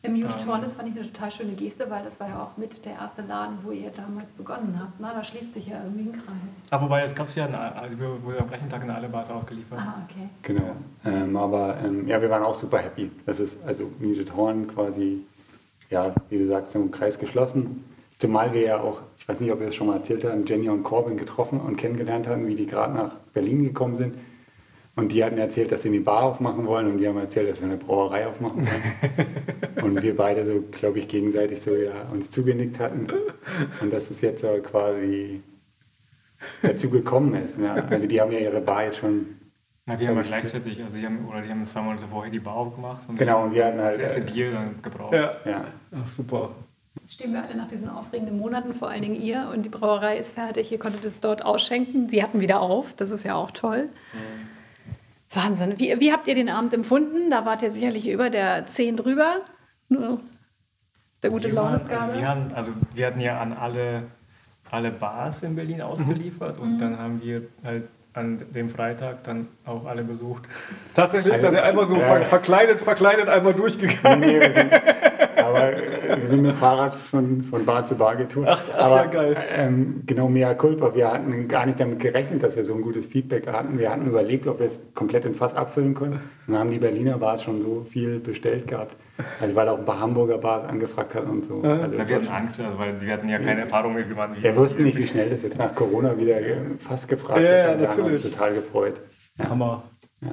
Im Muted Ähm. Das fand ich eine total schöne Geste, weil das war ja auch mit der erste Laden, wo ihr damals begonnen habt. Na, da schließt sich ja irgendwie ein Kreis. Ah, wobei, es gab es ja, wir wurden am gleichen Tag in alle Bars ausgeliefert. Ah, okay. Genau. Ähm, aber ähm, ja, wir waren auch super happy. Das ist also Muted Horn quasi, ja, wie du sagst, im Kreis geschlossen. Zumal wir ja auch, ich weiß nicht, ob wir das schon mal erzählt haben, Jenny und Corbin getroffen und kennengelernt haben, wie die gerade nach Berlin gekommen sind. Und die hatten erzählt, dass sie eine Bar aufmachen wollen und die haben erzählt, dass wir eine Brauerei aufmachen wollen. [laughs] und wir beide so, glaube ich, gegenseitig so ja, uns zugenickt hatten. Und dass es jetzt so quasi dazu gekommen ist. Ja. Also die haben ja ihre Bar jetzt schon Na, wir haben ja ich, gleichzeitig, also die haben, oder die haben zwei Monate vorher die Bar aufgemacht. Und Genau, und wir hatten halt, das erste äh, Bier dann gebraucht. Ja. Ja, Ach, super. Jetzt stehen wir alle nach diesen aufregenden Monaten, vor allen Dingen ihr, und die Brauerei ist fertig. Ihr konntet es dort ausschenken. Sie hatten wieder auf, das ist ja auch toll. Wahnsinn. Wie, wie habt ihr den Abend empfunden? Da wart ihr sicherlich über der 10 drüber. Nur der gute Also Launeskabel. wir, haben, also wir hatten ja an alle, alle Bars in Berlin ausgeliefert und dann haben wir halt an dem Freitag dann auch alle besucht. Tatsächlich ist er der einmal so Ja. ver verkleidet, verkleidet einmal durchgegangen. Nee, wir sind, aber äh, wir sind mit dem Fahrrad von, von Bar zu Bar getourt. Ach, ach, aber ja, geil. Ähm, genau, mea culpa. Wir hatten gar nicht damit gerechnet, dass wir so ein gutes Feedback hatten. Wir hatten überlegt, ob wir es komplett in Fass abfüllen können. Und dann haben die Berliner Bars schon so viel bestellt gehabt. Also weil auch ein paar Hamburger Bars angefragt hatten und so. Also, wir hatten Angst, also, weil wir hatten ja keine Erfahrung mit, wie man wir wussten nicht, wie [laughs] schnell das jetzt nach Corona wieder äh, fast gefragt Ja, ist. ja, aber wir haben uns natürlich. total gefreut. Hammer. Ja.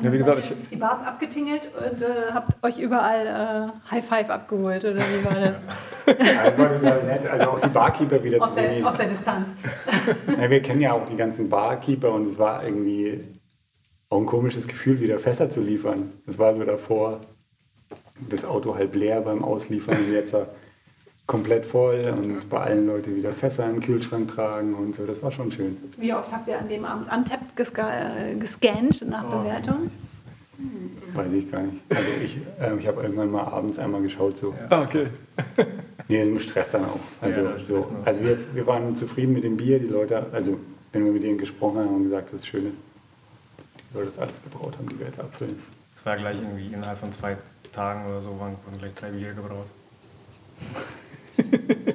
Ja, wie gesagt, ich, die Bars abgetingelt und äh, habt euch überall äh, High Five abgeholt, oder wie war das? Ja, war total nett. Also auch die Barkeeper wieder aus, zu sehen. der, aus der Distanz. Ja, wir kennen ja auch die ganzen Barkeeper und es war irgendwie auch ein komisches Gefühl, wieder Fässer zu liefern. Das war so davor, das Auto halb leer beim Ausliefern und jetzt äh, komplett voll und bei allen Leuten wieder Fässer im Kühlschrank tragen und so. Das war schon schön. Wie oft habt ihr an dem Abend Untapped äh, gescannt nach Bewertung? Weiß ich gar nicht. Also ich, äh, ich habe irgendwann mal abends einmal geschaut. So. ah, okay. [laughs] Nee, ist im Stress dann auch. Also, Ja, das so, noch. also wir, wir waren zufrieden mit dem Bier. Die Leute, also wenn wir mit denen gesprochen haben und gesagt, dass es schön ist, die Leute das alles gebraut haben, die wir jetzt abfüllen. Es war gleich irgendwie innerhalb von zwei Tagen oder so, waren, wurden gleich drei Bier gebraut.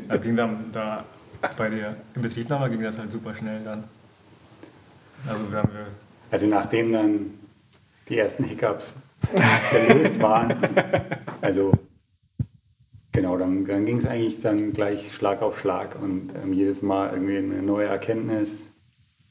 Das [laughs] ging dann da bei der Inbetriebnahme ging das halt super schnell dann. Also wir haben wir Also nachdem dann die ersten Hiccups gelöst waren, [laughs] also genau, dann, dann ging es eigentlich dann gleich Schlag auf Schlag und ähm, jedes Mal irgendwie eine neue Erkenntnis,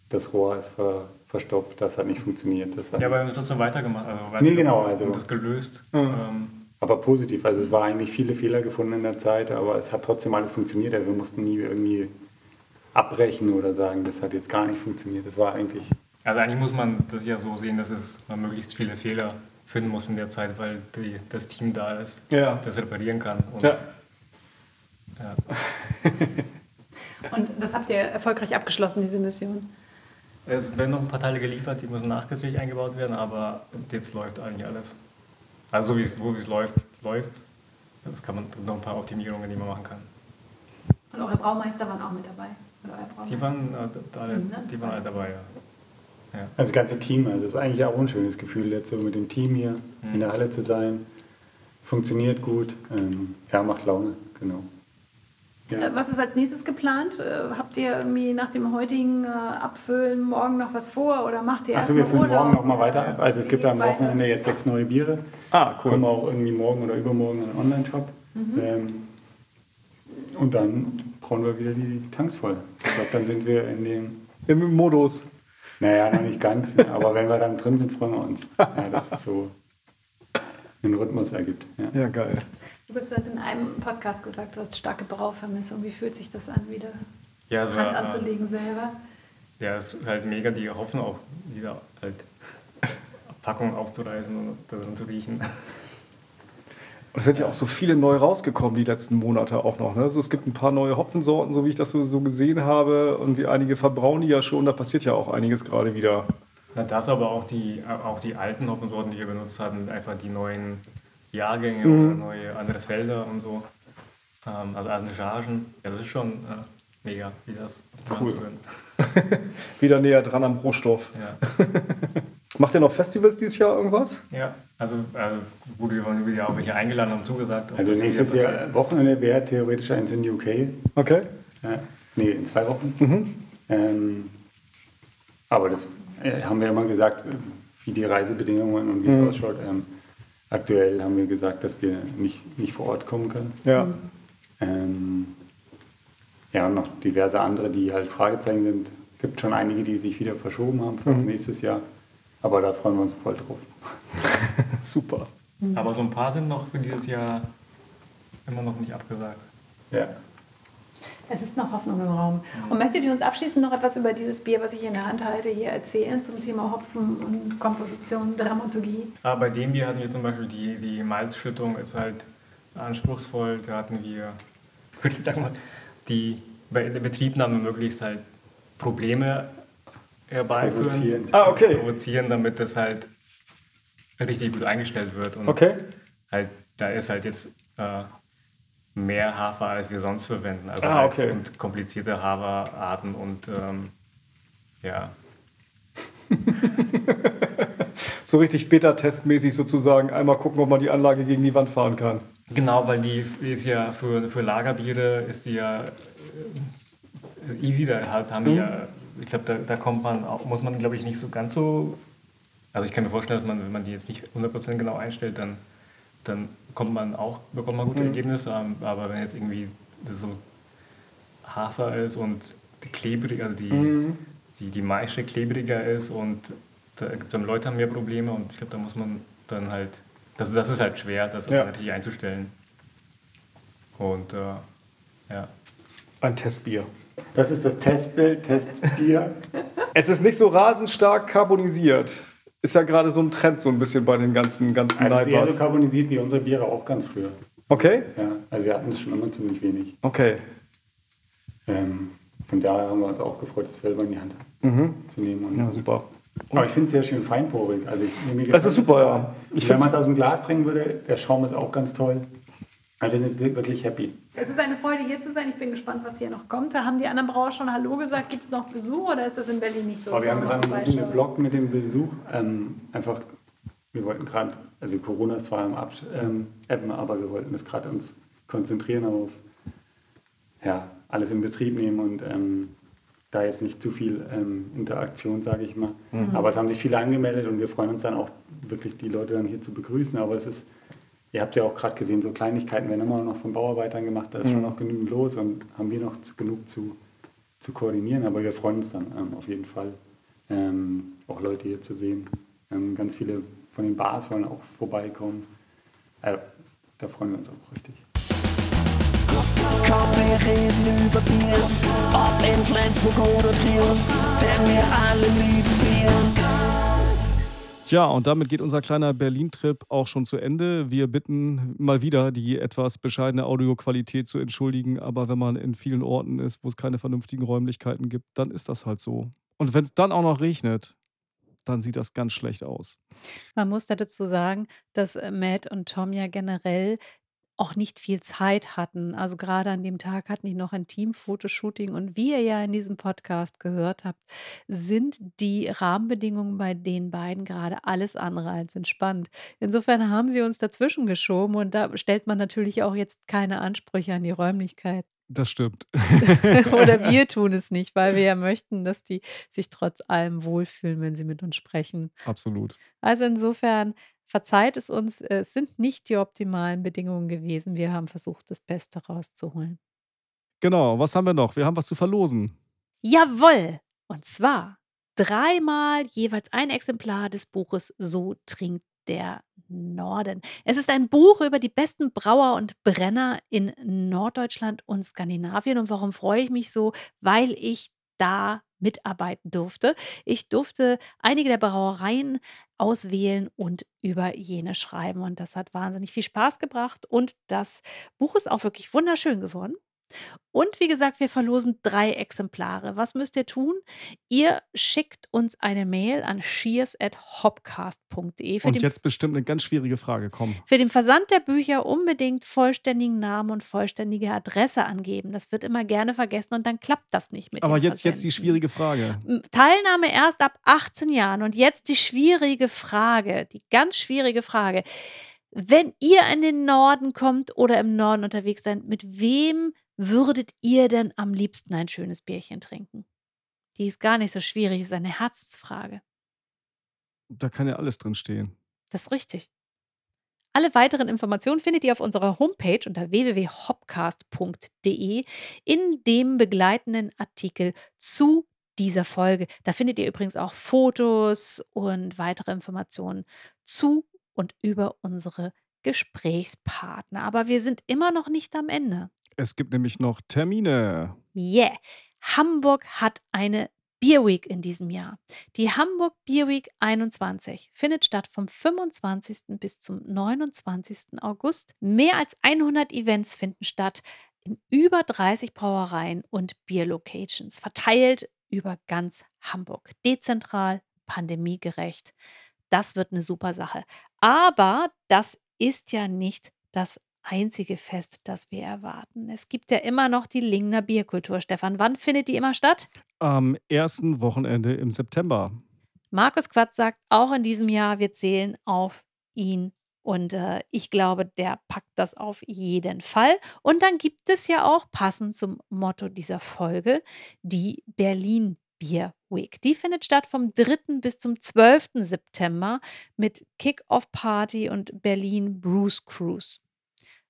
das Rohr ist ver, verstopft, das hat nicht funktioniert. Das hat Ja, aber wir haben trotzdem weitergemacht. Also Nee, genau, weitergemacht also- Und das gelöst. Ähm, aber positiv, also es war eigentlich viele Fehler gefunden in der Zeit, aber es hat trotzdem alles funktioniert. Also wir mussten nie irgendwie abbrechen oder sagen, das hat jetzt gar nicht funktioniert. Das war eigentlich Also eigentlich muss man das ja so sehen, dass es man möglichst viele Fehler finden muss in der Zeit, weil die, das Team da ist, Ja. das reparieren kann. Und, Ja. ja. Und das habt ihr erfolgreich abgeschlossen, diese Mission. Es werden noch ein paar Teile geliefert, die müssen nachträglich eingebaut werden, aber jetzt läuft eigentlich alles. Also so wie es, wo es läuft, läuft Es kann man noch ein paar Optimierungen, die man machen kann. Und eure Braumeister waren auch mit dabei. Die waren, äh, alle, Team, ne? die waren alle dabei, ja. ja. Also das ganze Team, also es ist eigentlich auch ein schönes Gefühl, jetzt so mit dem Team hier in der Halle zu sein. Funktioniert gut, ähm, ja, macht Laune, genau. Ja. Äh, Was ist als nächstes geplant? Äh, Habt ihr irgendwie nach dem heutigen äh, Abfüllen morgen noch was vor oder macht ihr Achso, wir mal füllen Urlaub? morgen nochmal weiter ab. Also es Wie gibt am? Wochenende jetzt sechs neue Biere. Ah, cool. Kommen auch irgendwie morgen oder übermorgen in einen Online-Shop. Mhm. Ähm, und dann brauchen wir wieder die Tanks voll. Ich glaube, dann sind wir in dem, Im Modus. naja, noch nicht ganz, aber wenn wir dann drin sind, freuen wir uns. Ja, dass es so einen Rhythmus ergibt. Ja. Ja, geil. Du hast in einem Podcast gesagt, du hast starke Brauvermissung. Wie fühlt sich das an, wieder Ja, es Hand äh, anzulegen selber? Ja, es ist halt mega, die hoffen auch wieder halt [laughs] Packungen aufzureißen und darin zu riechen. Und es sind ja auch so viele neu rausgekommen die letzten Monate auch noch. Ne? Also es gibt ein paar neue Hopfensorten, so wie ich das so, so gesehen habe. Und wie einige verbrauen die ja schon. Da passiert ja auch einiges gerade wieder. Na, das aber auch die, auch die alten Hopfensorten, die wir benutzt hatten, einfach die neuen Jahrgänge Mhm. oder neue andere Felder und so. Ähm, also andere Chargen. Ja, das ist schon äh, mega, wie das Cool. [laughs] Wieder näher dran am Rohstoff. Ja. [laughs] Macht ihr noch Festivals dieses Jahr irgendwas? ja, also, also gut, wir waren wieder auch welche eingeladen und zugesagt. Also nächstes Jahr passiert. Wochenende wäre theoretisch eins in UK. Okay. Ja, nee, in zwei Wochen. Mhm. Ähm, aber das äh, haben wir immer gesagt, äh, wie die Reisebedingungen und wie Mhm. es ausschaut. Ähm, aktuell haben wir gesagt, dass wir nicht, nicht vor Ort kommen können. Ja. Ähm, ja, und noch diverse andere, die halt Fragezeichen sind. gibt schon einige, die sich wieder verschoben haben für Mhm. nächstes Jahr. Aber da freuen wir uns voll drauf. [laughs] Super. Aber so ein paar sind noch für dieses Jahr immer noch nicht abgesagt. Ja. Es ist noch Hoffnung im Raum. Und möchtet ihr uns abschließend noch etwas über dieses Bier, was ich in der Hand halte, hier erzählen zum Thema Hopfen und Komposition, Dramaturgie? Aber bei dem Bier hatten wir zum Beispiel die, die Malzschüttung ist halt anspruchsvoll. Da hatten wir, [laughs] würde ich sagen mal, die bei der Betriebnahme möglichst halt Probleme herbeiführen. Provozieren. Ah, okay. Provozieren, damit das halt richtig gut eingestellt wird. Und Okay. halt, da ist halt jetzt äh, mehr Hafer, als wir sonst verwenden. Also Ah, okay. und komplizierte Haferarten und ähm, ja. [laughs] So richtig Beta-Testmäßig sozusagen. Einmal gucken, ob man die Anlage gegen die Wand fahren kann. Genau, weil die ist ja für, für Lagerbiere ist die ja äh, easy, da halt haben die Mhm. ja, ich glaube, da, da kommt man auch, muss man glaube ich nicht so ganz so, also ich kann mir vorstellen, dass man, wenn man die jetzt nicht 100% genau einstellt, dann, dann kommt man auch, bekommt man gute Mhm. Ergebnisse, ähm, aber wenn jetzt irgendwie das so Hafer ist und die klebrig, also die, Mhm. die, die Maische klebriger ist und da gibt es dann Leute haben mehr Probleme und ich glaube, da muss man dann halt, das, das ist halt schwer, das Ja. natürlich einzustellen. Und äh, ja. Ein Testbier. Das ist das Testbild, Testbier. [laughs] Es ist nicht so rasend stark carbonisiert. Ist ja gerade so ein Trend so ein bisschen bei den ganzen, ganzen Also es ist eher so Leibers. carbonisiert wie unsere Biere auch ganz früher. Okay? Ja, also wir hatten es schon immer ziemlich wenig. Okay. Ähm, von daher haben wir uns auch gefreut, es selber in die Hand Mhm. zu nehmen. Und Ja, super. Aber ich finde es sehr schön feinporig. Also ich, mir Das ist super, ja. Wenn man es aus dem Glas trinken würde, der Schaum ist auch ganz toll. Also wir sind wir- wirklich happy. Es ist eine Freude, hier zu sein. Ich bin gespannt, was hier noch kommt. Da haben die anderen Brauer schon Hallo gesagt. Gibt es noch Besuch oder ist das in Berlin nicht so? Aber wir haben gerade ein bisschen geblockt mit dem Besuch. Ähm, einfach, wir wollten gerade, also Corona ist zwar im Ab ähm, Appen, aber wir wollten das gerade uns konzentrieren auf ja, alles in Betrieb nehmen und ähm, da jetzt nicht zu viel ähm, Interaktion, sage ich mal. Mhm. Aber es haben sich viele angemeldet und wir freuen uns dann auch wirklich, die Leute dann hier zu begrüßen. Aber es ist, ihr habt ja auch gerade gesehen, so Kleinigkeiten werden immer noch von Bauarbeitern gemacht, da ist schon Mhm. noch genügend los und haben wir noch zu, genug zu, zu koordinieren. Aber wir freuen uns dann ähm, auf jeden Fall, ähm, auch Leute hier zu sehen. Ähm, ganz viele von den Bars wollen auch vorbeikommen. Äh, da freuen wir uns auch richtig. Komm, wir reden über Bier, ob in Flensburg oder Trier, denn wir alle. Ja, und damit geht unser kleiner Berlin-Trip auch schon zu Ende. Wir bitten mal wieder, die etwas bescheidene Audioqualität zu entschuldigen. Aber wenn man in vielen Orten ist, wo es keine vernünftigen Räumlichkeiten gibt, dann ist das halt so. Und wenn es dann auch noch regnet, dann sieht das ganz schlecht aus. Man muss da dazu sagen, dass äh, Matt und Tom ja generell auch nicht viel Zeit hatten. Also gerade an dem Tag hatten die noch ein Team-Fotoshooting und wie ihr ja in diesem Podcast gehört habt, sind die Rahmenbedingungen bei den beiden gerade alles andere als entspannt. Insofern haben sie uns dazwischen geschoben und da stellt man natürlich auch jetzt keine Ansprüche an die Räumlichkeit. Das stimmt. [laughs] [laughs] Oder wir tun es nicht, weil wir ja möchten, dass die sich trotz allem wohlfühlen, wenn sie mit uns sprechen. Absolut. Also insofern verzeiht es uns, äh, es sind nicht die optimalen Bedingungen gewesen. Wir haben versucht, das Beste rauszuholen. Genau, was haben wir noch? Wir haben was zu verlosen. Jawohl! Und zwar dreimal jeweils ein Exemplar des Buches So trinkt der Norden. Es ist ein Buch über die besten Brauer und Brenner in Norddeutschland und Skandinavien. Und warum freue ich mich so? Weil ich da mitarbeiten durfte. Ich durfte einige der Brauereien auswählen und über jene schreiben. Und das hat wahnsinnig viel Spaß gebracht. Und das Buch ist auch wirklich wunderschön geworden. Und wie gesagt, wir verlosen drei Exemplare. Was müsst ihr tun? Ihr schickt uns eine Mail an shears.hopcast.de. Und jetzt bestimmt eine ganz schwierige Frage. Komm. Für den Versand der Bücher unbedingt vollständigen Namen und vollständige Adresse angeben. Das wird immer gerne vergessen und dann klappt das nicht mit Aber dem jetzt, jetzt die Versenden. schwierige Frage. Teilnahme erst ab 18 Jahren. Und jetzt die schwierige Frage, die ganz schwierige Frage. Wenn ihr in den Norden kommt oder im Norden unterwegs seid, mit wem würdet ihr denn am liebsten ein schönes Bierchen trinken? Die ist gar nicht so schwierig, ist eine Herzensfrage. Da kann ja alles drin stehen. Das ist richtig. Alle weiteren Informationen findet ihr auf unserer Homepage unter www.hopcast.de in dem begleitenden Artikel zu dieser Folge. Da findet ihr übrigens auch Fotos und weitere Informationen zu und über unsere Gesprächspartner. Aber wir sind immer noch nicht am Ende. Es gibt nämlich noch Termine. Yeah. Hamburg hat eine Beer Week in diesem Jahr. Die Hamburg Beer Week 21 findet statt vom 25. bis zum 29. August. Mehr als 100 Events finden statt in über 30 Brauereien und Beer-Locations, verteilt über ganz Hamburg. Dezentral, pandemiegerecht. Das wird eine super Sache. Aber das ist ja nicht das einzige Fest, das wir erwarten. Es gibt ja immer noch die Lingner Bierkultur. Stefan, wann findet die immer statt? Am ersten Wochenende im September. Markus Quatz sagt, auch in diesem Jahr, wir zählen auf ihn. Und äh, ich glaube, der packt das auf jeden Fall. Und dann gibt es ja auch, passend zum Motto dieser Folge, die Berlin Beer Week. Die findet statt vom 3. bis zum 12. September mit Kick-Off-Party und Berlin Bruce Cruise.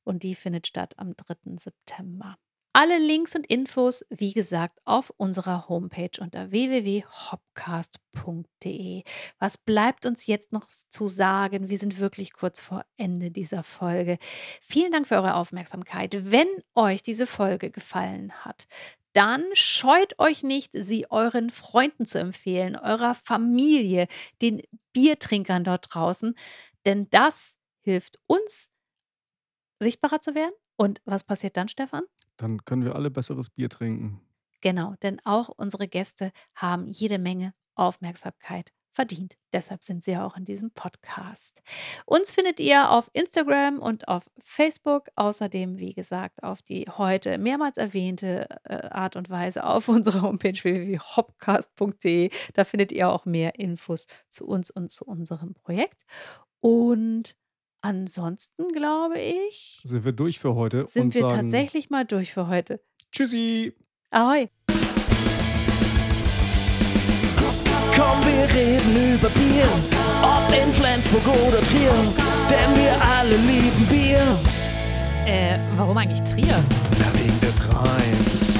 Und die findet statt am 3. September. Alle Links und Infos, wie gesagt, auf unserer Homepage unter www.hopcast.de. Was bleibt uns jetzt noch zu sagen? Wir sind wirklich kurz vor Ende dieser Folge. Vielen Dank für eure Aufmerksamkeit. Wenn euch diese Folge gefallen hat, dann scheut euch nicht, sie euren Freunden zu empfehlen, eurer Familie, den Biertrinkern dort draußen, denn das hilft uns, sichtbarer zu werden. Und was passiert dann, Stefan? Dann können wir alle besseres Bier trinken. Genau, denn auch unsere Gäste haben jede Menge Aufmerksamkeit verdient. Deshalb sind sie auch in diesem Podcast. Uns findet ihr auf Instagram und auf Facebook. Außerdem, wie gesagt, auf die heute mehrmals erwähnte äh, Art und Weise auf [laughs] unserer Homepage www.hopcast.de. Da findet ihr auch mehr Infos zu uns und zu unserem Projekt. Und ansonsten glaube ich, Sind wir durch für heute sind und wir sagen tatsächlich mal durch für heute. Tschüssi. Ahoi! Komm, wir reden über Bier, ob in Flensburg oder Trier, denn wir alle lieben Bier. Äh, warum eigentlich Trier? Na, wegen des Reims.